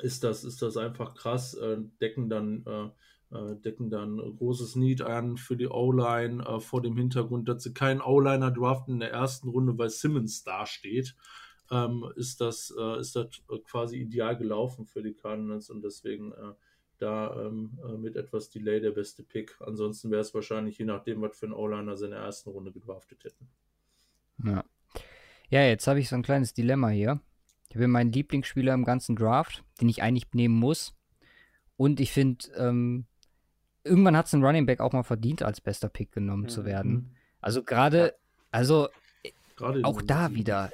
ist das, ist das einfach krass, äh, decken dann äh, äh, decken dann großes Need an für die O-Line äh, vor dem Hintergrund, dass sie keinen O-Liner draften in der ersten Runde, weil Simmons dasteht. Ähm, ist das, äh, ist das quasi ideal gelaufen für die Cardinals und deswegen äh, da ähm, äh, mit etwas Delay der beste Pick. Ansonsten wäre es wahrscheinlich je nachdem, was für einen O-Liner sie in der ersten Runde gedraftet hätten. Ja, ja jetzt habe ich so ein kleines Dilemma hier. Ich habe meinen Lieblingsspieler im ganzen Draft, den ich eigentlich nehmen muss. Und ich finde, ähm, irgendwann hat es ein Running Back auch mal verdient, als bester Pick genommen mhm. zu werden. Also gerade, also grade auch da wieder.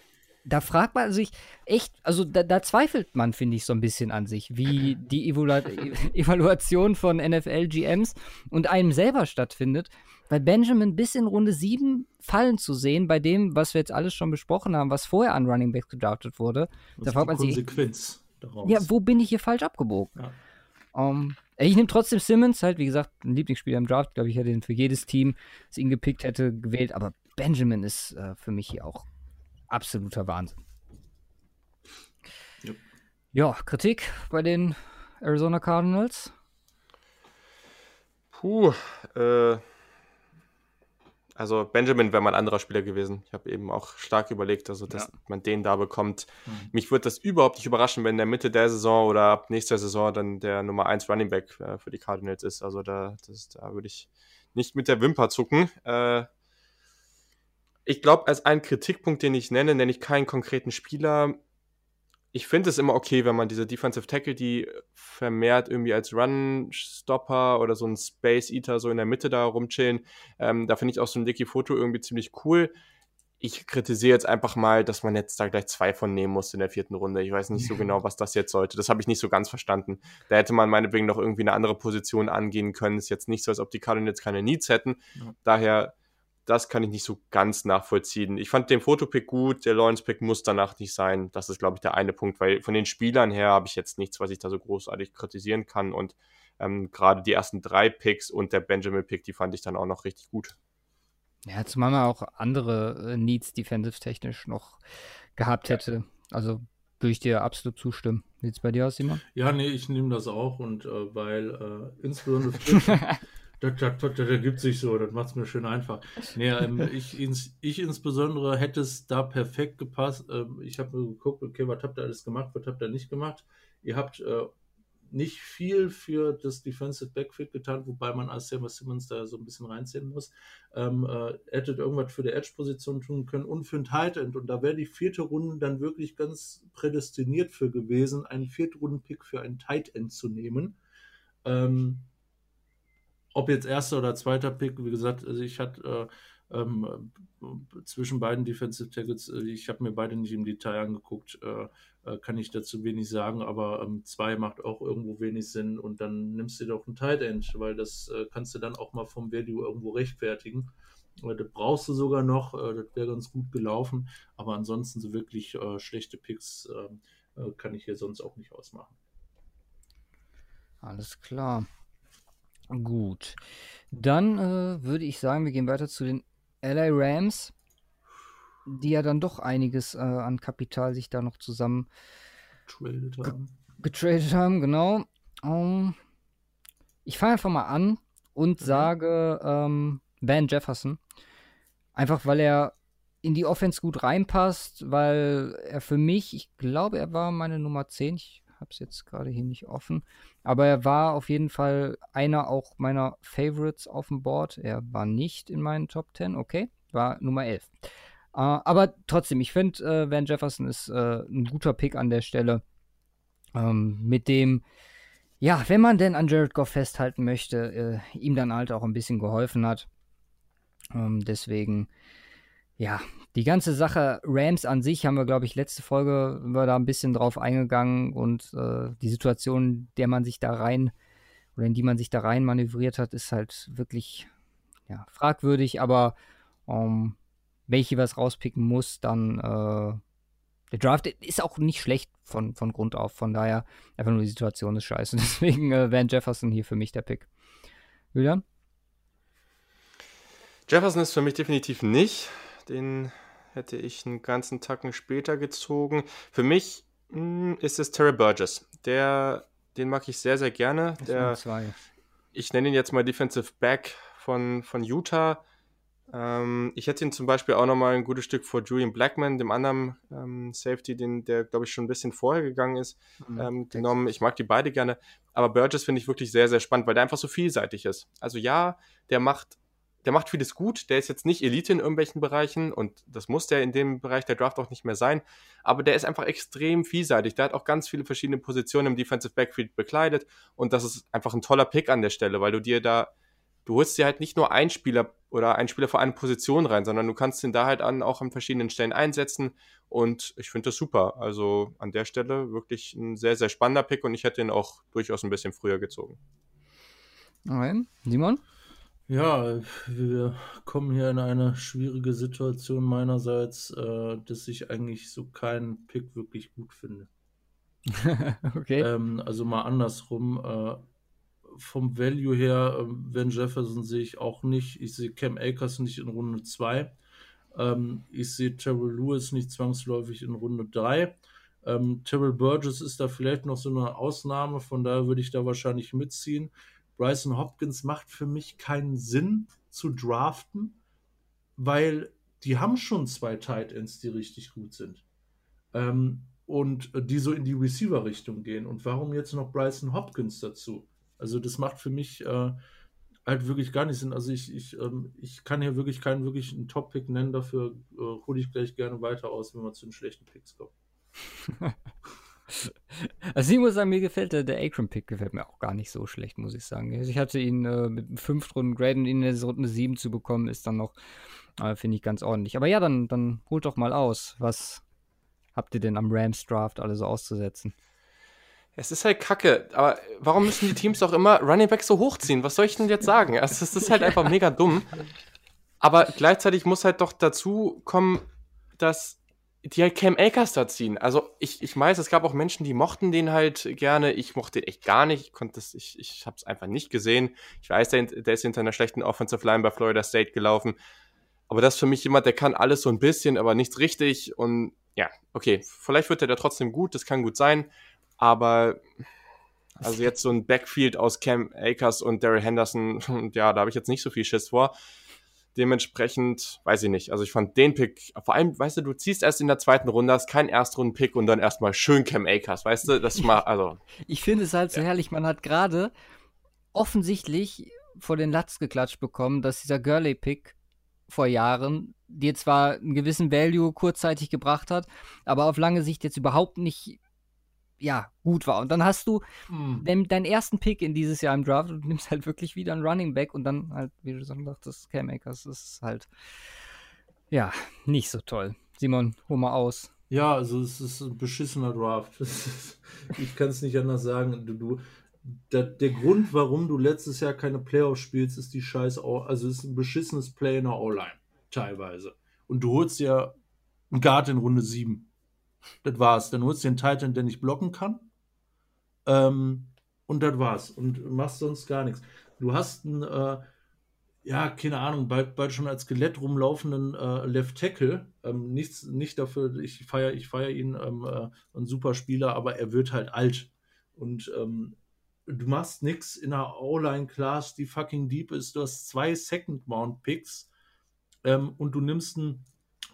Da fragt man sich echt, also da, da zweifelt man, finde ich, so ein bisschen an sich, wie *clears throat* die Evalu Evaluation von NFL-GMs und einem selber stattfindet. Weil Benjamin bis in Runde 7 fallen zu sehen, bei dem, was wir jetzt alles schon besprochen haben, was vorher an Running Backs gedraftet wurde, das da fragt man sich. Daraus. Ja, wo bin ich hier falsch abgebogen? Ja. Um, ähm, ich nehme trotzdem Simmons, halt, wie gesagt, ein Lieblingsspieler im Draft. Glaube ich, hätte ihn für jedes Team, das ihn gepickt hätte, gewählt. Aber Benjamin ist äh, für mich hier auch absoluter Wahnsinn. Yep. Ja, Kritik bei den Arizona Cardinals? Puh, äh, also Benjamin wäre mal ein anderer Spieler gewesen. Ich habe eben auch stark überlegt, also dass ja. man den da bekommt. Mhm. Mich würde das überhaupt nicht überraschen, wenn in der Mitte der Saison oder ab nächster Saison dann der Nummer 1 Running Back äh, für die Cardinals ist. Also da, das, da würde ich nicht mit der Wimper zucken. Äh, ich glaube, als einen Kritikpunkt, den ich nenne, nenne ich keinen konkreten Spieler ich finde es immer okay, wenn man diese Defensive Tackle, die vermehrt irgendwie als Run-Stopper oder so ein Space Eater so in der Mitte da rumchillen. Ähm, da finde ich auch so ein Dicky Foto irgendwie ziemlich cool. Ich kritisiere jetzt einfach mal, dass man jetzt da gleich zwei von nehmen muss in der vierten Runde. Ich weiß nicht so *laughs* genau, was das jetzt sollte. Das habe ich nicht so ganz verstanden. Da hätte man meinetwegen noch irgendwie eine andere Position angehen können. Ist jetzt nicht so, als ob die Cardinals keine Needs hätten. Ja. Daher das kann ich nicht so ganz nachvollziehen. Ich fand den Fotopick gut, der Lawrence-Pick muss danach nicht sein. Das ist, glaube ich, der eine Punkt, weil von den Spielern her habe ich jetzt nichts, was ich da so großartig kritisieren kann. Und ähm, gerade die ersten drei Picks und der Benjamin-Pick, die fand ich dann auch noch richtig gut. Ja, zumal man auch andere äh, Needs defensive-technisch noch gehabt hätte. Also würde ich dir absolut zustimmen. Wie sieht es bei dir aus, Simon? Ja, nee, ich nehme das auch und äh, weil äh, insbesondere *laughs* Das, das, das, das, ergibt sich so, das macht es mir schön einfach. Nee, ähm, *laughs* ich, ins, ich insbesondere hätte es da perfekt gepasst. Ähm, ich habe mir geguckt, okay, was habt ihr alles gemacht, was habt ihr nicht gemacht? Ihr habt äh, nicht viel für das Defensive Backfield getan, wobei man als Sam Simmons da so ein bisschen reinziehen muss. Ähm, äh, hättet irgendwas für die Edge-Position tun können und für ein Tight End. Und da wäre die vierte Runde dann wirklich ganz prädestiniert für gewesen, einen Viertrunden-Pick für ein Tight End zu nehmen. Ähm, ob jetzt erster oder zweiter Pick, wie gesagt, also ich hatte, äh, ähm, zwischen beiden Defensive Tackles, äh, ich habe mir beide nicht im Detail angeguckt, äh, äh, kann ich dazu wenig sagen, aber ähm, zwei macht auch irgendwo wenig Sinn und dann nimmst du doch einen Tight End, weil das äh, kannst du dann auch mal vom Value irgendwo rechtfertigen. Äh, das brauchst du sogar noch, äh, das wäre ganz gut gelaufen, aber ansonsten so wirklich schlechte Picks kann ich hier sonst auch nicht ausmachen. Alles klar. Gut. Dann äh, würde ich sagen, wir gehen weiter zu den LA Rams, die ja dann doch einiges äh, an Kapital sich da noch zusammen getradet haben. Getradet haben, genau. Um, ähm, ich fange einfach mal an und mhm. sage ähm, Van Jefferson. Einfach weil er in die Offense gut reinpasst, weil er für mich, ich glaube, er war meine Nummer 10. Ich habe es jetzt gerade hier nicht offen. Aber er war auf jeden Fall einer auch meiner Favorites auf dem Board. Er war nicht in meinen Top 10, okay, war Nummer 11. Äh, aber trotzdem, ich finde, äh, Van Jefferson ist äh, ein guter Pick an der Stelle. Ähm, mit dem, ja, wenn man denn an Jared Goff festhalten möchte, äh, ihm dann halt auch ein bisschen geholfen hat. Ähm, deswegen, ja, die ganze Sache Rams an sich haben wir, glaube ich, letzte Folge wir da ein bisschen drauf eingegangen und äh, die Situation, der man sich da rein oder in die man sich da rein manövriert hat, ist halt wirklich ja, fragwürdig, aber ähm, welche was rauspicken muss, dann äh, der Draft ist auch nicht schlecht von, von Grund auf, von daher einfach nur die Situation ist scheiße. *laughs* Deswegen äh, Van Jefferson hier für mich der Pick. Julian? Jefferson ist für mich definitiv nicht. Den hätte ich einen ganzen Tacken später gezogen. Für mich mh, hm, ist es Terry Burgess. Der, den mag ich sehr, sehr gerne. Der, ich nenne ihn jetzt mal Defensive Back von, von Utah. Ähm, ich hätte ihn zum Beispiel auch nochmal ein gutes Stück vor Julian Blackman, dem anderen ähm, Safety, den, der, glaube ich, schon ein bisschen vorher gegangen ist, mhm, ähm, genommen. Ich mag die beide gerne. Aber Burgess finde ich wirklich sehr, sehr spannend, weil der einfach so vielseitig ist. Also ja, der macht der macht vieles gut, der ist jetzt nicht Elite in irgendwelchen Bereichen und das muss der in dem Bereich der Draft auch nicht mehr sein, aber der ist einfach extrem vielseitig. Der hat auch ganz viele verschiedene Positionen im Defensive Backfield bekleidet und das ist einfach ein toller Pick an der Stelle, weil du dir da, du holst dir halt nicht nur einen Spieler oder einen Spieler vor eine Position rein, sondern du kannst ihn da halt an, auch an verschiedenen Stellen einsetzen und ich finde das super. Also an der Stelle wirklich ein sehr, sehr spannender Pick und ich hätte ihn auch durchaus ein bisschen früher gezogen. Okay. Simon? Ja, wir kommen hier in eine schwierige Situation meinerseits, äh, dass ich eigentlich so keinen Pick wirklich gut finde. *laughs* okay. Ähm, also mal andersrum. Äh, vom Value her, äh, Van Jefferson sehe ich auch nicht. Ich sehe Cam Akers nicht in Runde 2. Ähm, ich sehe Terrell Lewis nicht zwangsläufig in Runde 3. Ähm, Terrell Burgess ist da vielleicht noch so eine Ausnahme, von daher würde ich da wahrscheinlich mitziehen. Bryson Hopkins macht für mich keinen Sinn zu draften, weil die haben schon zwei Tight Ends, die richtig gut sind. Ähm, und die so in die Receiver-Richtung gehen. Und warum jetzt noch Bryson Hopkins dazu? Also das macht für mich äh, halt wirklich gar nicht Sinn. Also ich, ich, ähm, ich kann hier wirklich keinen wirklichen Top-Pick nennen, dafür äh, hole ich gleich gerne weiter aus, wenn wir zu den schlechten Picks kommen. *laughs* *laughs* Also ich muss sagen, mir gefällt der, der Akron-Pick gefällt mir auch gar nicht so schlecht, muss ich sagen. Also ich hatte ihn äh, mit fünf Runden Grade und ihn in der Runde sieben zu bekommen, ist dann noch, äh, finde ich, ganz ordentlich. Aber ja, dann, dann holt doch mal aus. Was habt ihr denn am Rams-Draft alle so auszusetzen? Es ist halt kacke, aber warum müssen die Teams auch immer Running Back so hochziehen? Was soll ich denn jetzt sagen? Also, das ist halt einfach mega dumm. Aber gleichzeitig muss halt doch dazu kommen, dass die halt Cam Akers da ziehen. Also ich, ich weiß, es gab auch Menschen, die mochten den halt gerne. Ich mochte den echt gar nicht. Ich konnte das, ich, ich habe es einfach nicht gesehen. Ich weiß, der, der ist hinter einer schlechten Offensive Line bei Florida State gelaufen. Aber das ist für mich jemand, der kann alles so ein bisschen, aber nichts richtig. Und ja, okay, vielleicht wird er da trotzdem gut, das kann gut sein. Aber also jetzt so ein Backfield aus Cam Akers und Daryl Henderson, *laughs* ja, da habe ich jetzt nicht so viel Schiss vor. Dementsprechend, weiß ich nicht. Also ich fand den Pick, vor allem, weißt du, du ziehst erst in der zweiten Runde, hast keinen Erstrunden-Pick und dann erstmal schön Cam Akers, weißt du? Das mal, *laughs* also. Ich finde es halt so herrlich, man hat gerade offensichtlich vor den Latz geklatscht bekommen, dass dieser Gurley-Pick vor Jahren dir zwar einen gewissen Value kurzzeitig gebracht hat, aber auf lange Sicht jetzt überhaupt nicht ja, gut war. Und dann hast du hm. deinen ersten Pick in dieses Jahr im Draft und nimmst halt wirklich wieder einen Running Back und dann halt, wie du schon sagtest, Cam Akers ist halt, ja, nicht so toll. Simon, hol mal aus. Ja, also es ist ein beschissener Draft. *laughs* ich kann es nicht anders sagen. Du, du, der, der, Grund, warum du letztes Jahr keine Playoffs spielst, ist die scheiß, also es ist ein beschissenes Play in der O-Line, teilweise. Und du holst ja einen Guard in Runde 7. Das war's. Dann holst du den Titan, der nicht blocken kann. Ähm, und das war's. Und machst sonst gar nichts. Du hast einen, äh, ja, keine Ahnung, bald, bald schon als Skelett rumlaufenden äh, Left Tackle. Ähm, nichts, nicht dafür, ich feiere ich feier ihn, ähm, äh, ein super Spieler, aber er wird halt alt. Und ähm, du machst nichts in einer O-Line-Class, die fucking deep ist. Du hast zwei Second-Mount-Picks ähm, und du nimmst einen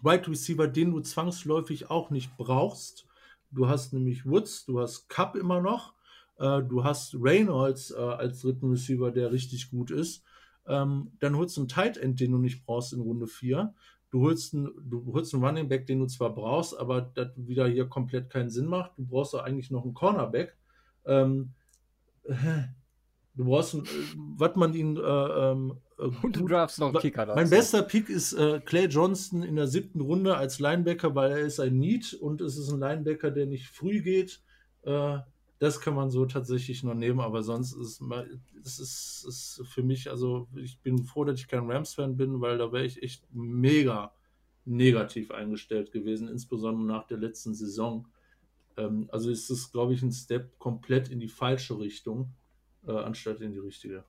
Wide Receiver, den du zwangsläufig auch nicht brauchst. Du hast nämlich Woods, du hast Cup immer noch, äh, du hast Reynolds äh, als dritten Receiver, der richtig gut ist. Ähm, dann holst du einen Tight End, den du nicht brauchst in Runde 4. Du holst, einen, du holst einen Running Back, den du zwar brauchst, aber das wieder hier komplett keinen Sinn macht. Du brauchst doch eigentlich noch einen Cornerback. Ähm, *laughs* Du brauchst, äh, was man ihn. Äh, und du drafts noch einen Kicker. Mein bester Pick ist äh, Clay Johnston in der siebten Runde als Linebacker, weil er ist ein Need und es ist ein Linebacker, der nicht früh geht. Äh, das kann man so tatsächlich noch nehmen, aber sonst ist es ist, ist für mich, also ich bin froh, dass ich kein Rams-Fan bin, weil da wäre ich echt mega negativ eingestellt gewesen, insbesondere nach der letzten Saison. Ähm, also ist es, glaube ich, ein Step komplett in die falsche Richtung äh, anstatt in die richtige.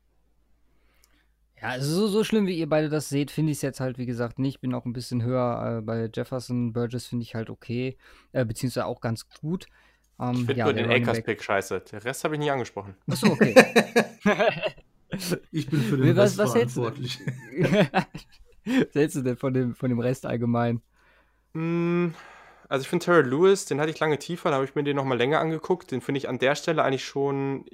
Ja, also so, so schlimm, wie ihr beide das seht, finde ich es jetzt halt, wie gesagt, nicht. Bin auch ein bisschen höher äh, bei Jefferson. Burgess finde ich halt okay, äh, beziehungsweise auch ganz gut. Ähm, ich finde ja, nur den Akers-Pick scheiße. Der Rest habe ich nie angesprochen. Achso, okay. *laughs* ich bin für den was, Rest was verantwortlich. *laughs* Was hältst du denn von dem, von dem Rest allgemein? Mm, also ich finde Terrell Lewis, den hatte ich lange tiefer, da habe ich mir den nochmal länger angeguckt. Den finde ich an der Stelle eigentlich schon,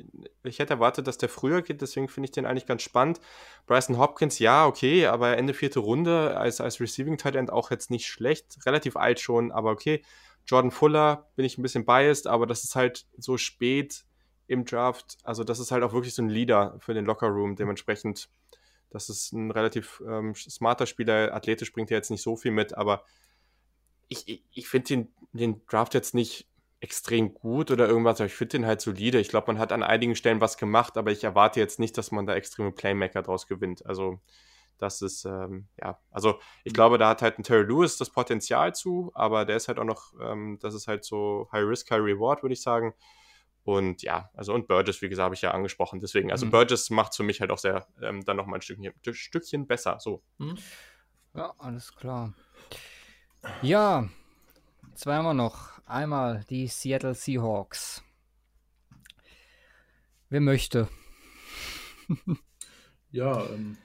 ich hätte erwartet, dass der früher geht, deswegen finde ich den eigentlich ganz spannend. Bryson Hopkins, ja, okay, aber Ende vierte Runde als, als Receiving Tight End auch jetzt nicht schlecht, relativ alt schon, aber okay. Jordan Fuller bin ich ein bisschen biased, aber das ist halt so spät im Draft, also das ist halt auch wirklich so ein Leader für den Locker Room, dementsprechend, das ist ein relativ ähm, smarter Spieler, athletisch bringt er jetzt nicht so viel mit, aber ich, ich, ich finde den, den Draft jetzt nicht extrem gut oder irgendwas, aber ich finde den halt solide. Ich glaube, man hat an einigen Stellen was gemacht, aber ich erwarte jetzt nicht, dass man da extreme Playmaker draus gewinnt. Also, das ist, ähm, ja, also ich glaube, da hat halt ein Terry Lewis das Potenzial zu, aber der ist halt auch noch, ähm, das ist halt so High Risk, High Reward, würde ich sagen. Und ja, also und Burgess, wie gesagt, habe ich ja angesprochen. Deswegen, also mhm. Burgess macht für mich halt auch sehr ähm, dann nochmal ein Stückchen, ein Stückchen besser. So. Mhm. Ja, alles klar. Ja, zwei haben wir noch. Einmal die Seattle Seahawks. Wer möchte? *laughs* ja, ähm,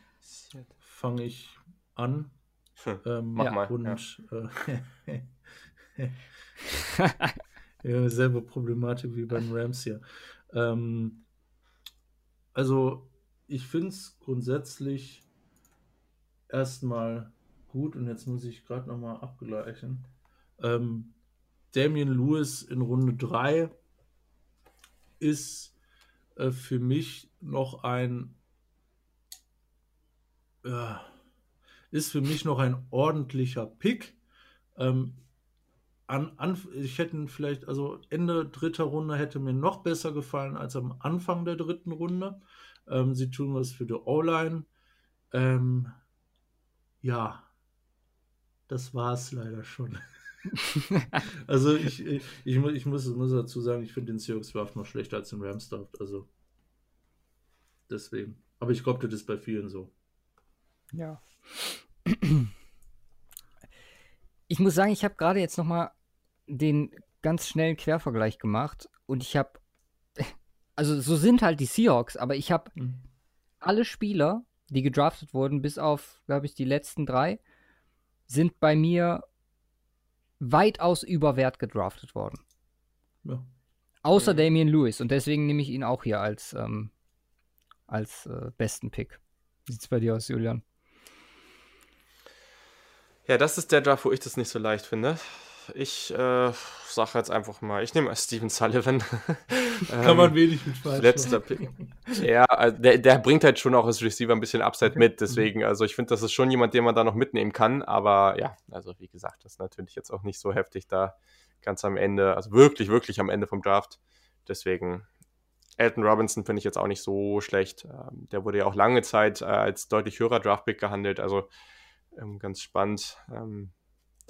fange ich an. Hm, ähm, Mach ja. mal. Und ja. äh, *laughs* ja, selbe Problematik wie beim Rams hier. Ähm, also, ich finde es grundsätzlich erstmal gut und jetzt muss ich gerade nochmal abgleichen. Ähm, Damien Lewis in Runde 3 ist äh, für mich noch ein äh, ist für mich noch ein ordentlicher Pick. Ähm, an, an, ich hätte vielleicht, also Ende dritter Runde hätte mir noch besser gefallen als am Anfang der dritten Runde. Ähm, sie tun was für die O-Line. Ähm, ja, das war es leider schon. *laughs* also ich, ich, ich, ich, muss, muss dazu sagen, ich finde den Seahawks Draft noch schlechter als den Rams Draft. Also deswegen. Aber ich glaube, das ist bei vielen so. Ja. Ich muss sagen, ich habe gerade jetzt noch mal den ganz schnellen Quervergleich gemacht und ich habe, also so sind halt die Seahawks, aber ich habe mhm. alle Spieler, die gedraftet wurden, bis auf, glaube ich, die letzten drei, sind bei mir weitaus über Wert gedraftet worden. Ja. Außer ja. Damian Lewis. Und deswegen nehme ich ihn auch hier als, ähm, als äh, besten Pick. Wie sieht es bei dir aus, Julian? Ja, das ist der Draft, wo ich das nicht so leicht finde. Ich äh, sage jetzt einfach mal, ich nehme Steven Sullivan. *laughs* Kann man ähm, wenig mit falsch Letzter Pick. Ja, also der, der, bringt halt schon auch als Receiver ein bisschen Upside mit, deswegen, also ich finde, das ist schon jemand, den man da noch mitnehmen kann, aber ja, also wie gesagt, das ist natürlich jetzt auch nicht so heftig da ganz am Ende, also wirklich, wirklich am Ende vom Draft. Deswegen, Elton Robinson finde ich jetzt auch nicht so schlecht. Ähm, der wurde ja auch lange Zeit äh, als deutlich höherer Draftpick gehandelt, also ähm, ganz spannend.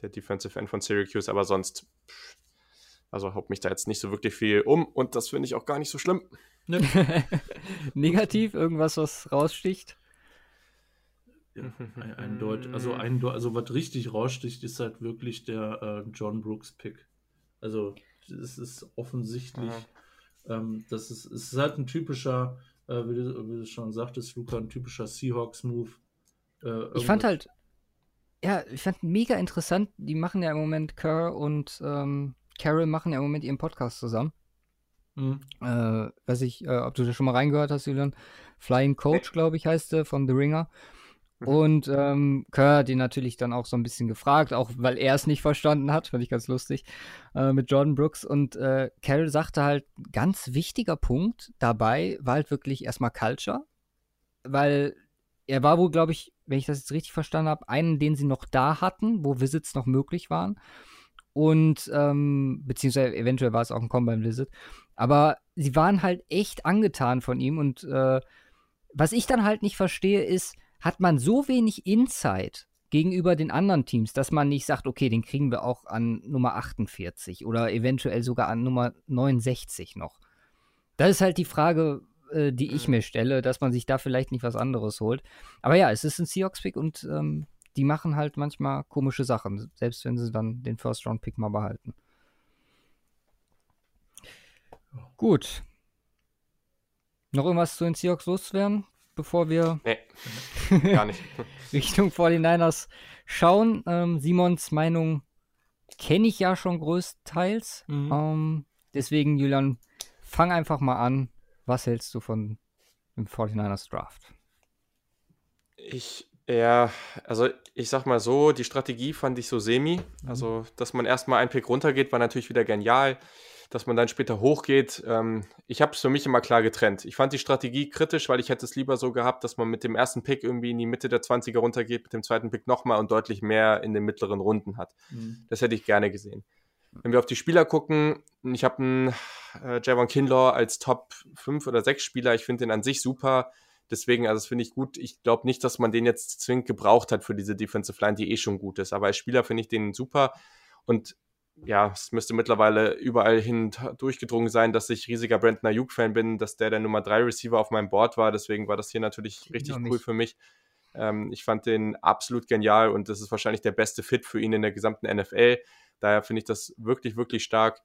Der Defensive End von Syracuse, aber sonst, also haut mich da jetzt nicht so wirklich viel um und das finde ich auch gar nicht so schlimm. Ne? *laughs* Negativ, irgendwas, was raussticht? Ja, ein, ein Deut also, ein also was richtig raussticht, ist halt wirklich der äh, John Brooks Pick. Also es ist offensichtlich, ähm, das ist, es ist halt ein typischer, äh, wie, du, wie, du, schon sagtest, Luca, ein typischer Seahawks-Move. Äh, ich fand halt, ja, ich fand mega interessant, die machen ja im Moment, Kerr und ähm, Carol machen ja im Moment ihren Podcast zusammen. Mhm. Äh, weiß ich, äh, ob du da schon mal reingehört hast, Julian. Flying Coach, glaube ich, heißt der von The Ringer. Mhm. Und ähm, Kerr hat ihn natürlich dann auch so ein bisschen gefragt, auch weil er es nicht verstanden hat, fand ich ganz lustig, äh, mit Jordan Brooks. Und äh, Carol sagte halt, ganz wichtiger Punkt dabei war halt wirklich erstmal Culture, weil er war wohl, glaube ich, wenn ich das jetzt richtig verstanden habe, einen, den sie noch da hatten, wo Visits noch möglich waren. Und, ähm, beziehungsweise eventuell war es auch ein Combine Visit. Aber sie waren halt echt angetan von ihm. Und äh, was ich dann halt nicht verstehe, ist, hat man so wenig Insight gegenüber den anderen Teams, dass man nicht sagt, okay, den kriegen wir auch an Nummer 48 oder eventuell sogar an Nummer 69 noch. Das ist halt die Frage, äh, die ich mir stelle, dass man sich da vielleicht nicht was anderes holt. Aber ja, es ist ein Seahawks-Pick und ähm, die machen halt manchmal komische Sachen, selbst wenn sie dann den First-Round-Pick mal behalten. Gut. Noch irgendwas zu den Seahawks loswerden? bevor wir nee, *laughs* gar nicht. Richtung 49ers schauen. Ähm, Simons Meinung kenne ich ja schon größtenteils. Mhm. Ähm, deswegen, Julian, fang einfach mal an. Was hältst du von dem 49ers Draft? Ich, ja, also ich sag mal so, die Strategie fand ich so semi. Mhm. Also, dass man erstmal einen Pick runtergeht, war natürlich wieder genial dass man dann später hochgeht. Ähm, ich habe es für mich immer klar getrennt. Ich fand die Strategie kritisch, weil ich hätte es lieber so gehabt, dass man mit dem ersten Pick irgendwie in die Mitte der 20er runtergeht, mit dem zweiten Pick nochmal und deutlich mehr in den mittleren Runden hat. Mhm. Das hätte ich gerne gesehen. Wenn wir auf die Spieler gucken, ich habe einen äh, Javon Kinlaw als Top 5 oder 6 Spieler. Ich finde den an sich super. Deswegen, also das finde ich gut. Ich glaube nicht, dass man den jetzt zwingend gebraucht hat für diese Defensive Line, die eh schon gut ist. Aber als Spieler finde ich den super. Und ja, es müsste mittlerweile überall hin durchgedrungen sein, dass ich riesiger Brandon Ayuk-Fan bin, dass der der Nummer 3 Receiver auf meinem Board war. Deswegen war das hier natürlich richtig cool für mich. Ähm, ich fand den absolut genial und das ist wahrscheinlich der beste Fit für ihn in der gesamten NFL. Daher finde ich das wirklich, wirklich stark.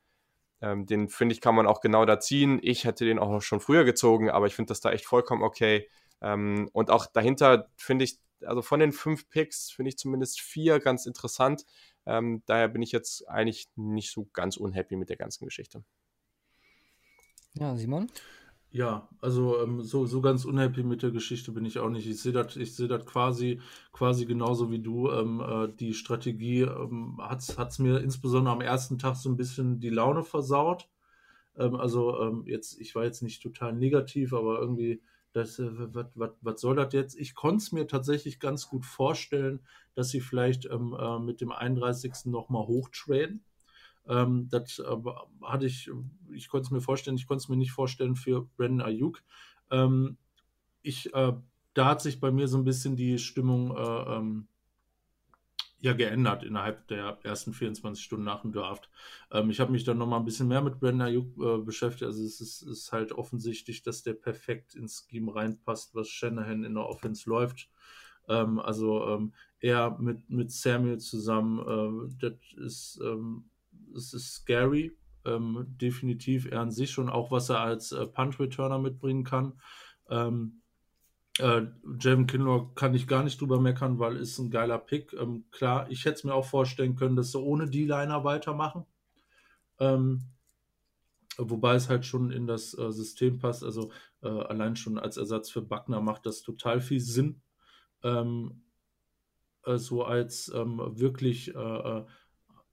Ähm, den finde ich, kann man auch genau da ziehen. Ich hätte den auch schon früher gezogen, aber ich finde das da echt vollkommen okay. Ähm, und auch dahinter finde ich, also von den fünf Picks finde ich zumindest vier ganz interessant. Ähm, daher bin ich jetzt eigentlich nicht so ganz unhappy mit der ganzen Geschichte. Ja, Simon? Ja, also ähm, so, so ganz unhappy mit der Geschichte bin ich auch nicht. Ich sehe das seh quasi, quasi genauso wie du. Ähm, äh, die Strategie ähm, hat es mir insbesondere am ersten Tag so ein bisschen die Laune versaut. Ähm, also ähm, jetzt, ich war jetzt nicht total negativ, aber irgendwie das, äh, was soll das jetzt? Ich konnte es mir tatsächlich ganz gut vorstellen, dass sie vielleicht ähm, äh, mit dem 31. nochmal hochtraden. Ähm, das äh, hatte ich, ich konnte es mir vorstellen, ich konnte es mir nicht vorstellen für Brandon Ayuk. Ähm, ich, äh, da hat sich bei mir so ein bisschen die Stimmung äh, ähm, ja geändert innerhalb der ersten 24 Stunden nach dem Draft. Ähm, ich habe mich dann noch mal ein bisschen mehr mit Brandon Ayuk äh, beschäftigt. Also es ist, ist, halt offensichtlich, dass der perfekt ins Scheme reinpasst, was Shanahan in der Offense läuft. Ähm, also ähm, er mit, mit Samuel zusammen, äh, das ist, das ist scary. Ähm, definitiv er an sich schon, auch was er als äh, Punt-Returner mitbringen kann. Ähm, äh, Javon Kinlaw kann ich gar nicht drüber meckern, weil ist ein geiler Pick. Ähm, klar, ich hätte es mir auch vorstellen können, dass sie ohne D-Liner weitermachen. Ähm, wobei es halt schon in das äh, System passt. Also äh, allein schon als Ersatz für Buckner macht das total viel Sinn. Ähm, äh, so als ähm, wirklich äh, äh,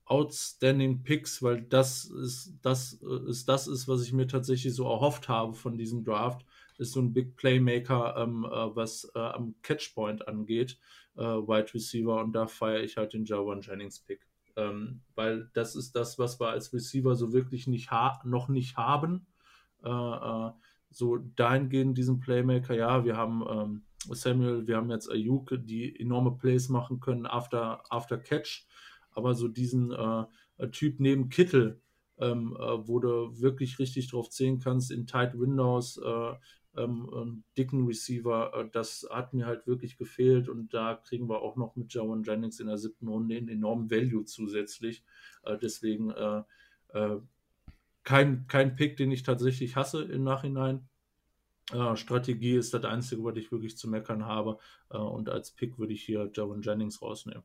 outstanding Picks, weil das ist das äh, ist das ist, was ich mir tatsächlich so erhofft habe von diesem Draft, ist so ein Big Playmaker, ähm, äh, was äh, am Catchpoint angeht, äh, Wide Receiver. Und da feiere ich halt den Jawan Jennings Pick, ähm, weil das ist das, was wir als Receiver so wirklich nicht noch nicht haben. Äh, äh, so dahingehend diesen Playmaker, ja, wir haben ähm, Samuel, wir haben jetzt Ayuk, die enorme Plays machen können after, after Catch, aber so diesen äh, Typ neben Kittel, ähm, äh, wo du wirklich richtig drauf zählen kannst, in Tight Windows, äh, ähm, dicken Receiver, äh, das hat mir halt wirklich gefehlt und da kriegen wir auch noch mit Jawan Jennings in der siebten Runde einen enormen Value zusätzlich. Äh, deswegen äh, kein, kein Pick, den ich tatsächlich hasse im Nachhinein. Äh, Strategie ist das Einzige, was ich wirklich zu meckern habe. Äh, und als Pick würde ich hier Javon Jennings rausnehmen.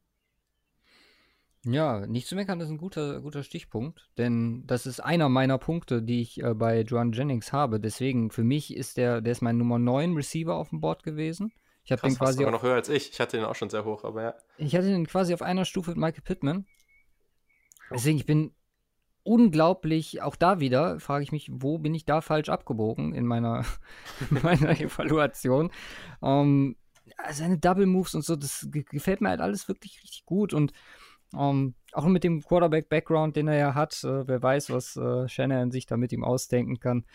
Ja, nicht zu meckern ist ein guter, guter Stichpunkt, denn das ist einer meiner Punkte, die ich äh, bei Joan Jennings habe. Deswegen, für mich ist der, der ist mein Nummer 9 Receiver auf dem Board gewesen. Ich habe den quasi. Sogar noch höher als ich. Ich hatte den auch schon sehr hoch, aber ja. Ich hatte den quasi auf einer Stufe mit Michael Pittman. Deswegen, ich bin unglaublich, auch da wieder frage ich mich, wo bin ich da falsch abgebogen in meiner, *laughs* in meiner *laughs* Evaluation. Ähm, seine Double Moves und so, das gefällt mir halt alles wirklich richtig gut und ähm, auch mit dem Quarterback-Background, den er ja hat, äh, wer weiß, was äh, Shannon sich da mit ihm ausdenken kann.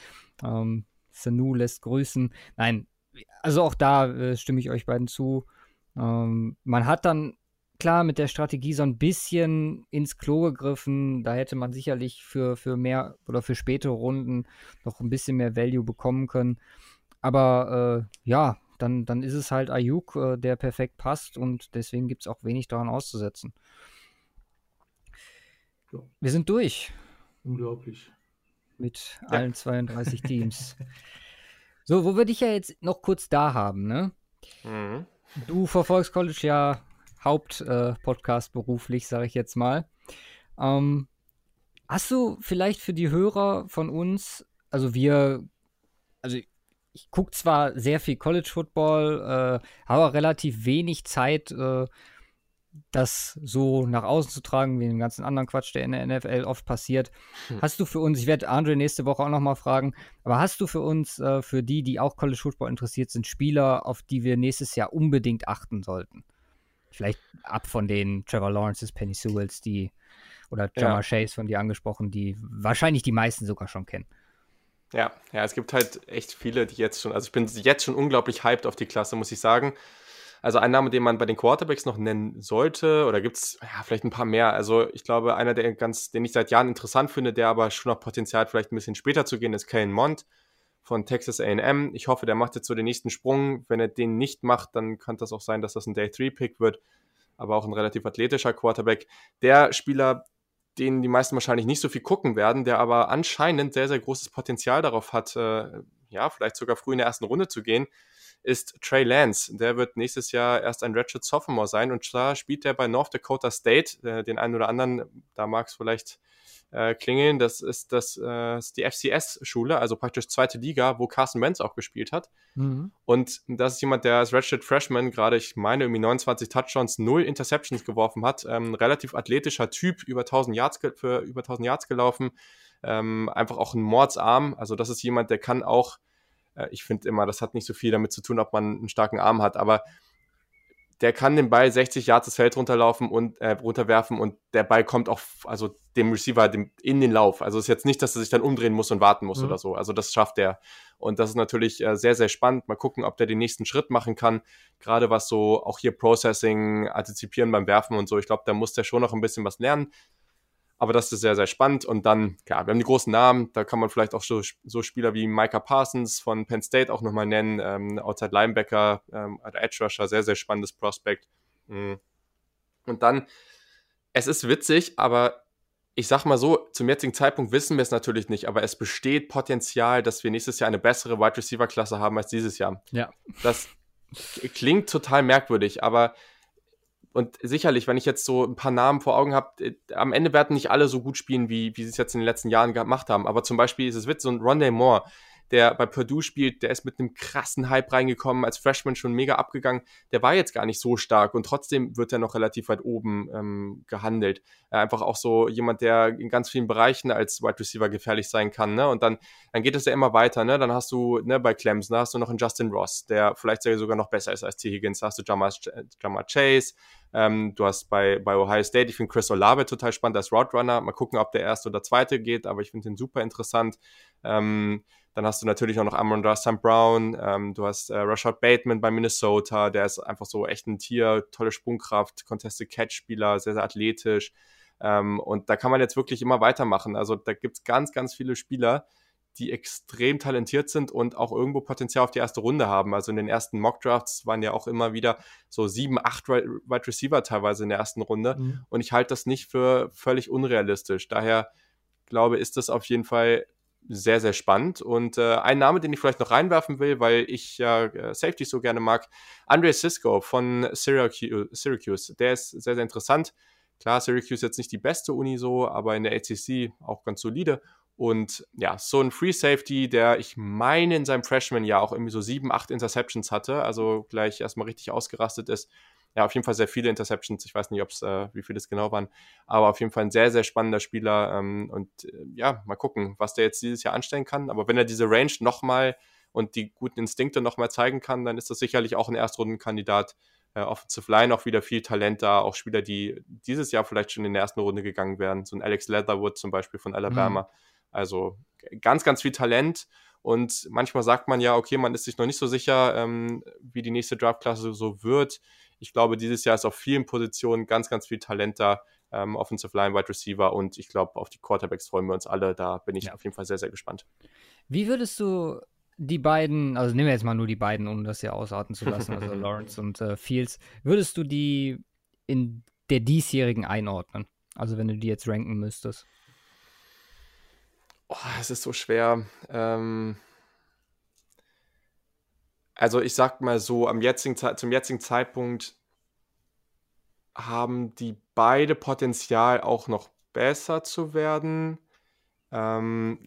Ähm, Sanu lässt grüßen. Nein, also auch da äh, stimme ich euch beiden zu. Ähm, man hat dann klar mit der Strategie so ein bisschen ins Klo gegriffen. Da hätte man sicherlich für, für mehr oder für spätere Runden noch ein bisschen mehr Value bekommen können. Aber äh, ja, dann, dann ist es halt Ayuk, äh, der perfekt passt und deswegen gibt es auch wenig daran auszusetzen. Ja. Wir sind durch. Unglaublich. Mit ja. allen 32 Teams. so, wo wir dich ja jetzt noch kurz da haben, ne? Mhm. Du verfolgst College ja Hauptpodcast äh, beruflich, sage ich jetzt mal. Ähm, hast du vielleicht für die Hörer von uns, also wir, also ich gucke zwar sehr viel College Football, äh, habe relativ wenig Zeit, äh, das so nach außen zu tragen, wie den ganzen anderen Quatsch, der in der NFL oft passiert. Hm. Hast du für uns, ich werde Andre nächste Woche auch nochmal fragen, aber hast du für uns, äh, für die, die auch College Football interessiert sind, Spieler, auf die wir nächstes Jahr unbedingt achten sollten? Vielleicht ab von den Trevor Lawrences, Penny Sewells, die oder Jamar ja. Chase von dir angesprochen, die wahrscheinlich die meisten sogar schon kennen. Ja, ja, es gibt halt echt viele, die jetzt schon, also ich bin jetzt schon unglaublich hyped auf die Klasse, muss ich sagen. Also ein Name, den man bei den Quarterbacks noch nennen sollte, oder gibt es ja, vielleicht ein paar mehr. Also ich glaube, einer, der ganz, den ich seit Jahren interessant finde, der aber schon noch Potenzial hat, vielleicht ein bisschen später zu gehen, ist Kane Mond von Texas AM. Ich hoffe, der macht jetzt so den nächsten Sprung. Wenn er den nicht macht, dann kann das auch sein, dass das ein Day-3-Pick wird, aber auch ein relativ athletischer Quarterback. Der Spieler, den die meisten wahrscheinlich nicht so viel gucken werden, der aber anscheinend sehr, sehr großes Potenzial darauf hat, äh, ja, vielleicht sogar früh in der ersten Runde zu gehen, ist Trey Lance. Der wird nächstes Jahr erst ein Redshirt Sophomore sein und zwar spielt er bei North Dakota State. Äh, den einen oder anderen, da mag es vielleicht äh, klingeln. Das ist, das, äh, ist die FCS-Schule, also praktisch zweite Liga, wo Carson Wentz auch gespielt hat. Mhm. Und das ist jemand, der als Redshirt Freshman gerade, ich meine, irgendwie 29 Touchdowns, 0 Interceptions geworfen hat. Ähm, relativ athletischer Typ, über 1000 Yards, für über 1000 Yards gelaufen. Ähm, einfach auch ein Mordsarm. Also das ist jemand, der kann auch, äh, ich finde immer, das hat nicht so viel damit zu tun, ob man einen starken Arm hat, aber der kann den Ball 60 Yards das Feld runterlaufen und äh, runterwerfen und der Ball kommt auch, also dem Receiver dem, in den Lauf. Also es ist jetzt nicht, dass er sich dann umdrehen muss und warten muss mhm. oder so. Also das schafft er. Und das ist natürlich äh, sehr, sehr spannend. Mal gucken, ob der den nächsten Schritt machen kann. Gerade was so auch hier Processing, Antizipieren beim Werfen und so. Ich glaube, da muss der schon noch ein bisschen was lernen. Aber das ist sehr, sehr spannend. Und dann, ja, wir haben die großen Namen. Da kann man vielleicht auch so, so Spieler wie Micah Parsons von Penn State auch nochmal nennen. Ähm, Outside Linebacker, ähm, Edge Rusher, sehr, sehr spannendes Prospect. Mhm. Und dann, es ist witzig, aber ich sag mal so, zum jetzigen Zeitpunkt wissen wir es natürlich nicht, aber es besteht Potenzial, dass wir nächstes Jahr eine bessere Wide Receiver Klasse haben als dieses Jahr. Ja. Das klingt total merkwürdig, aber und sicherlich, wenn ich jetzt so ein paar Namen vor Augen habe, äh, am Ende werden nicht alle so gut spielen, wie, wie sie es jetzt in den letzten Jahren gemacht haben. Aber zum Beispiel ist es witzig, so ein Rondé Moore, der bei Purdue spielt, der ist mit einem krassen Hype reingekommen, als Freshman schon mega abgegangen. Der war jetzt gar nicht so stark und trotzdem wird er noch relativ weit oben ähm, gehandelt. Äh, einfach auch so jemand, der in ganz vielen Bereichen als Wide Receiver gefährlich sein kann. Ne? Und dann, dann geht es ja immer weiter. Ne? Dann hast du ne, bei Clemson, hast du noch einen Justin Ross, der vielleicht sogar noch besser ist als T. Higgins. Da hast du Jamar, Jamar Chase. Ähm, du hast bei, bei Ohio State, ich finde Chris Olave total spannend als Roadrunner. Mal gucken, ob der erste oder zweite geht, aber ich finde den super interessant. Ähm, dann hast du natürlich auch noch Amon St. Brown, ähm, du hast äh, Rashad Bateman bei Minnesota, der ist einfach so echt ein Tier, tolle Sprungkraft, Contested Catch-Spieler, sehr, sehr athletisch. Ähm, und da kann man jetzt wirklich immer weitermachen. Also da gibt es ganz, ganz viele Spieler, die extrem talentiert sind und auch irgendwo Potenzial auf die erste Runde haben. Also in den ersten Mock-Drafts waren ja auch immer wieder so sieben, acht Wide Receiver teilweise in der ersten Runde. Mhm. Und ich halte das nicht für völlig unrealistisch. Daher glaube, ist das auf jeden Fall sehr, sehr spannend. Und äh, ein Name, den ich vielleicht noch reinwerfen will, weil ich ja äh, Safety so gerne mag, Andre Cisco von Syracuse, Syracuse. Der ist sehr, sehr interessant. Klar, Syracuse jetzt nicht die beste Uni so, aber in der ACC auch ganz solide. Und ja, so ein Free Safety, der ich meine in seinem Freshman-Jahr auch irgendwie so sieben, acht Interceptions hatte, also gleich erstmal richtig ausgerastet ist. Ja, auf jeden Fall sehr viele Interceptions. Ich weiß nicht, ob's, äh, wie viele es genau waren, aber auf jeden Fall ein sehr, sehr spannender Spieler. Ähm, und äh, ja, mal gucken, was der jetzt dieses Jahr anstellen kann. Aber wenn er diese Range nochmal und die guten Instinkte nochmal zeigen kann, dann ist das sicherlich auch ein Erstrundenkandidat. Äh, Offensive Line auch wieder viel Talent da, auch Spieler, die dieses Jahr vielleicht schon in der ersten Runde gegangen wären. So ein Alex Leatherwood zum Beispiel von Alabama. Mhm also ganz, ganz viel Talent. Und manchmal sagt man ja, okay, man ist sich noch nicht so sicher, ähm, wie die nächste Draftklasse so wird. Ich glaube, dieses Jahr ist auf vielen Positionen ganz, ganz viel Talent da. Ähm, Offensive Line, Wide Receiver und ich glaube, auf die Quarterbacks freuen wir uns alle. Da bin ich ja. auf jeden Fall sehr, sehr gespannt. Wie würdest du die beiden, also nehmen wir jetzt mal nur die beiden, um das ja ausarten zu lassen, also *laughs* Lawrence und äh, Fields, würdest du die in der diesjährigen einordnen? Also wenn du die jetzt ranken müsstest? Oh, es ist so schwer. Ähm, also ich sag mal so, am jetzigen, zum jetzigen Zeitpunkt haben die beide Potenzial auch noch besser zu werden. Ähm,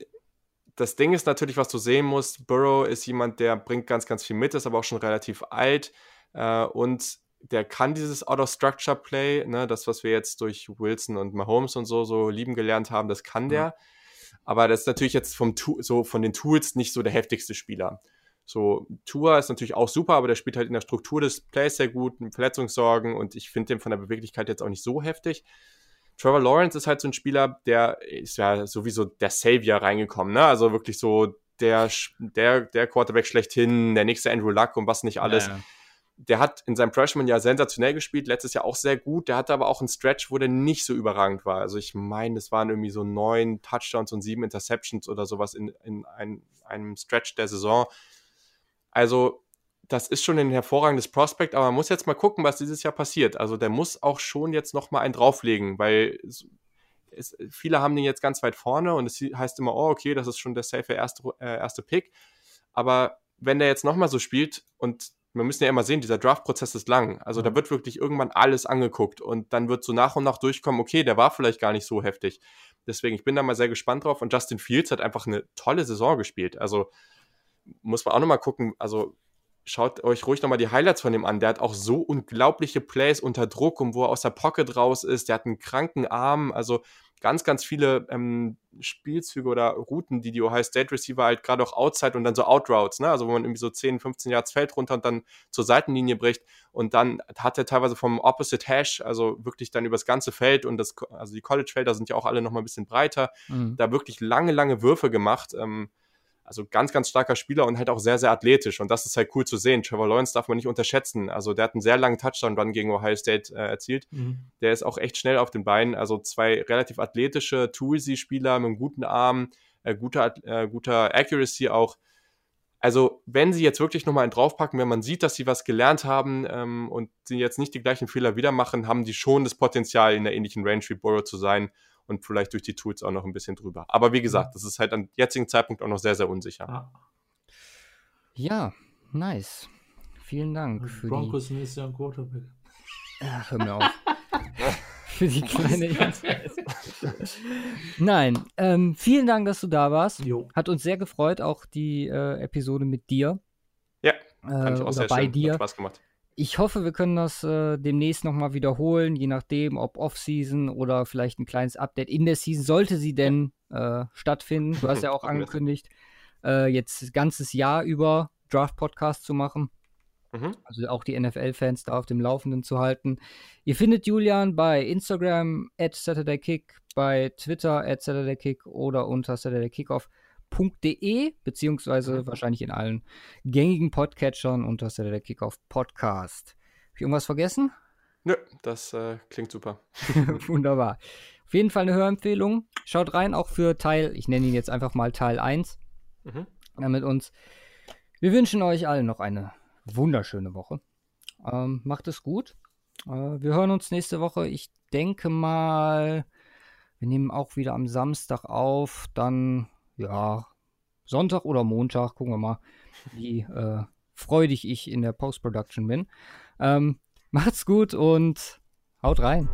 das Ding ist natürlich, was du sehen musst, Burrow ist jemand, der bringt ganz, ganz viel mit, ist aber auch schon relativ alt äh, und der kann dieses Out-of-Structure-Play, ne, das, was wir jetzt durch Wilson und Mahomes und so, so lieben gelernt haben, das kann der. Mhm. Aber das ist natürlich jetzt vom so von den Tools nicht so der heftigste Spieler. So, Tour ist natürlich auch super, aber der spielt halt in der Struktur des Plays sehr gut, mit Verletzungssorgen und ich finde den von der Beweglichkeit jetzt auch nicht so heftig. Trevor Lawrence ist halt so ein Spieler, der ist ja sowieso der Savior reingekommen, ne? Also wirklich so der, der, der Quarterback schlechthin, der nächste Andrew Luck und was nicht alles. Ja der hat in seinem Freshman ja sensationell gespielt, letztes Jahr auch sehr gut. Der hatte aber auch einen Stretch, wo der nicht so überragend war. Also ich meine, es waren irgendwie so neun Touchdowns und sieben Interceptions oder sowas in, in ein, einem Stretch der Saison. Also das ist schon ein hervorragendes Prospekt, aber man muss jetzt mal gucken, was dieses Jahr passiert. Also der muss auch schon jetzt noch mal einen drauflegen, weil es, viele haben den jetzt ganz weit vorne und es heißt immer, oh okay, das ist schon der safe erste, äh, erste Pick. Aber wenn der jetzt noch mal so spielt und wir müssen ja immer sehen, dieser Draft-Prozess ist lang. Also da wird wirklich irgendwann alles angeguckt und dann wird so nach und nach durchkommen, okay, der war vielleicht gar nicht so heftig. Deswegen, ich bin da mal sehr gespannt drauf. Und Justin Fields hat einfach eine tolle Saison gespielt. Also muss man auch nochmal gucken, also schaut euch ruhig nochmal die Highlights von ihm an. Der hat auch so unglaubliche Plays unter Druck und wo er aus der Pocket raus ist. Der hat einen kranken Arm. Also ganz, ganz viele ähm, Spielzüge oder Routen, die die Ohio State Receiver halt gerade auch outside und dann so Outroutes, ne? Also wo man irgendwie so 10, 15 Yards Feld runter und dann zur Seitenlinie bricht und dann hat er teilweise vom Opposite Hash, also wirklich dann übers ganze Feld und das, also die College-Felder sind ja auch alle nochmal ein bisschen breiter, mhm. da wirklich lange, lange Würfe gemacht. Ähm, also ganz, ganz starker Spieler und halt auch sehr, sehr athletisch. Und das ist halt cool zu sehen. Trevor Lawrence darf man nicht unterschätzen. Also der hat einen sehr langen Touchdown-Run gegen Ohio State äh, erzielt. Mhm. Der ist auch echt schnell auf den Beinen. Also zwei relativ athletische, toolsy-Spieler mit einem guten Arm, äh, guter, äh, guter Accuracy auch. Also, wenn sie jetzt wirklich nochmal einen draufpacken, wenn man sieht, dass sie was gelernt haben ähm, und sie jetzt nicht die gleichen Fehler wieder machen, haben die schon das Potenzial, in der ähnlichen Range wie Burrow zu sein und vielleicht durch die Tools auch noch ein bisschen drüber. Aber wie gesagt, das ist halt am jetzigen Zeitpunkt auch noch sehr, sehr unsicher. Ja, nice. Vielen Dank. Für Broncos die... nächstes Jahr ein Quarterback. Ach, hör mir auf. *laughs* für die kleine. Nein, ähm, vielen Dank, dass du da warst. Jo. Hat uns sehr gefreut, auch die äh, Episode mit dir. Ja, äh, fand ich auch oder sehr bei schön. dir. Hat Spaß gemacht. Ich hoffe, wir können das äh, demnächst nochmal wiederholen, je nachdem, ob Off-Season oder vielleicht ein kleines Update in der Season, sollte sie denn äh, stattfinden. Du hast ja *laughs* auch angekündigt, äh, jetzt ganzes Jahr über Draft-Podcast zu machen. Mhm. Also auch die NFL-Fans da auf dem Laufenden zu halten. Ihr findet Julian bei Instagram at SaturdayKick, bei Twitter at SaturdayKick oder unter SaturdayKickoff.de, beziehungsweise wahrscheinlich in allen gängigen Podcatchern unter Saturday Kickoff Podcast. Hab ich irgendwas vergessen? Nö, das äh, klingt super. *laughs* Wunderbar. Auf jeden Fall eine Hörempfehlung. Schaut rein, auch für Teil, ich nenne ihn jetzt einfach mal Teil 1 Mhm. äh, mit uns. Wir wünschen euch allen noch eine wunderschöne Woche. Ähm, macht es gut. Äh, wir hören uns nächste Woche. Ich denke mal, wir nehmen auch wieder am Samstag auf. Dann, ja, Sonntag oder Montag. Gucken wir mal, wie äh, freudig ich in der Post-Production bin. Ähm, *laughs* macht's gut und haut rein.